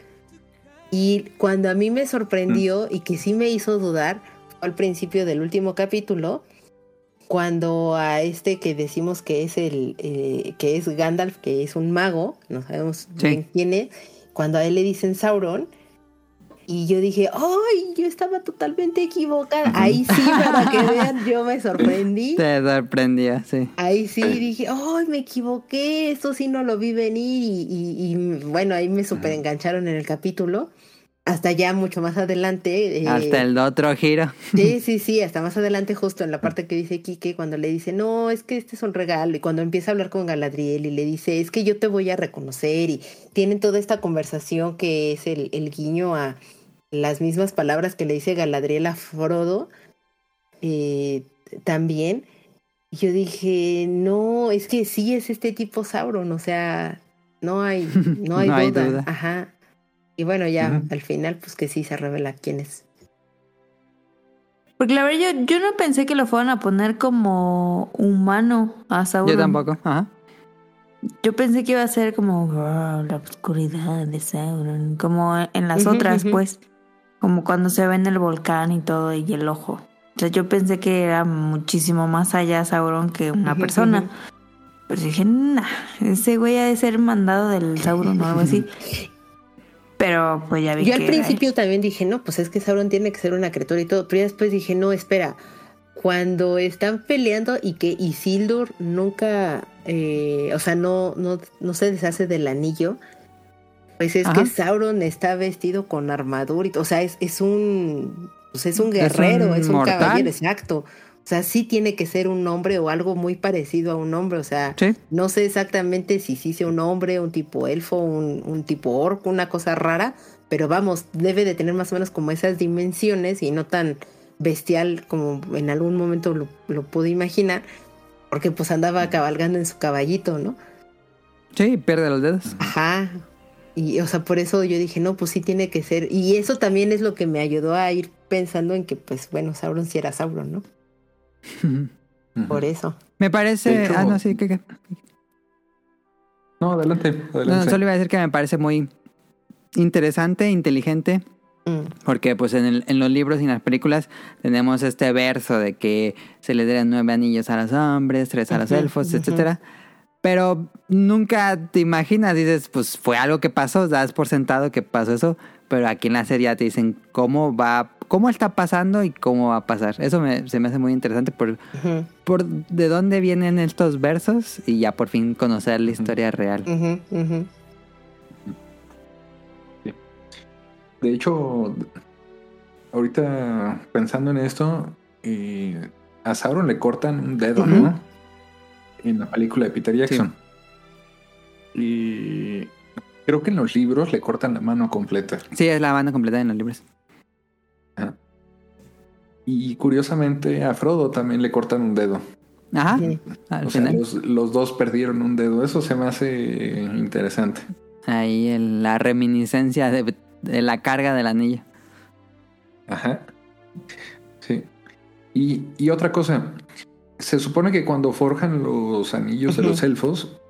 Y cuando a mí me sorprendió y que sí me hizo dudar, fue al principio del último capítulo, cuando a este que decimos que es el, eh, que es Gandalf, que es un mago, no sabemos Sí. bien quién es, cuando a él le dicen Sauron, y yo dije, ¡ay! Yo estaba totalmente equivocada. Ahí sí, para que [LAUGHS] vean, yo me sorprendí. Te sorprendió, sí. Ahí sí dije, ¡ay! Me equivoqué, esto sí no lo vi venir. Y, y- y, bueno, ahí me super engancharon en el capítulo. Hasta ya mucho más adelante. eh, Hasta el otro giro. Sí, [LAUGHS] sí, sí, hasta más adelante, justo en la parte que dice Quique, cuando le dice, no, es que este es un regalo, y cuando empieza a hablar con Galadriel y le dice, es que yo te voy a reconocer, y tienen toda esta conversación que es el, el guiño a las mismas palabras que le dice Galadriel a Frodo, eh, también. Yo dije, no, es que sí es este tipo Sauron, o sea, no hay, no [LAUGHS] hay, No hay duda. Ajá. Y bueno, ya al final, pues que sí se revela quién es. Porque la verdad, yo, yo no pensé que lo fueran a poner como humano a Sauron. Yo tampoco. Ajá. Yo pensé que iba a ser como "Wow, la oscuridad de Sauron, como en las otras, pues, como cuando se ve en el volcán y todo y el ojo. O sea, yo pensé que era muchísimo más allá Sauron que una persona. Pero dije, nah, ese güey ha de ser mandado del Sauron o algo así. [LAUGHS] Pero pues ya vi Yo que al era principio también dije, no, pues es que Sauron tiene que ser una criatura y todo, pero ya después dije, no, espera, cuando están peleando y que Isildur nunca, eh, o sea, no, no, no se deshace del anillo, pues es Ajá. que Sauron está vestido con armadura, y, todo, o sea, es, es un, pues es un Es guerrero, un es un, caballero, exacto. O sea, sí tiene que ser un hombre o algo muy parecido a un hombre, o sea, Sí. no sé exactamente si sí sea un hombre, un tipo elfo, un, un tipo orco, una cosa rara, pero vamos, debe de tener más o menos como esas dimensiones y no tan bestial como en algún momento lo, lo pude imaginar, porque pues andaba cabalgando en su caballito, ¿no? Sí, pierde los dedos. Ajá. Y o sea, por eso yo dije, no, pues sí tiene que ser. Y eso también es lo que me ayudó a ir pensando en que, pues bueno, Sauron sí era Sauron, ¿no? Por eso. Me parece... Hecho- ah, no, sí, que... que- No, adelante, No, solo iba a decir que me parece muy interesante, inteligente, Mm, porque pues en, el- en los libros y en las películas tenemos este verso de que se le dieran nueve anillos a los hombres, tres a los elfos, ujú. etcétera. Pero nunca te imaginas, dices, pues fue algo que pasó, das por sentado que pasó eso, pero aquí en la serie ya te dicen cómo va, cómo está pasando y cómo va a pasar. Eso me- se me hace muy interesante por, de dónde vienen estos versos y ya por fin conocer la historia real. De hecho, ahorita pensando en esto, eh, a Sauron le cortan un dedo. ¿no? En la película de Peter Jackson. Y creo que en los libros le cortan la mano completa. Sí, es la banda completa en los libros. Y curiosamente a Frodo también le cortan un dedo. Ajá, al O sea, los, los dos perdieron un dedo. Eso se me hace interesante. Ahí el- la reminiscencia de, de la carga del anillo. Ajá. Sí. Y, y otra cosa. Se supone que cuando forjan los anillos de los elfos,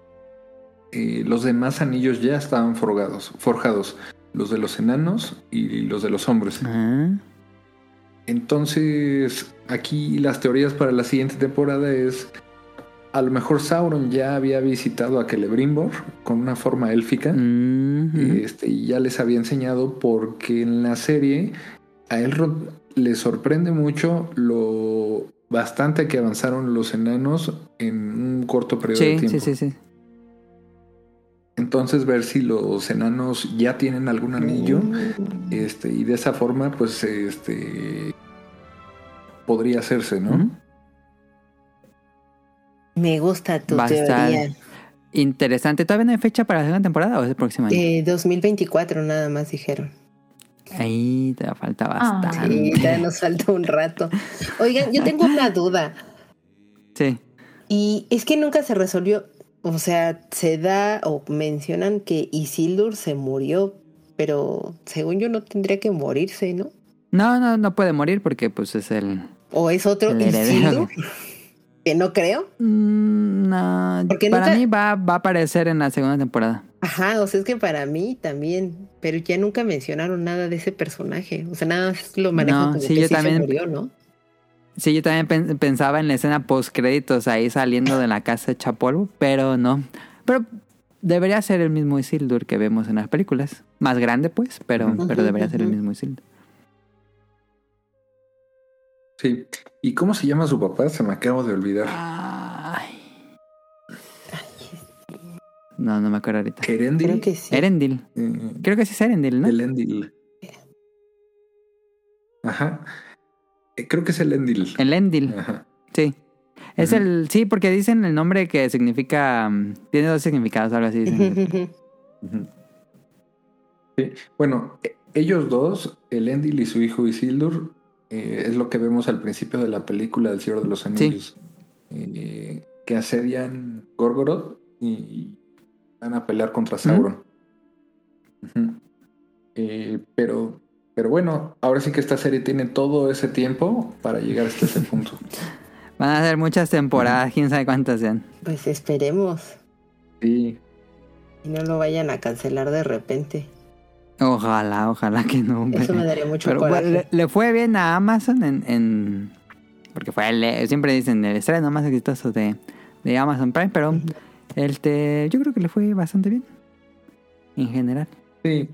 eh, los demás anillos ya estaban forgados, forjados. Los de los enanos y los de los hombres. Ah, Entonces, aquí las teorías para la siguiente temporada es. A lo mejor Sauron ya había visitado a Celebrimbor con una forma élfica. mm, ujú. Este, y ya les había enseñado porque en la serie a Elrond le sorprende mucho lo bastante que avanzaron los enanos en un corto periodo de tiempo. sí, sí, sí. Entonces ver si los enanos ya tienen algún anillo Mm. este, y de esa forma pues este podría hacerse, ¿no? Me gusta tu Va teoría. Interesante. ¿Todavía no hay fecha para la segunda temporada o es el próximo año? Eh, 2024 nada más dijeron. Ahí te falta Ah. bastante. Sí, ya nos falta un rato. Oigan, yo tengo una duda. Sí. Y es que nunca se resolvió. O sea, se da o mencionan que Isildur se murió, pero según yo no tendría que morirse, ¿no? No, no, no puede morir porque pues es el... ¿O es otro. Isildur? Que no creo. Mm, no, Porque para nunca- mí va, va a aparecer en la segunda temporada. Ajá, o sea, es que para mí también, pero ya nunca mencionaron nada de ese personaje. O sea, nada más lo manejan No, como sí, que yo sí también- se murió, ¿no? Sí, yo también pen- pensaba en la escena post créditos ahí saliendo de la casa hecha polvo, pero no. Pero debería ser el mismo Isildur que vemos en las películas. Más grande, pues, pero, pero debería ser el mismo Isildur. Sí. ¿Y cómo se llama su papá? Se me acabo de olvidar. Ay. No, no me acuerdo ahorita. Erendil. Creo que sí. Erendil. Eh, Creo que sí es Erendil, ¿no? Elendil. Ajá. Eh, creo que es Elendil. Elendil, Ajá. sí. Es el, sí, porque dicen el nombre que significa, mm, tiene dos significados, algo así. dicen. Sí. Bueno, e- ellos dos, Elendil y su hijo Isildur, eh, es lo que vemos al principio de la película del Señor de los Anillos. Eh, que asedian Gorgoroth y van a pelear contra Sauron. Eh, pero, pero bueno, ahora sí que esta serie tiene todo ese tiempo para llegar hasta ese punto. [LAUGHS] Van a ser muchas temporadas, quién sabe cuántas sean. Pues esperemos. Sí, Y no lo vayan a cancelar de repente. Ojalá, ojalá que no. Eso me daría mucho Pero coraje. bueno, le, le fue bien a Amazon en, en- porque fue el, siempre dicen el estreno más exitoso de, de Amazon Prime, pero este, yo creo que le fue bastante bien en general. sí.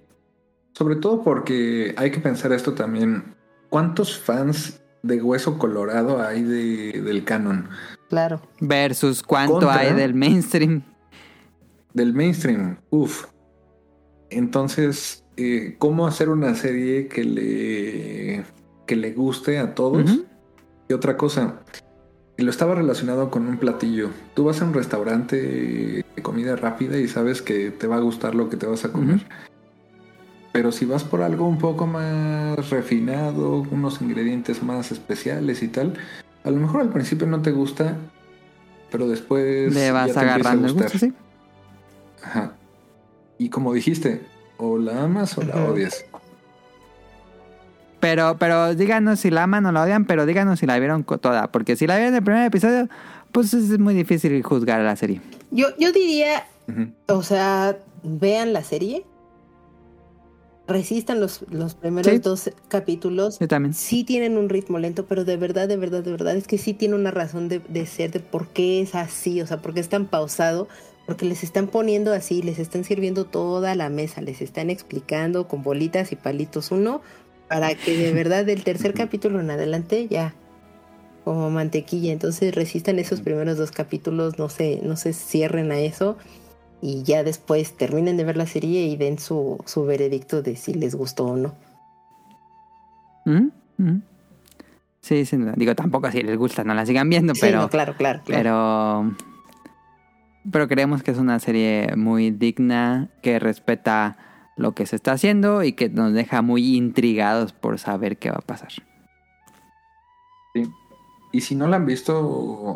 Sobre todo porque hay que pensar esto también. ¿Cuántos fans de Hueso Colorado hay de, del canon? Claro. Versus cuánto Contra. hay del mainstream. Del mainstream. Uf. Entonces, eh, ¿cómo hacer una serie que le, que le guste a todos? Y otra cosa, lo estaba relacionado con un platillo. Tú vas a un restaurante de comida rápida y sabes que te va a gustar lo que te vas a comer. Pero si vas por algo un poco más refinado, unos ingredientes más especiales y tal, a lo mejor al principio no te gusta, pero después Le ya vas te empieza a agarrando el gusto, sí. Ajá. Y como dijiste, o la amas o la odias. Pero, pero díganos si la aman o la odian, pero díganos si la vieron toda. Porque si la vieron el primer episodio, pues es muy difícil juzgar a la serie. Yo, yo diría, o sea, vean la serie. Resistan los, los primeros Sí. dos capítulos. Yo también. Sí tienen un ritmo lento, pero de verdad, de verdad, de verdad, es que sí tiene una razón de, de ser, de por qué es así, o sea, por qué es tan pausado, porque les están poniendo así, les están sirviendo toda la mesa, les están explicando con bolitas y palitos uno, para que de [LAUGHS] verdad del tercer capítulo en adelante ya como mantequilla, entonces resistan esos primeros dos capítulos, no se, no se cierren a eso y ya después terminen de ver la serie y den su, su veredicto de si les gustó o no. ¿Mm? ¿Mm? Sí, duda. Digo, tampoco si les gusta, no la sigan viendo, Sí, pero... no, claro, claro, claro. Pero. Pero creemos que es una serie muy digna, que respeta lo que se está haciendo y que nos deja muy intrigados por saber qué va a pasar. Y si no la han visto,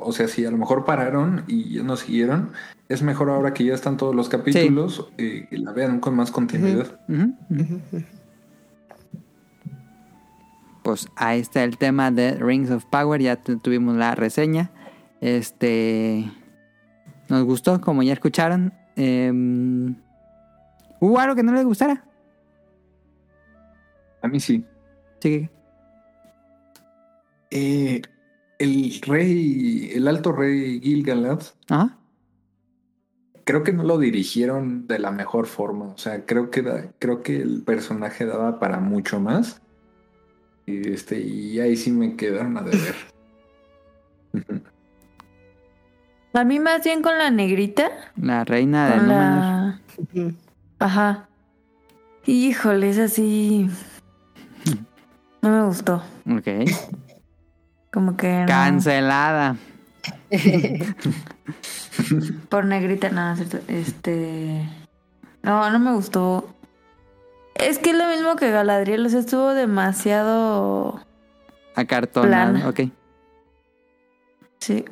o sea, si a lo mejor pararon y ya no siguieron, es mejor ahora que ya están todos los capítulos, eh, que la vean con más continuidad. Pues ahí está el tema de Rings of Power. Ya tu- tuvimos la reseña. Este. Nos gustó, como ya escucharon. Em, ¿Hubo algo que no les gustara? A mí sí. Sí. Eh, el rey, el alto rey Gilgalad, Ajá. creo que no lo dirigieron de la mejor forma. O sea, creo que da- creo que el personaje daba para mucho más. Y este, y ahí sí me quedaron a deber. [LAUGHS] A mí más bien con la negrita. La reina de la... Ajá. Híjole, es así. No me gustó. Ok. Como que. no. Cancelada. [LAUGHS] Por negrita, no, es cierto. Este. No, no me gustó. Es que es lo mismo que Galadriel, o sea, estuvo demasiado. Acartonada. Ok. Sí.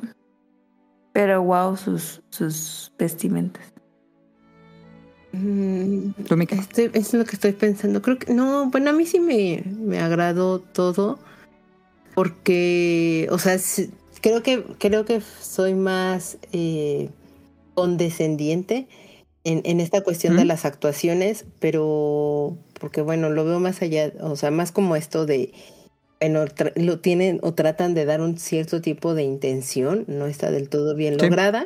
Pero wow, sus, sus vestimentas. Mm. Estoy, es lo que estoy pensando. Creo que no, bueno, a mí sí me, me agradó todo. Porque, o sea, creo que, creo que soy más eh, condescendiente en, en esta cuestión de las actuaciones, pero porque bueno, lo veo más allá, o sea, más como esto de bueno, lo tienen o tratan de dar un cierto tipo de intención, no está del todo bien Sí. lograda.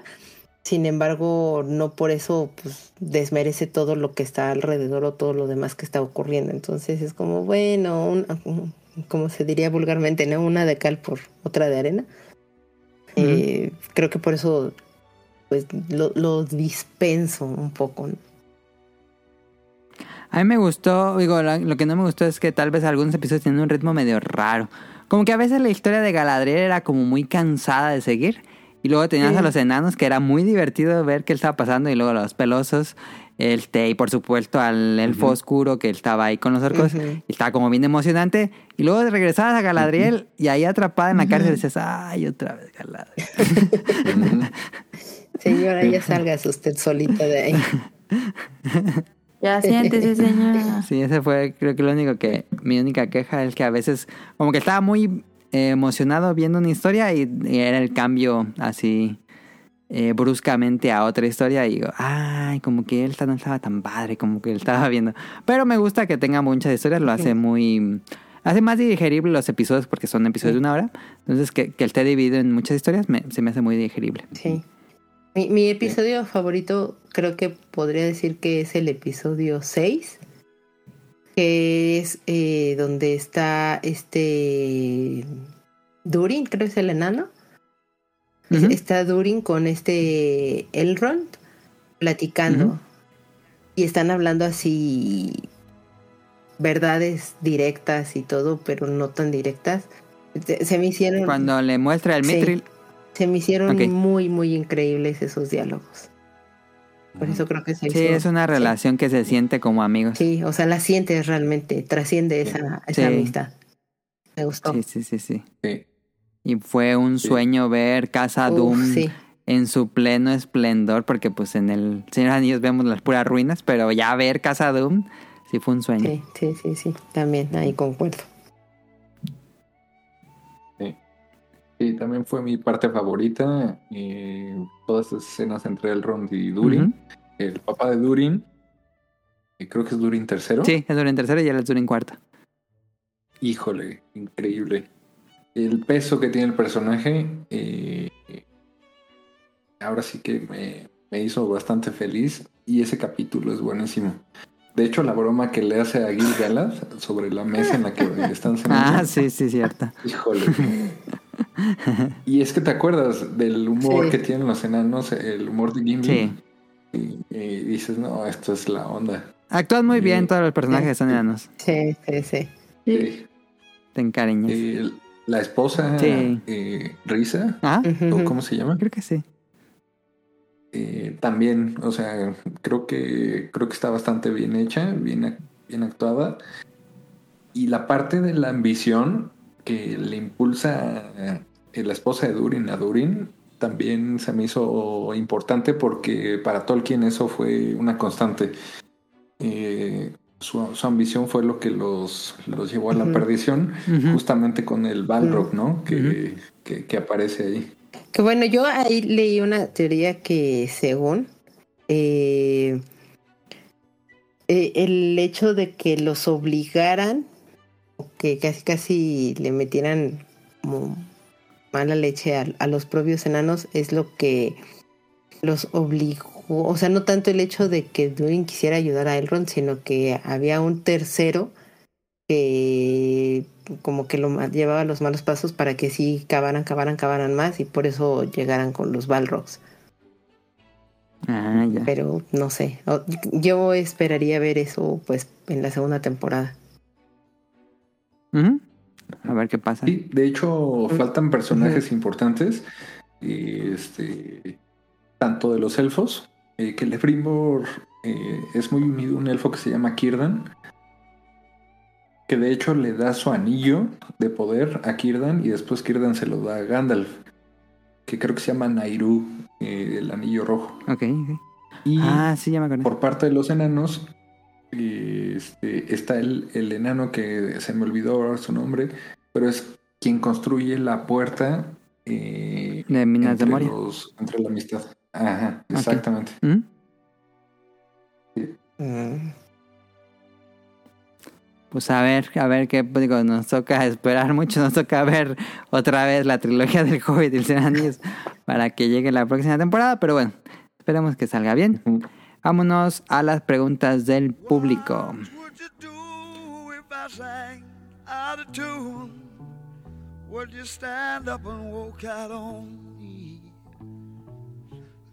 Sin embargo, no por eso pues, desmerece todo lo que está alrededor o todo lo demás que está ocurriendo. Entonces es como, bueno, un- como se diría vulgarmente, ¿no? Una de cal por otra de arena. Eh, creo que por eso pues lo, lo dispenso un poco. ¿no? A mí me gustó, digo, lo que no me gustó es que tal vez algunos episodios tienen un ritmo medio raro. Como que a veces la historia de Galadriel era como muy cansada de seguir. Y luego tenías Sí. a los enanos que era muy divertido ver qué estaba pasando. Y luego los pelosos. Este, y por supuesto al elfo Ujú. oscuro que estaba ahí con los orcos. Y estaba como bien emocionante. Y luego regresabas a Galadriel y ahí atrapada en la cárcel dices, ay, otra vez Galadriel. [LAUGHS] Señora, ya salgas usted solita de ahí. [LAUGHS] Ya siéntese, señora. Sí, ese fue creo que lo único que, mi única queja es que a veces como que estaba muy eh, emocionado viendo una historia y, y era el cambio así eh, bruscamente a otra historia y digo, ay, como que él no estaba tan padre como que él estaba viendo. Pero me gusta que tenga muchas historias, lo hace muy... Hace más digerible los episodios porque son episodios de una hora. Entonces que, que esté dividido en muchas historias me- se me hace muy digerible. Sí. Mi, mi episodio favorito creo que podría decir que es el episodio 6, que es eh, donde está este Durin, creo que es el enano. Está Durin con este Elrond platicando y están hablando así verdades directas y todo, pero no tan directas. Se me hicieron Cuando le muestra el Sí. mitril, se me hicieron muy, muy increíbles esos diálogos. Por eso creo que se sí, hizo- es una relación que se siente como amigos. Sí, o sea, la sientes realmente, trasciende esa, esa Sí. amistad. Me gustó. Sí, sí, sí, sí. Sí y fue un sueño ver Casa Doom en su pleno esplendor, porque pues en el Señor de Anillos vemos las puras ruinas, pero ya ver Casa Doom sí fue un sueño. Sí, sí, sí, sí, también ahí concuerdo. Sí, también fue mi parte favorita, eh, todas esas escenas entre Elrond y Durin, el papá de Durin, eh, creo que es Durin tercero. Sí, es Durin tercero y él es Durin cuarto. Híjole, increíble. El peso que tiene el personaje. eh, ahora sí que me, me hizo bastante feliz. Y ese capítulo es buenísimo. De hecho, la broma que le hace a Gil Galad sobre la mesa en la que [LAUGHS] están cenando. Ah, sí, sí, cierto. Híjole. [LAUGHS] y es que te acuerdas del humor Sí. que tienen los enanos, el humor de Gimli. Sí. Y, y dices, no, esto es la onda. Actúan muy bien todos los personajes son enanos. Sí, sí, sí. Sí. Te encariñas. La esposa, Sí. eh, Risa, Ah, ¿o cómo se llama? creo que sí. Eh, también, o sea, creo que creo que está bastante bien hecha, bien, bien actuada. Y la parte de la ambición que le impulsa eh, la esposa de Durin a Durin también se me hizo importante porque para Tolkien eso fue una constante. Eh, su, su ambición fue lo que los, los llevó a la perdición, justamente con el Balrog, ¿no? Que, que, que aparece ahí. Que bueno, yo ahí leí una teoría que según eh, eh, el hecho de que los obligaran, o que casi casi le metieran como mala leche a, a los propios enanos, es lo que los obligó. O sea, no tanto el hecho de que Durin quisiera ayudar a Elrond, sino que había un tercero que como que lo llevaba los malos pasos para que sí cavaran, cavaran, cavaran más y por eso llegaran con los Balrogs. Ah, ya. Pero no sé, yo esperaría ver eso pues en la segunda temporada. A ver qué pasa. Sí, de hecho, faltan personajes importantes. y, Este, tanto de los elfos, eh, que Lefrimor eh, es muy unido a un elfo que se llama Kirdan. Que de hecho le da su anillo de poder a Kirdan y después Kirdan se lo da a Gandalf. Que creo que se llama Nairu, eh, el anillo rojo. Ok, ok. Y Ah, sí, ya me por parte de los enanos, este, está el, el enano que se me olvidó ahora su nombre, pero es quien construye la puerta eh, De Minas de Moria. los- entre la amistad. Ajá, exactamente. ¿Mm? Mm. Pues a ver, a ver qué, pues, digo, nos toca esperar mucho, nos toca ver otra vez la trilogía del Hobbit y el Anillos para que llegue la próxima temporada, pero bueno, esperemos que salga bien. Vámonos a las preguntas del público. What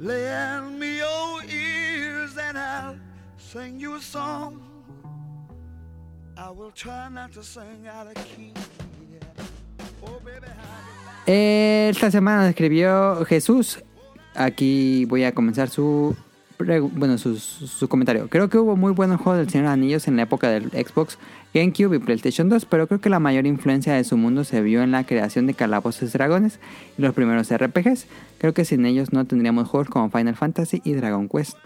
Lend me your ears and I'll sing you a song. I will try not to sing out of key. Oh, baby, Esta semana escribió Jesús. Aquí voy a comenzar su, bueno, su, comentario. Creo que hubo muy buenos juegos del Señor de los Anillos en la época del Xbox, GameCube y PlayStation 2, pero creo que la mayor influencia de su mundo se vio en la creación de Calabozos y Dragones y los primeros RPGs. Creo que sin ellos no tendríamos juegos como Final Fantasy y Dragon Quest.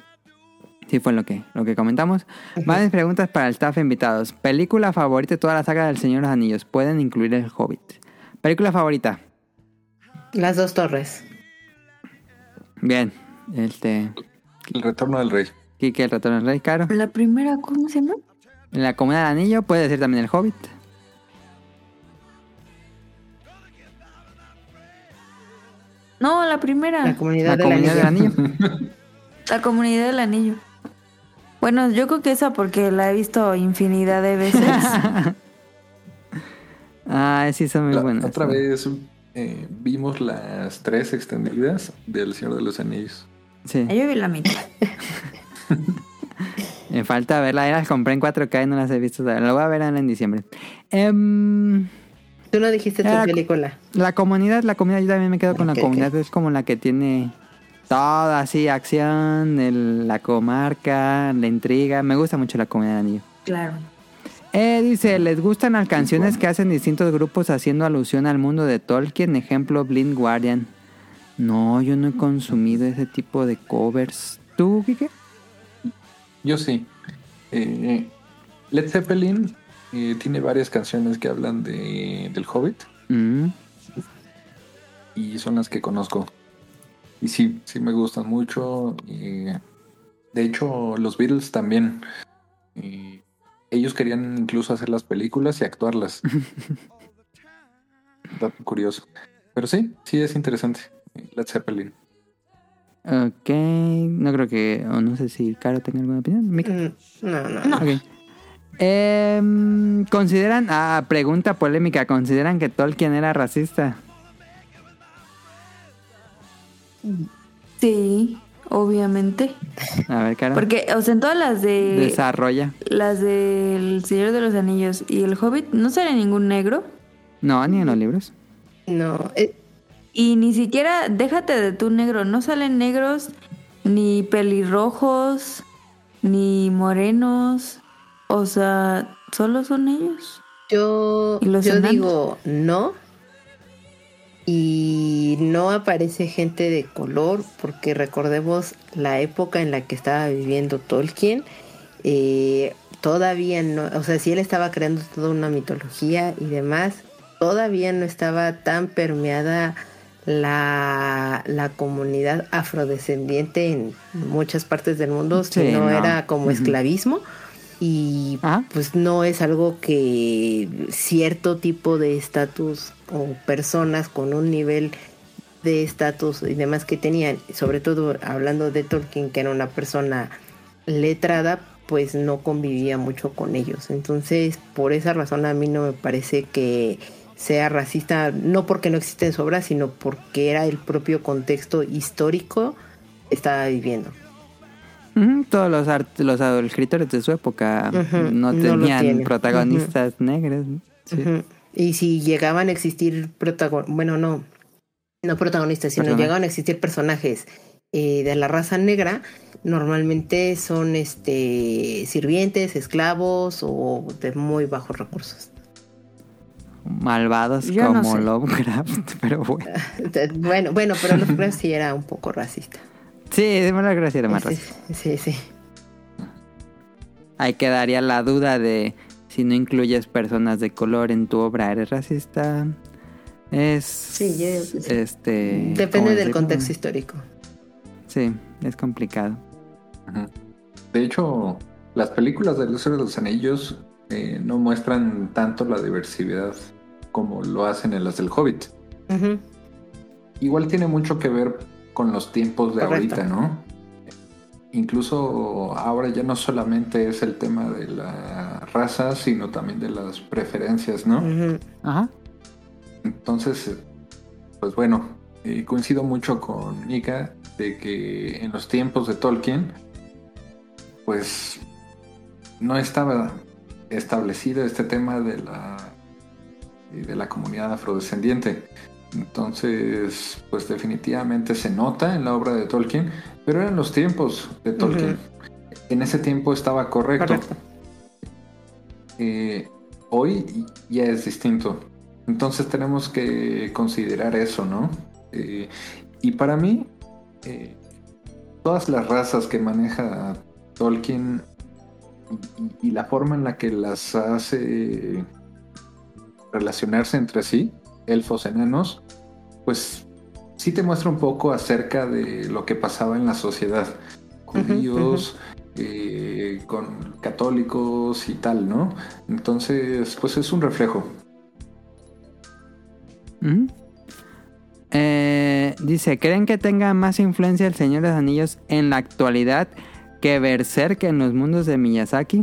Sí, fue lo que, lo que comentamos. Varias preguntas para el staff invitados. Película favorita de toda la saga del Señor de los Anillos. Pueden incluir el Hobbit. Película favorita. Las dos torres. Bien, este. El retorno del rey. Kike, el retorno del rey, caro. La primera, ¿cómo se llama? En la comunidad del anillo puede decir también el hobbit. No, la primera. La comunidad La del comunidad del anillo. anillo. [LAUGHS] La comunidad del anillo. Bueno, yo creo que esa porque la he visto infinidad de veces. [LAUGHS] ah, sí, son muy La- buenas. otra vez eh, vimos las tres extendidas del Señor de los Anillos. Sí. Yo vi la mitad. [LAUGHS] Me falta verla. Las compré en 4K y no las he visto. todavía. La voy a ver en diciembre. Em, Tú no dijiste tu película. la comunidad, la comunidad, yo también me quedo con la comunidad. Es como la que tiene todo así, acción, el- la comarca, la intriga. Me gusta mucho la comunidad del anillo. Claro. Eh, dice, ¿les gustan las canciones que hacen distintos grupos haciendo alusión al mundo de Tolkien? Ejemplo, Blind Guardian. No, yo no he consumido ese tipo de covers. ¿Tú, Kike? Yo sí. Eh, Led Zeppelin eh, tiene varias canciones que hablan de, del Hobbit. Mm, y son las que conozco. Y sí, sí me gustan mucho. y, de hecho, los Beatles también. ellos querían incluso hacer las películas y actuarlas. [LAUGHS] Dato curioso. Pero sí, sí es interesante. Led Zeppelin. Ok, no creo que, o no sé si Caro tenga alguna opinión. Mika. Mm, No, no, No. Ok. Em, ¿Consideran, ah, pregunta polémica, ¿consideran que Tolkien era racista? Sí, obviamente. A ver, Caro. Porque, o sea, en todas las de... Desarrolla. Las del Señor de los Anillos y el Hobbit no sale ningún negro. No, ni en los libros. No, eh, Y ni siquiera, déjate de tu negro, no salen negros, ni pelirrojos, ni morenos. O sea, solo son ellos. yo, ¿Y los yo digo no. Y no aparece gente de color porque recordemos la época en la que estaba viviendo Tolkien. eh, todavía no, o sea, si él estaba creando toda una mitología y demás, todavía no estaba tan permeada la, la comunidad afrodescendiente en muchas partes del mundo, Sí, no. era como esclavismo. Y Ajá. pues no es algo que cierto tipo de estatus o personas con un nivel de estatus y demás que tenían, sobre todo hablando de Tolkien, que era una persona letrada, pues no convivía mucho con ellos. Entonces, por esa razón a mí no me parece que sea racista, no porque no existe en su obra, sino porque era el propio contexto histórico que estaba viviendo. Todos los, art- los escritores de su época no tenían protagonistas negros. Y si llegaban a existir protagonistas, bueno, no, no protagonistas, sino llegaban a existir personajes eh, de la raza negra, normalmente son este sirvientes, esclavos o de muy bajos recursos. Malvados Yo no como sé. Lovecraft, [LAUGHS] pero bueno. [LAUGHS] Bueno, bueno, pero Lovecraft sí era un poco racista. Sí, de mala gracia era más Sí, racista. sí, sí. Ahí quedaría la duda de si no incluyes personas de color en tu obra, ¿eres racista? Es. Sí, sí. Este. ¿cómo Depende del contexto histórico. Sí, es complicado. De hecho, las películas de Señor de los Anillos eh, no muestran tanto la diversidad como lo hacen en las del Hobbit. Igual tiene mucho que ver con los tiempos de Correcto. ahorita, ¿no? Incluso ahora ya no solamente es el tema de la raza, sino también de las preferencias, ¿no? Ajá. Entonces, pues bueno, eh, coincido mucho con Mika de que en los tiempos de Tolkien, pues no estaba establecido este tema de la de la comunidad afrodescendiente. Entonces, pues definitivamente se nota en la obra de Tolkien, pero eran los tiempos de Tolkien. En ese tiempo estaba correcto. Correcto. Eh, hoy ya es distinto. Entonces tenemos que considerar eso, ¿no? Eh, y para mí, eh, todas las razas que maneja Tolkien y, y la forma en la que las hace relacionarse entre sí, elfos, enanos, pues sí te muestra un poco acerca de lo que pasaba en la sociedad. Judíos, eh, con católicos y tal, ¿no? Entonces, pues es un reflejo. Eh, dice, ¿creen que tenga más influencia el Señor de los Anillos en la actualidad que Berserk en los mundos de Miyazaki?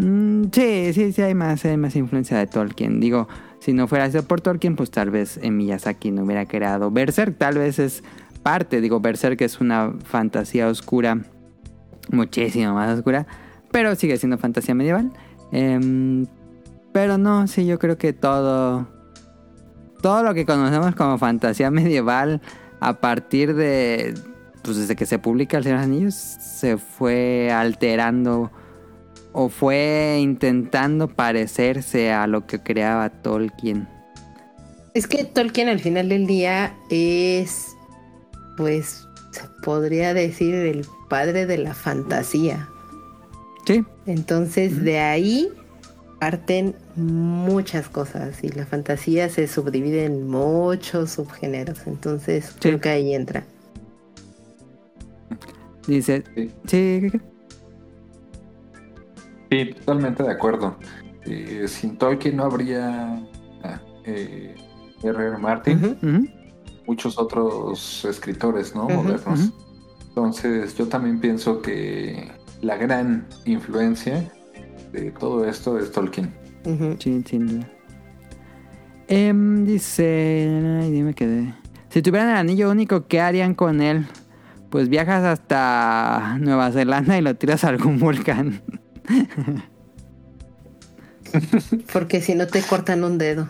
Mm, sí, sí, sí hay más, hay más influencia de Tolkien. Digo, si no fuera sido por Tolkien, pues tal vez en Miyazaki no hubiera creado Berserk. Tal vez es parte, digo, Berserk es una fantasía oscura, muchísimo más oscura, pero sigue siendo fantasía medieval. Em, pero no, sí, yo creo que todo todo lo que conocemos como fantasía [LAUGHS] medieval a partir de pues desde que se publica El Señor de los Anillos se fue alterando o fue intentando parecerse a lo que creaba Tolkien. Es que Tolkien al final del día es, pues, se podría decir el padre de la fantasía. Sí, Entonces, de ahí parten muchas cosas y la fantasía se subdivide en muchos subgéneros. Entonces creo que ahí entra. Dice, Sí. Sí, ¿qué, qué? Totalmente de acuerdo. Eh, sin Tolkien no habría ah, eh, R.R. Martin, muchos otros escritores ¿no? Modernos. Entonces yo también pienso que la gran influencia de todo esto es Tolkien. Sí, sin duda. Em, dice, ay, dime que si tuvieran el anillo único, ¿qué harían con él? Pues viajas hasta Nueva Zelanda y lo tiras a algún [LAUGHS] volcán. Porque si no te cortan un dedo.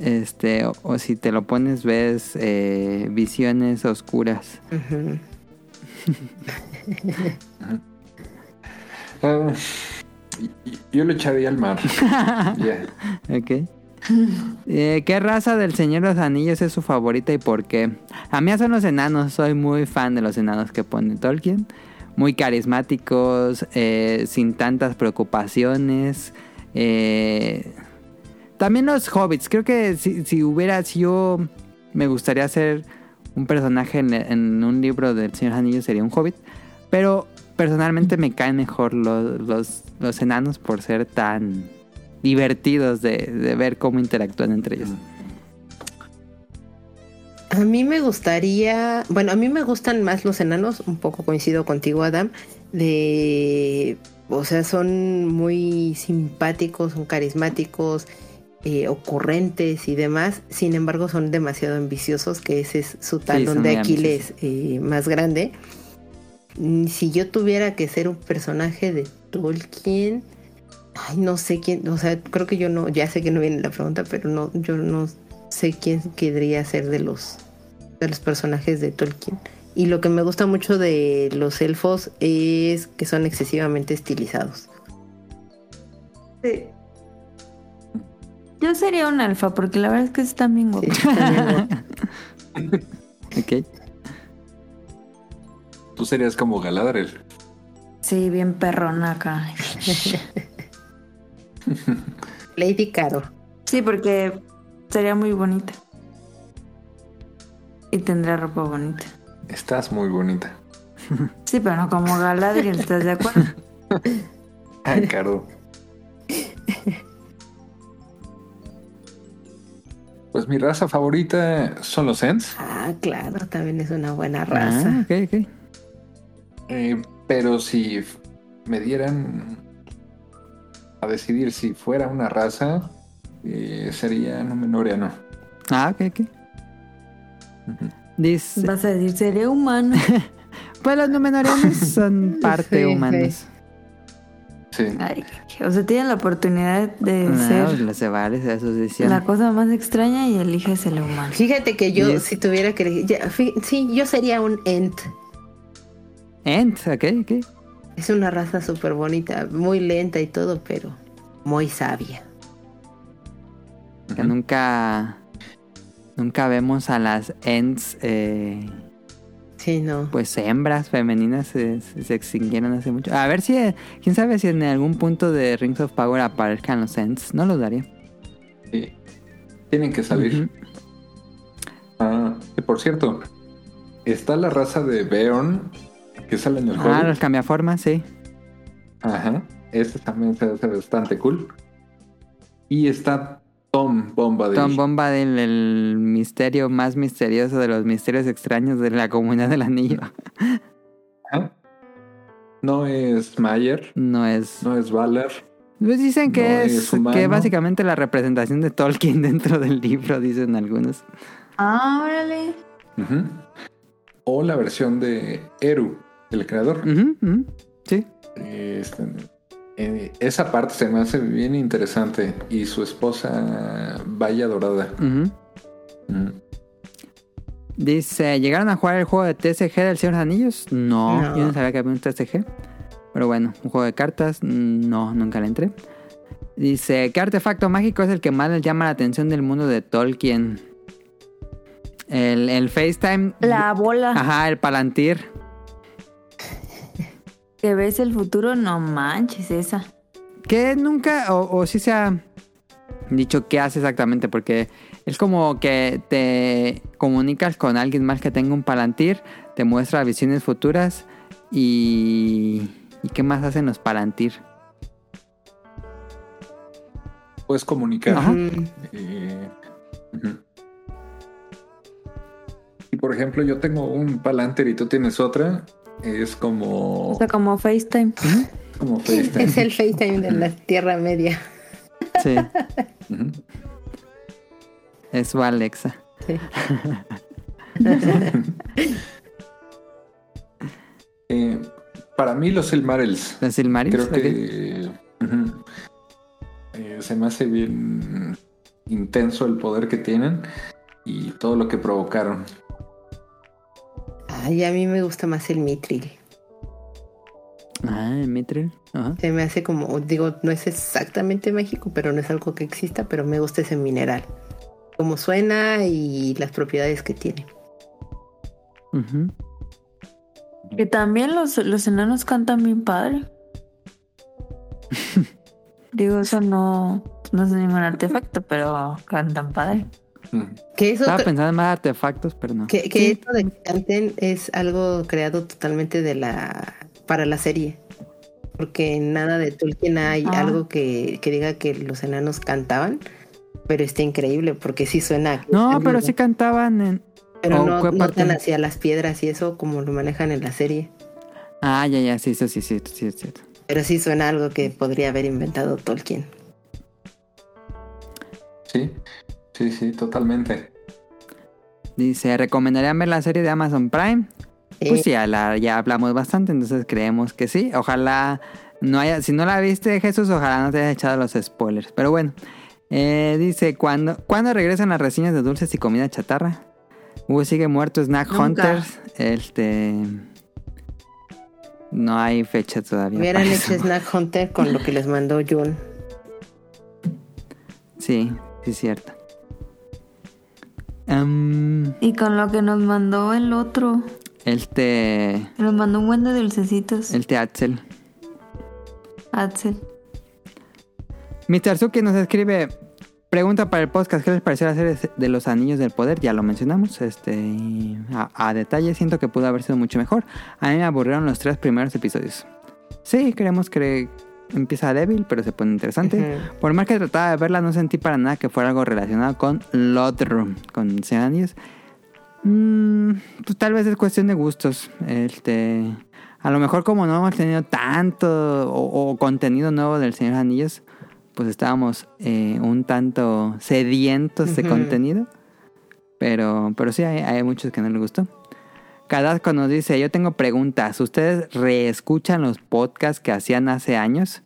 Este, o, o si te lo pones, ves eh, visiones oscuras. [LAUGHS] Ah, yo lo echaría al mar. [LAUGHS] Ok. Eh, ¿Qué raza del Señor de los Anillos es su favorita y por qué? A mí son los enanos, soy muy fan de los enanos que pone Tolkien. Muy carismáticos, eh, sin tantas preocupaciones. eh, También los hobbits, creo que si, si hubiera, si yo me gustaría ser un personaje en, en un libro del Señor Anillos sería un hobbit. Pero personalmente me caen mejor los, los, los enanos por ser tan divertidos de, de ver cómo interactúan entre ellos. A mí me gustaría, bueno, a mí me gustan más los enanos, un poco coincido contigo, Adam, de, o sea, son muy simpáticos, son carismáticos, eh, ocurrentes y demás, sin embargo son demasiado ambiciosos, que ese es su talón de Aquiles eh, más grande. Mm, Si yo tuviera que ser un personaje de Tolkien, ay, no sé quién, o sea, creo que yo no, ya sé que no viene la pregunta, pero no, yo no sé quién querría ser de los de los personajes de Tolkien. Y lo que me gusta mucho de los elfos es que son excesivamente estilizados. Yo sería un alfa porque la verdad es que están bien Sí, guapos. también, [LAUGHS] Ok. Tú serías como Galadriel. Sí, bien perrona acá. [LAUGHS] Lady Caro. Sí, porque sería muy bonita. Y tendría ropa bonita. Estás muy bonita. [LAUGHS] Sí, pero no como Galadriel, ¿estás de acuerdo? [LAUGHS] Ah, Caro. Pues mi raza favorita son los Ents, Ah, claro, también es una buena raza. Ah, ok, ok. eh, pero si me dieran a decidir si fuera una raza, eh, sería Númenóreano. Ah, ok, ok. Dice, Vas a decir, sería humano. [LAUGHS] pues los Númenóreanos son [LAUGHS] parte Sí, humanos. Sí. Ay, o sea, tienen la oportunidad de No, ser los se vale asociación. la cosa más extraña y eliges el humano. Fíjate que yo, si tuviera que elegir, ya, fí- sí, yo sería un Ent. Ent, ok, ok. Es una raza súper bonita, muy lenta y todo, pero muy sabia. Que nunca, nunca vemos a las Ents, eh, Sí, no. pues hembras femeninas se, se extinguieron hace mucho. A ver si, quién sabe si en algún punto de Rings of Power aparezcan los Ents. No lo daría. Sí. Tienen que salir. Ah, que por cierto, está la raza de Beorn que sale en el juego. Ah, los cambiaformas, sí. Ajá. Este también se hace bastante cool. Y está Tom Bombadil. Tom Bombadil, el misterio más misterioso de los misterios extraños de la comunidad del anillo. Ajá. No es Mayer, No es. no es Valar. Pues dicen que No es, es que básicamente la representación de Tolkien [LAUGHS] dentro del libro, dicen algunos. Ah, órale. O la versión de Eru, el creador. Ujú, Sí. Este, eh, esa parte se me hace bien interesante. Y su esposa, Vaya Dorada. Ujú. Dice, ¿llegaron a jugar el juego de TCG del Señor de los Anillos? No, No. yo no sabía que había un TCG. Pero bueno, un juego de cartas, mm, no, nunca le entré. Dice, ¿qué artefacto mágico es el que más les llama la atención del mundo de Tolkien? El, el FaceTime. La bola Ajá, el Palantir. Que ves el futuro, no manches esa. Que nunca, o, o sí se ha dicho qué hace exactamente, porque es como que te comunicas con alguien más que tenga un palantir, te muestra visiones futuras y... ¿Y qué más hacen los palantir? Puedes comunicar. Ajá. Eh. Y por ejemplo, yo tengo un Palantir y tú tienes otra. Es como, O sea, como FaceTime. como FaceTime. Es el FaceTime de la Tierra Media. Sí, Ujú. es su Alexa. Sí. [LAUGHS] Eh, para mí los Silmarils. ¿Los Silmarils? Creo que eh, se me hace bien intenso el poder que tienen y todo lo que provocaron. Ay, a mí me gusta más el Mitril. Ah, el Mithril. Ajá. Se me hace como, digo, no es exactamente mágico, pero no es algo que exista, pero me gusta ese mineral. Como suena y las propiedades que tiene. Ujú. Que también los, los enanos cantan bien padre. [LAUGHS] Digo, eso no, no es ningún artefacto, pero cantan padre. Que eso, Estaba pensando en más artefactos, pero no. que, que esto de que canten es algo creado totalmente de la para la serie. Porque en nada de Tolkien hay Ah. algo que, que diga que los enanos cantaban, pero está increíble porque sí suena. No, pero sí cantaban en... Pero ¿o no, no tan hacia las piedras y eso como lo manejan en la serie. Ah, ya, ya, sí, eso sí, sí, sí, es cierto. Pero sí suena algo que podría haber inventado Tolkien. Sí, sí, sí, totalmente. Dice, ¿recomendarían ver la serie de Amazon Prime? Pues Eh, sí, ya, la, ya hablamos bastante, entonces creemos que sí. Ojalá no haya, si no la viste, Jesús, ojalá no te hayas echado los spoilers. Pero bueno, eh, dice, ¿cuándo, ¿cuándo regresan las reseñas de dulces y comida chatarra? Hugo sigue muerto, Snack Nunca. Hunters. Este... No hay fecha todavía. hubieran hecho. Snack Hunter con lo que les mandó Jun. Sí, sí es cierto. Em, Y con lo que nos mandó el otro, el te... nos mandó un buen de dulcecitos. El te Axel. Axel. Mr. Suki nos escribe pregunta para el podcast, ¿qué les pareció serie de los Anillos del Poder? Ya lo mencionamos, este a, a detalle siento que pudo haber sido mucho mejor. A mí me aburrieron los tres primeros episodios. Sí, creemos que empieza débil, pero se pone interesante. Por más que trataba de verla, no sentí para nada que fuera algo relacionado con Lotrum, con Anillos. Mm, pues tal vez es cuestión de gustos. Este, a lo mejor como no hemos tenido tanto o, o contenido nuevo del Señor de Anillos, pues estábamos eh, un tanto sedientos de Ujú. contenido. Pero, pero sí, hay, hay muchos que no les gustó. Cadasco nos dice, yo tengo preguntas. ¿Ustedes reescuchan los podcasts que hacían hace años?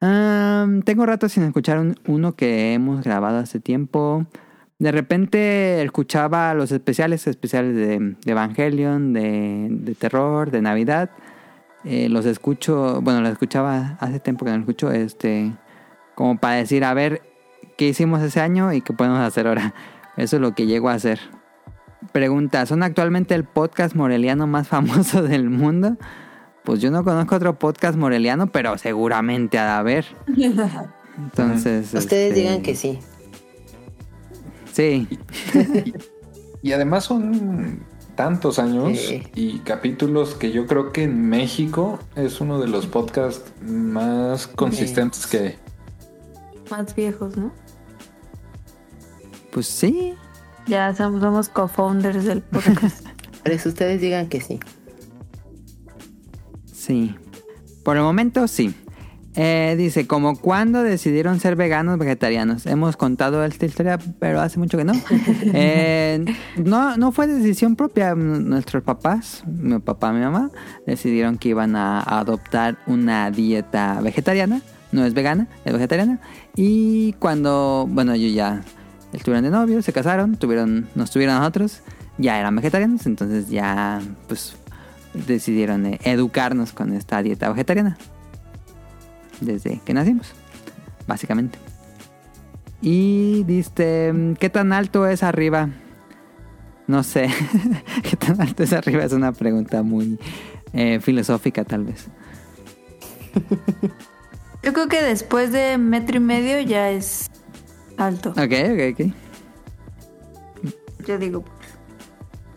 Tengo rato sin escuchar un- uno que hemos grabado hace tiempo. De repente escuchaba los especiales, especiales de, Evangelion, de, de terror, de Navidad. Eh, los escucho, bueno, los escuchaba hace tiempo que no los escucho, este, como para decir, a ver, qué hicimos ese año y qué podemos hacer ahora. Eso es lo que llego a hacer. Pregunta, ¿son actualmente el podcast moreliano más famoso [LAUGHS] del mundo? Pues yo no conozco otro podcast moreliano, pero seguramente ha de haber. Entonces... [LAUGHS] Ustedes este, digan que sí. Sí, Y además son tantos años Sí. y capítulos que yo creo que en México es uno de los podcasts más consistentes que hay. Más viejos, ¿no? pues sí. Ya somos, somos co-founders del podcast. [LAUGHS] Por eso ustedes digan que sí. Sí. Por el momento sí. Eh, dice, como cuando decidieron ser veganos vegetarianos. Hemos contado esta historia, pero hace mucho que no. [LAUGHS] Eh, no, no fue decisión propia. Nuestros papás, mi papá y mi mamá, decidieron que iban a adoptar una dieta vegetariana. No es vegana, es vegetariana. Y cuando, bueno, ellos ya estuvieron de novio, se casaron, tuvieron, nos tuvieron a nosotros, ya eran vegetarianos, entonces ya, pues, decidieron eh, educarnos con esta dieta vegetariana. Desde que nacimos, básicamente. Y dice, ¿qué tan alto es arriba? No sé, [LAUGHS] ¿qué tan alto es arriba? Es una pregunta muy eh, filosófica tal vez. Yo creo que después de metro y medio ya es alto. Ok, ok, ok. Yo digo,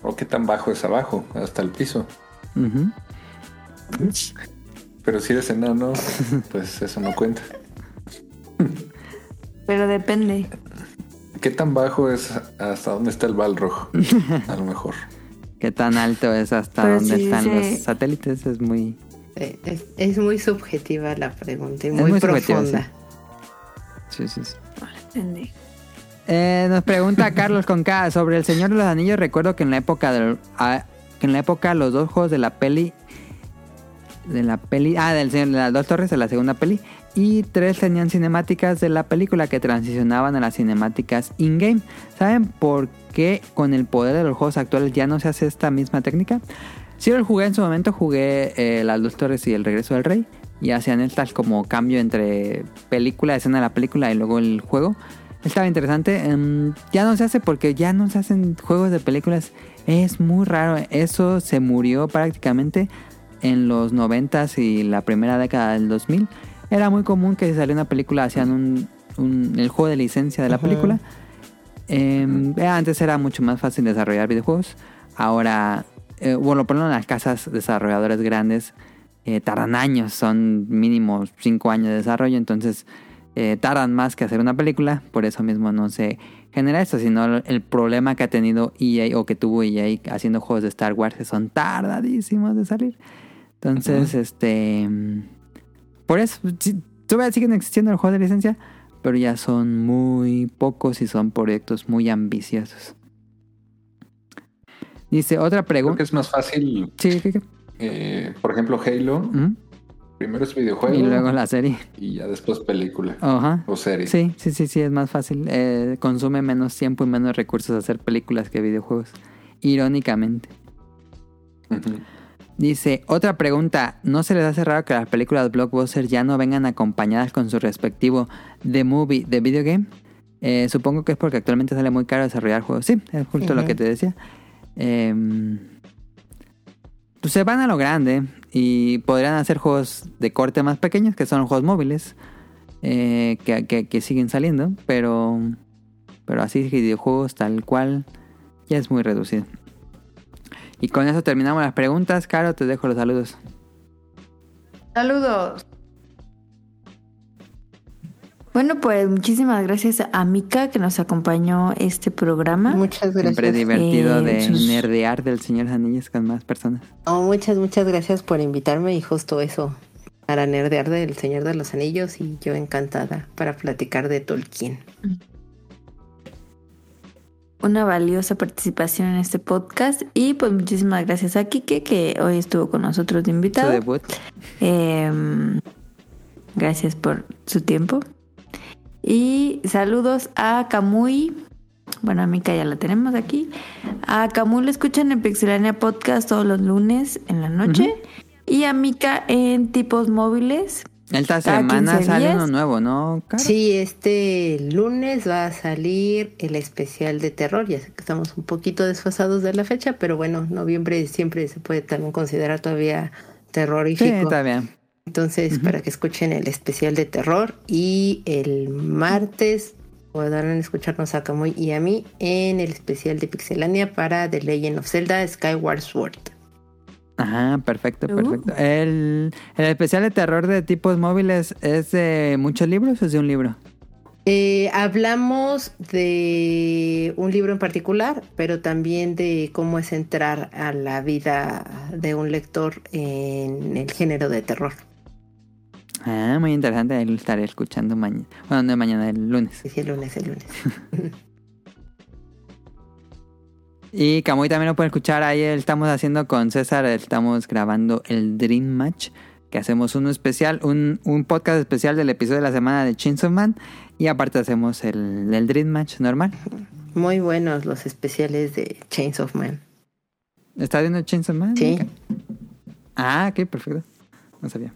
¿O qué tan bajo es abajo? Hasta el piso. Pero si eres enano, pues eso no cuenta. pero depende. ¿Qué tan bajo es hasta dónde está el balrog? A lo mejor. ¿Qué tan alto es hasta Pero donde sí, están sí. los satélites? Es muy... Eh, Es, es muy subjetiva la pregunta y muy, muy profunda. Sí, sí, sí. Eh, nos pregunta Carlos con K sobre el Señor de los Anillos. Recuerdo que en la época del, ah, en la época los dos juegos de la peli de la peli ah del Señor de las dos torres de la segunda peli y tres tenían cinemáticas de la película que transicionaban a las cinemáticas in game. ¿Saben por qué con el poder de los juegos actuales ya no se hace esta misma técnica? Si yo lo jugué en su momento, jugué eh, las dos torres y el regreso del rey y hacían estas como cambio entre película, escena de la película y luego el juego. Estaba interesante. Em, ya no se hace porque ya no se hacen juegos de películas. Es muy raro. Eso se murió prácticamente en los 90 y la primera década del 2000. Era muy común que si salía una película hacían un, un- el juego de licencia de la Ajá. película. Em, eh, antes era mucho más fácil desarrollar videojuegos. Ahora, eh, bueno, por lo menos las casas desarrolladoras grandes eh, tardan años, son mínimo 5 años de desarrollo, entonces eh, tardan más que hacer una película, por eso mismo no se genera eso, sino el problema que ha tenido EA o que tuvo EA haciendo juegos de Star Wars que son tardadísimos de salir. Entonces, este... Por eso, todavía siguen existiendo los juegos de licencia, pero ya son muy pocos y son proyectos muy ambiciosos. Dice, otra Creo pregunta. que es más fácil, Sí, ¿qué, qué? Eh, por ejemplo, Halo. Ujú. Primero es videojuego Y luego la serie. y ya después película Ajá. o serie. Sí, sí, sí, sí, es más fácil. Eh, consume menos tiempo y menos recursos hacer películas que videojuegos. Irónicamente. Dice, otra pregunta, ¿no se les hace raro que las películas blockbuster ya no vengan acompañadas con su respectivo The Movie de Video Game? Eh, supongo que es porque actualmente sale muy caro desarrollar juegos. Sí, es justo lo que te decía. Em, pues se van a lo grande y podrían hacer juegos de corte más pequeños, que son juegos móviles, eh, que, que- que siguen saliendo, pero, pero así videojuegos tal cual ya es muy reducido. Y con eso terminamos las preguntas. Caro, te dejo los saludos. Saludos. Bueno, pues muchísimas gracias a Mika que nos acompañó este programa. Muchas gracias. Siempre divertido Eh, de sus- nerdear del Señor de los Anillos con más personas. No, muchas, muchas gracias por invitarme y justo eso, para nerdear del Señor de los Anillos y yo encantada para platicar de Tolkien. Una valiosa participación en este podcast. Y pues muchísimas gracias a Kike que hoy estuvo con nosotros de Su invitado. debut. Em, gracias por su tiempo. Y saludos a Kamui. Bueno, a Mika ya la tenemos aquí. A Kamui lo escuchan en Pixelania Podcast todos los lunes en la noche. Y a Mika en tipos móviles. Esta Cada semana 15 sale días. uno nuevo, ¿no, Caro? Sí, este lunes va a salir el especial de terror. Ya sé que estamos un poquito desfasados de la fecha, pero bueno, noviembre siempre se puede también considerar todavía Sí, terrorífico. está bien. Entonces, para que escuchen el especial de terror y el martes podrán escucharnos a Kamui y a mí en el especial de Pixelania para The Legend of Zelda Skyward Sword. Ajá, perfecto, Uh. perfecto. El, el especial de terror de tipos móviles es de muchos libros o es de un libro? Eh, hablamos de un libro en particular, pero también de cómo es entrar a la vida de un lector en el género de terror. Ah, muy interesante. Ahí lo estaré escuchando mañana. Bueno, no mañana, el lunes. Sí, el lunes, el lunes. [LAUGHS] Y Camuy también lo pueden escuchar. Ahí estamos haciendo con César, estamos grabando el Dream Match. Que hacemos uno especial, un, un podcast especial del episodio de la semana de Chainsaw Man. Y aparte hacemos el, el Dream Match normal. Muy buenos los especiales de Chains of Man. ¿Estás viendo Chainsaw Man? Sí. Ah, ok, perfecto. No sabía.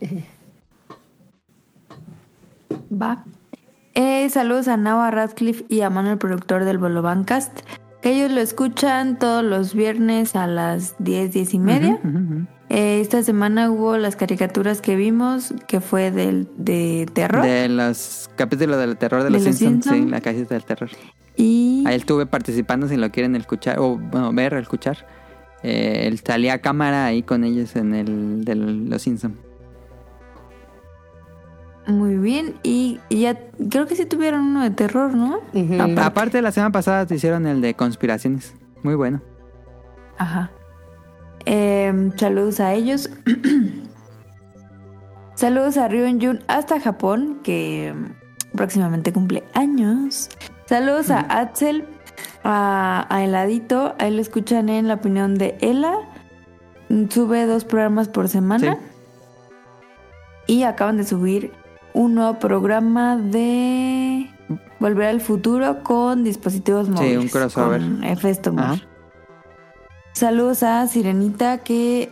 [LAUGHS] Va. Eh, saludos a Nava Radcliffe y a Manuel, productor del Bolobancast. Que ellos lo escuchan todos los viernes a las 10, 10 y media. Eh, esta semana hubo las caricaturas que vimos, que fue del, de terror. De los capítulos del terror de los, ¿De los Simpsons, sí, la casita del terror. Y Ahí estuve participando si lo quieren escuchar, o bueno, ver escuchar. Eh, él salía a cámara ahí con ellos en el de los Simpsons. Muy bien. Y, y ya creo que sí tuvieron uno de terror, ¿no? Aparte. Aparte, la semana pasada te hicieron el de conspiraciones. Muy bueno. Ajá. Em, saludos a ellos. [CLEARS THROAT] saludos a Ryun Jun hasta Japón, que próximamente cumple años. Saludos a Axel, a, a Heladito. Ahí lo escuchan en la opinión de Ela. Sube dos programas por semana. Sí. Y acaban de subir un nuevo programa de Volver al Futuro con dispositivos móviles. un crossover. Con. Ajá. Saludos a Sirenita que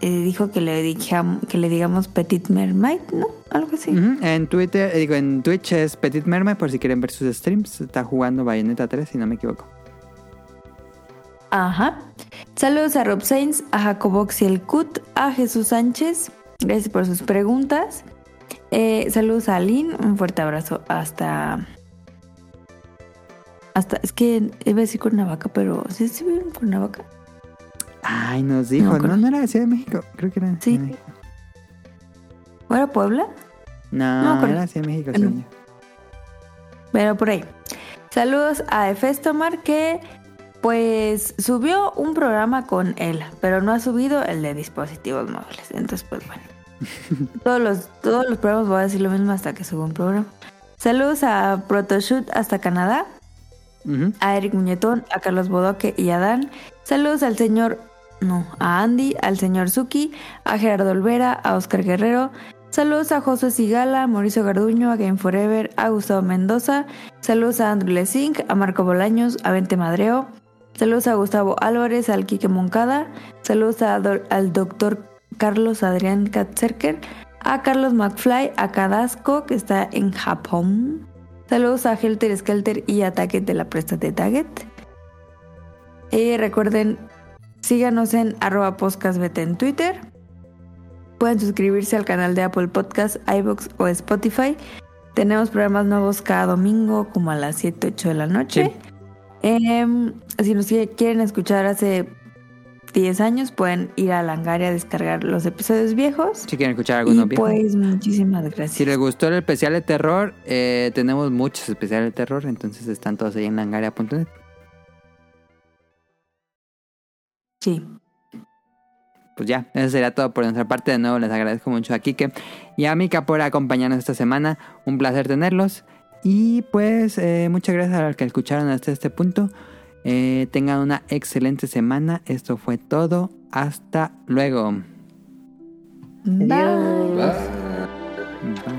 eh, dijo que le, dijam- que le digamos Petit Mermaid, ¿no? Algo así. En Twitter, eh, digo, en Twitch es Petit Mermaid por si quieren ver sus streams. Está jugando Bayonetta 3, si no me equivoco. Ajá. Saludos a Rob Sainz, a Jacobox y el Cut, a Jesús Sánchez. Gracias por sus preguntas. Eh, saludos a Aline. Un fuerte abrazo hasta. Hasta. Es que iba a decir Cuernavaca, pero ¿sí se vive en Cuernavaca? Ay, nos dijo, No, no, era de Ciudad de México. Creo que era de Sí. México. ¿O era Puebla? No, No, era de Ciudad de México. Yo. Pero por ahí. Saludos a Efestomar que pues subió un programa con él, pero no ha subido el de dispositivos móviles. Entonces, pues bueno. Todos los, todos los programas voy a decir lo mismo hasta que suba un programa. Saludos a Protoshoot hasta Canadá, a Eric Muñetón, a Carlos Bodoque y a Dan. Saludos al señor, no, a Andy, al señor Suki, a Gerardo Olvera, a Oscar Guerrero. Saludos a Josué Sigala, a Mauricio Garduño, a Game Forever, a Gustavo Mendoza. Saludos a Andrew Lesink, a Marco Bolaños, a Vente Madreo. Saludos a Gustavo Álvarez, al Quique Moncada. Saludos a al doctor Carlos Adrián Katzerker, a Carlos McFly, a Cadasco, que está en Japón. Saludos a Helter Skelter y a de la Presta de Taget. Y recuerden, síganos en arroba podcastbt en Twitter. Pueden suscribirse al canal de Apple Podcast, iVoox o Spotify. Tenemos programas nuevos cada domingo, como a las 7, 8 de la noche. Em, si nos qui- quieren escuchar hace 10 años, pueden ir a Langaria a descargar los episodios viejos. Si quieren escuchar alguno viejos. pues muchísimas gracias. Si les gustó el especial de terror, eh, tenemos muchos especiales de terror, entonces están todos ahí en langaria.net. Sí. Pues ya, eso sería todo por nuestra parte. De nuevo, les agradezco mucho a Kike y a Mika por acompañarnos esta semana. Un placer tenerlos. Y pues, eh, muchas gracias a los que escucharon hasta este punto. Eh, tengan una excelente semana. Esto fue todo. Hasta luego. Bye. Bye.